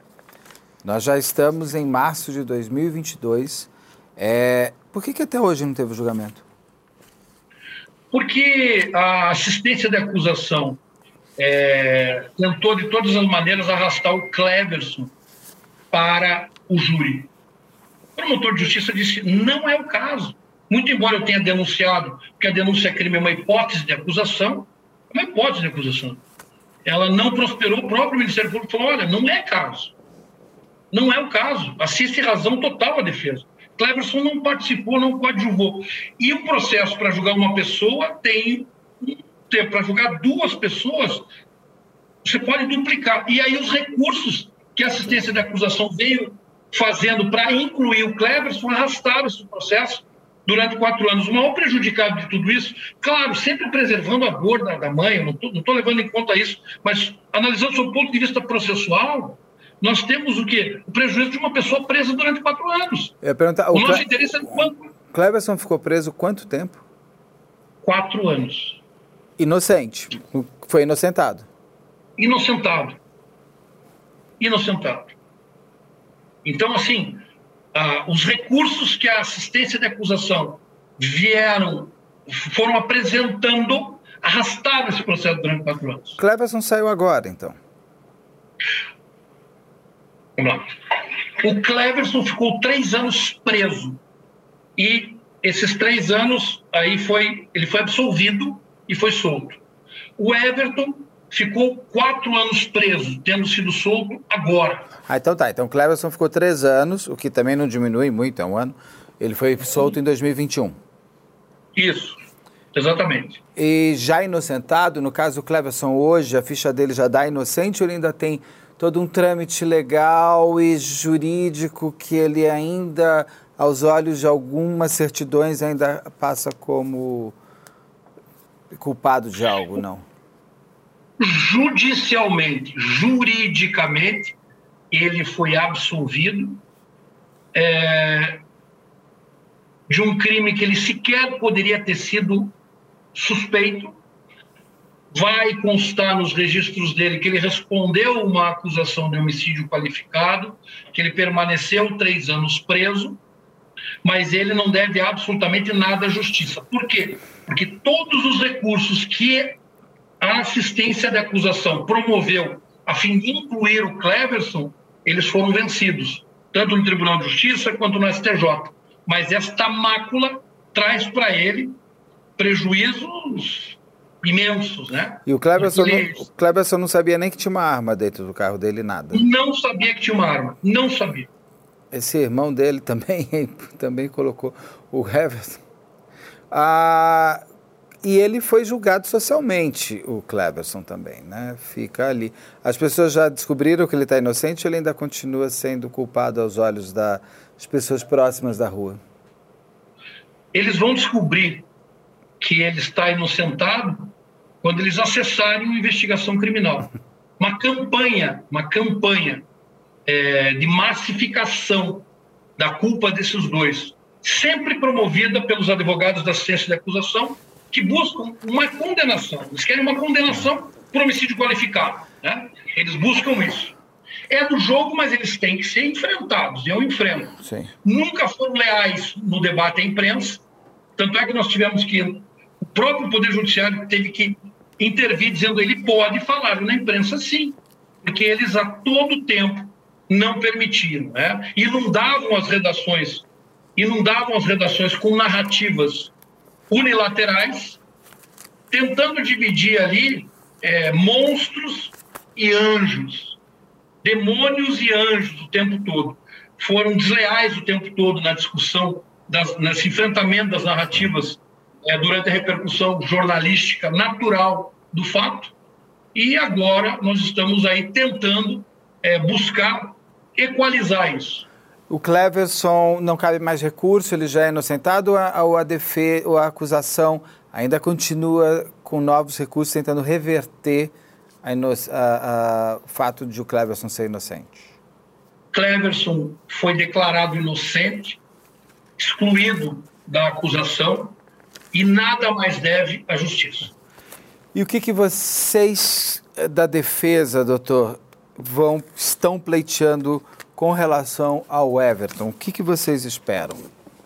Nós já estamos em março de 2022. É, por que, que até hoje não teve julgamento?
Porque a assistência de acusação é, tentou de todas as maneiras arrastar o Cleverson para o júri. O promotor de justiça disse: não é o caso. Muito embora eu tenha denunciado, que a denúncia é crime é uma hipótese de acusação, é uma hipótese de acusação. Ela não prosperou, o próprio Ministério Público falou: olha, não é caso. Não é o caso. Assiste razão total à defesa. Cleverson não participou, não coadjuvou. E o processo para julgar uma pessoa tem para julgar duas pessoas você pode duplicar. E aí os recursos que a assistência de acusação veio fazendo para incluir o Cleverson arrastaram esse processo durante quatro anos. O maior prejudicado de tudo isso, claro, sempre preservando a dor da, da mãe, não estou levando em conta isso, mas analisando do ponto de vista processual, nós temos o quê? O prejuízo de uma pessoa presa durante quatro anos.
O, o nosso Cle... interesse é quanto? Cleverson ficou preso quanto tempo?
Quatro anos.
Inocente. Foi inocentado.
Inocentado. Inocentado. Então, assim, ah, os recursos que a assistência de acusação vieram, foram apresentando, arrastaram esse processo durante quatro anos.
Cleverson saiu agora, então.
Vamos lá. O Cleverson ficou três anos preso. E esses três anos aí foi, ele foi absolvido e foi solto. O Everton ficou quatro anos preso, tendo sido solto agora.
Ah, então tá. Então Cleverson ficou três anos, o que também não diminui muito, é um ano. Ele foi solto em 2021.
Isso, exatamente.
E já inocentado, no caso do Cleverson hoje, a ficha dele já dá inocente ou ele ainda tem todo um trâmite legal e jurídico que ele ainda, aos olhos de algumas certidões, ainda passa como culpado de algo, não?
judicialmente, juridicamente, ele foi absolvido é, de um crime que ele sequer poderia ter sido suspeito. Vai constar nos registros dele que ele respondeu uma acusação de homicídio qualificado, que ele permaneceu três anos preso, mas ele não deve absolutamente nada à justiça. Por quê? Porque todos os recursos que a assistência de acusação promoveu a fim de incluir o Cleverson, eles foram vencidos, tanto no Tribunal de Justiça quanto no STJ. Mas esta mácula traz para ele prejuízos imensos, né?
E o Cleverson, não, o Cleverson não sabia nem que tinha uma arma dentro do carro dele, nada.
Não sabia que tinha uma arma, não sabia.
Esse irmão dele também, também colocou o Cleverson. Ah, e ele foi julgado socialmente, o Cleverson também, né? Fica ali. As pessoas já descobriram que ele está inocente ele ainda continua sendo culpado aos olhos das pessoas próximas da rua?
Eles vão descobrir que ele está inocentado quando eles acessarem uma investigação criminal. Uma campanha, uma campanha é, de massificação da culpa desses dois, sempre promovida pelos advogados da assistência de acusação que buscam uma condenação. Eles querem uma condenação por homicídio qualificado. Né? Eles buscam isso. É do jogo, mas eles têm que ser enfrentados. Eu enfrento. Sim. Nunca foram leais no debate à imprensa. Tanto é que nós tivemos que. O próprio Poder Judiciário teve que intervir dizendo ele pode falar na imprensa sim, porque eles a todo tempo não permitiram, né? inundavam as redações, inundavam as redações com narrativas unilaterais, tentando dividir ali é, monstros e anjos, demônios e anjos o tempo todo. Foram desleais o tempo todo na discussão, das, nesse enfrentamento das narrativas é, durante a repercussão jornalística natural do fato. E agora nós estamos aí tentando é, buscar equalizar isso.
O Cleverson não cabe mais recurso, ele já é inocentado ou a, ou a acusação ainda continua com novos recursos tentando reverter o fato de o Cleverson ser inocente?
Cleverson foi declarado inocente, excluído da acusação e nada mais deve à justiça.
E o que, que vocês eh, da defesa, doutor, vão estão pleiteando com relação ao Everton, o que, que vocês esperam?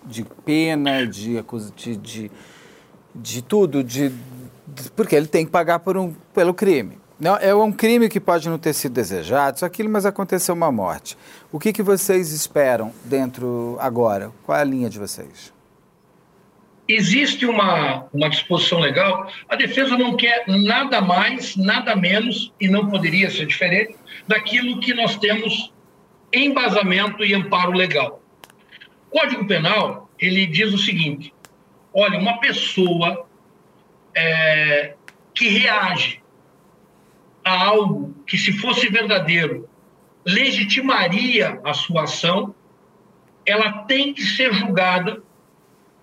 De pena, de, de, de, de tudo, de, de, porque ele tem que pagar por um, pelo crime. Não, é um crime que pode não ter sido desejado, aquilo, mas aconteceu uma morte. O que, que vocês esperam dentro agora? Qual é a linha de vocês?
Existe uma, uma disposição legal. A defesa não quer nada mais, nada menos, e não poderia ser diferente, daquilo que nós temos embasamento e amparo legal. O Código Penal, ele diz o seguinte, olha, uma pessoa é, que reage a algo que, se fosse verdadeiro, legitimaria a sua ação, ela tem que ser julgada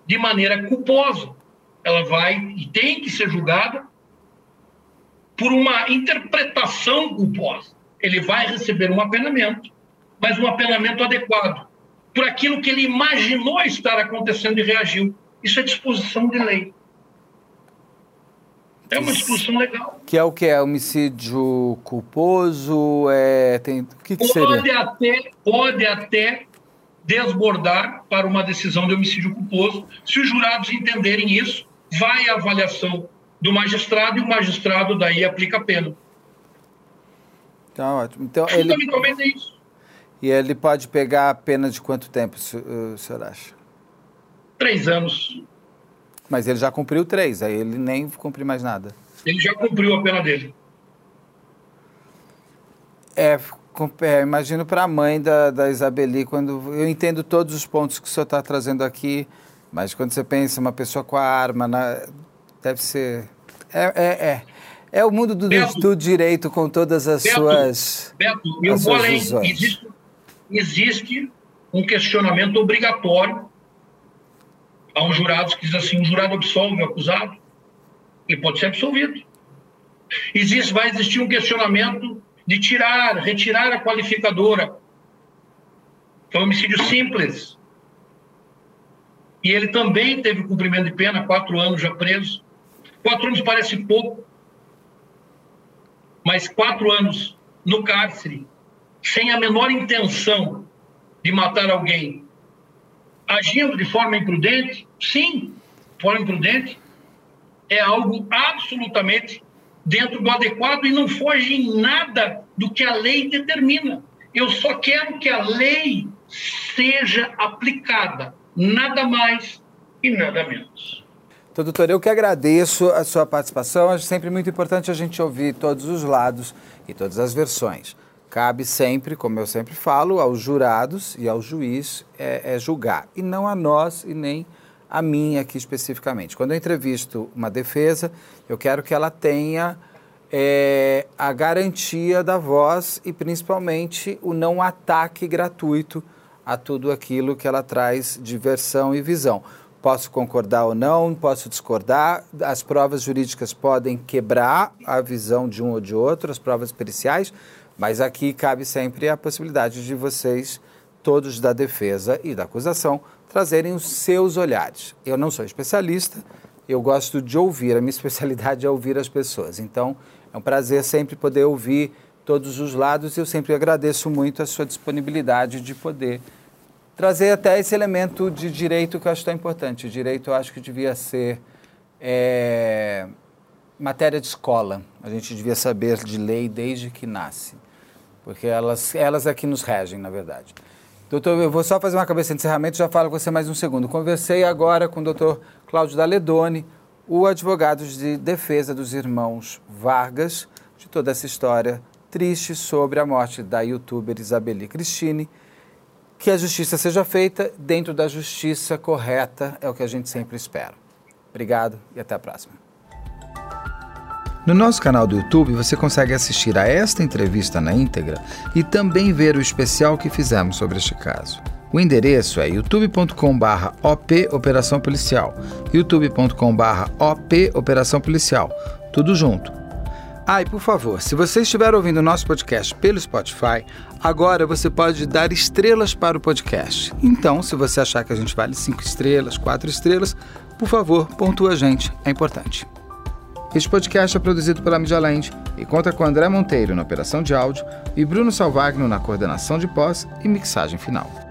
de maneira culposa. Ela vai e tem que ser julgada por uma interpretação culposa. Ele vai receber um apenamento, mas um apenamento adequado, por aquilo que ele imaginou estar acontecendo e reagiu. Isso é disposição de lei. É uma disposição legal.
Que é o que é homicídio culposo? É, tem, o que, que
pode
seria?
Até, pode até desbordar para uma decisão de homicídio culposo. Se os jurados entenderem isso, vai a avaliação do magistrado e o magistrado daí aplica a pena.
Tá ótimo. Então,
Fundamentalmente ele... é isso.
E ele pode pegar a pena de quanto tempo, o senhor acha?
Três anos.
Mas ele já cumpriu três, aí ele nem cumpriu mais nada.
Ele já cumpriu a pena dele.
É, é imagino para a mãe da, da Isabeli, quando eu entendo todos os pontos que o senhor está trazendo aqui, mas quando você pensa uma pessoa com a arma, na, deve ser. É, é, é. é o mundo do, Beto, do direito com todas as
Beto,
suas.
Beto, eu vou além. Existe, existe um questionamento obrigatório Há um jurado que diz assim: um jurado absolve o acusado, ele pode ser absolvido. Existe, vai existir um questionamento de tirar, retirar a qualificadora. Foi um homicídio simples. E ele também teve cumprimento de pena, quatro anos já preso. Quatro anos parece pouco, mas quatro anos no cárcere, sem a menor intenção de matar alguém, agindo de forma imprudente, sim, forma imprudente, é algo absolutamente dentro do adequado e não foge em nada do que a lei determina. Eu só quero que a lei seja aplicada, nada mais e nada menos.
Então, doutor, eu que agradeço a sua participação. É sempre muito importante a gente ouvir todos os lados e todas as versões. Cabe sempre, como eu sempre falo, aos jurados e ao juiz é, é julgar, e não a nós e nem a mim aqui especificamente. Quando eu entrevisto uma defesa, eu quero que ela tenha é, a garantia da voz e principalmente o não ataque gratuito a tudo aquilo que ela traz de versão e visão. Posso concordar ou não, posso discordar, as provas jurídicas podem quebrar a visão de um ou de outro, as provas periciais, mas aqui cabe sempre a possibilidade de vocês, todos da defesa e da acusação, trazerem os seus olhares. Eu não sou especialista, eu gosto de ouvir, a minha especialidade é ouvir as pessoas. Então, é um prazer sempre poder ouvir todos os lados e eu sempre agradeço muito a sua disponibilidade de poder trazer até esse elemento de direito que eu acho tão importante. O direito eu acho que devia ser é, matéria de escola. A gente devia saber de lei desde que nasce porque elas, elas é que nos regem, na verdade. Doutor, eu vou só fazer uma cabeça de encerramento e já falo com você mais um segundo. Conversei agora com o doutor Cláudio Daledoni, o advogado de defesa dos irmãos Vargas, de toda essa história triste sobre a morte da youtuber Isabeli Cristine. Que a justiça seja feita dentro da justiça correta, é o que a gente sempre espera. Obrigado e até a próxima.
No nosso canal do YouTube você consegue assistir a esta entrevista na íntegra e também ver o especial que fizemos sobre este caso. O endereço é youtube.com/op Operação Policial, youtube.com/op Operação Policial, tudo junto. Ah, e por favor, se você estiver ouvindo o nosso podcast pelo Spotify, agora você pode dar estrelas para o podcast. Então, se você achar que a gente vale cinco estrelas, quatro estrelas, por favor, pontua a gente, é importante. Este podcast é produzido pela Mídia e conta com André Monteiro na operação de áudio e Bruno Salvagno na coordenação de pós e mixagem final.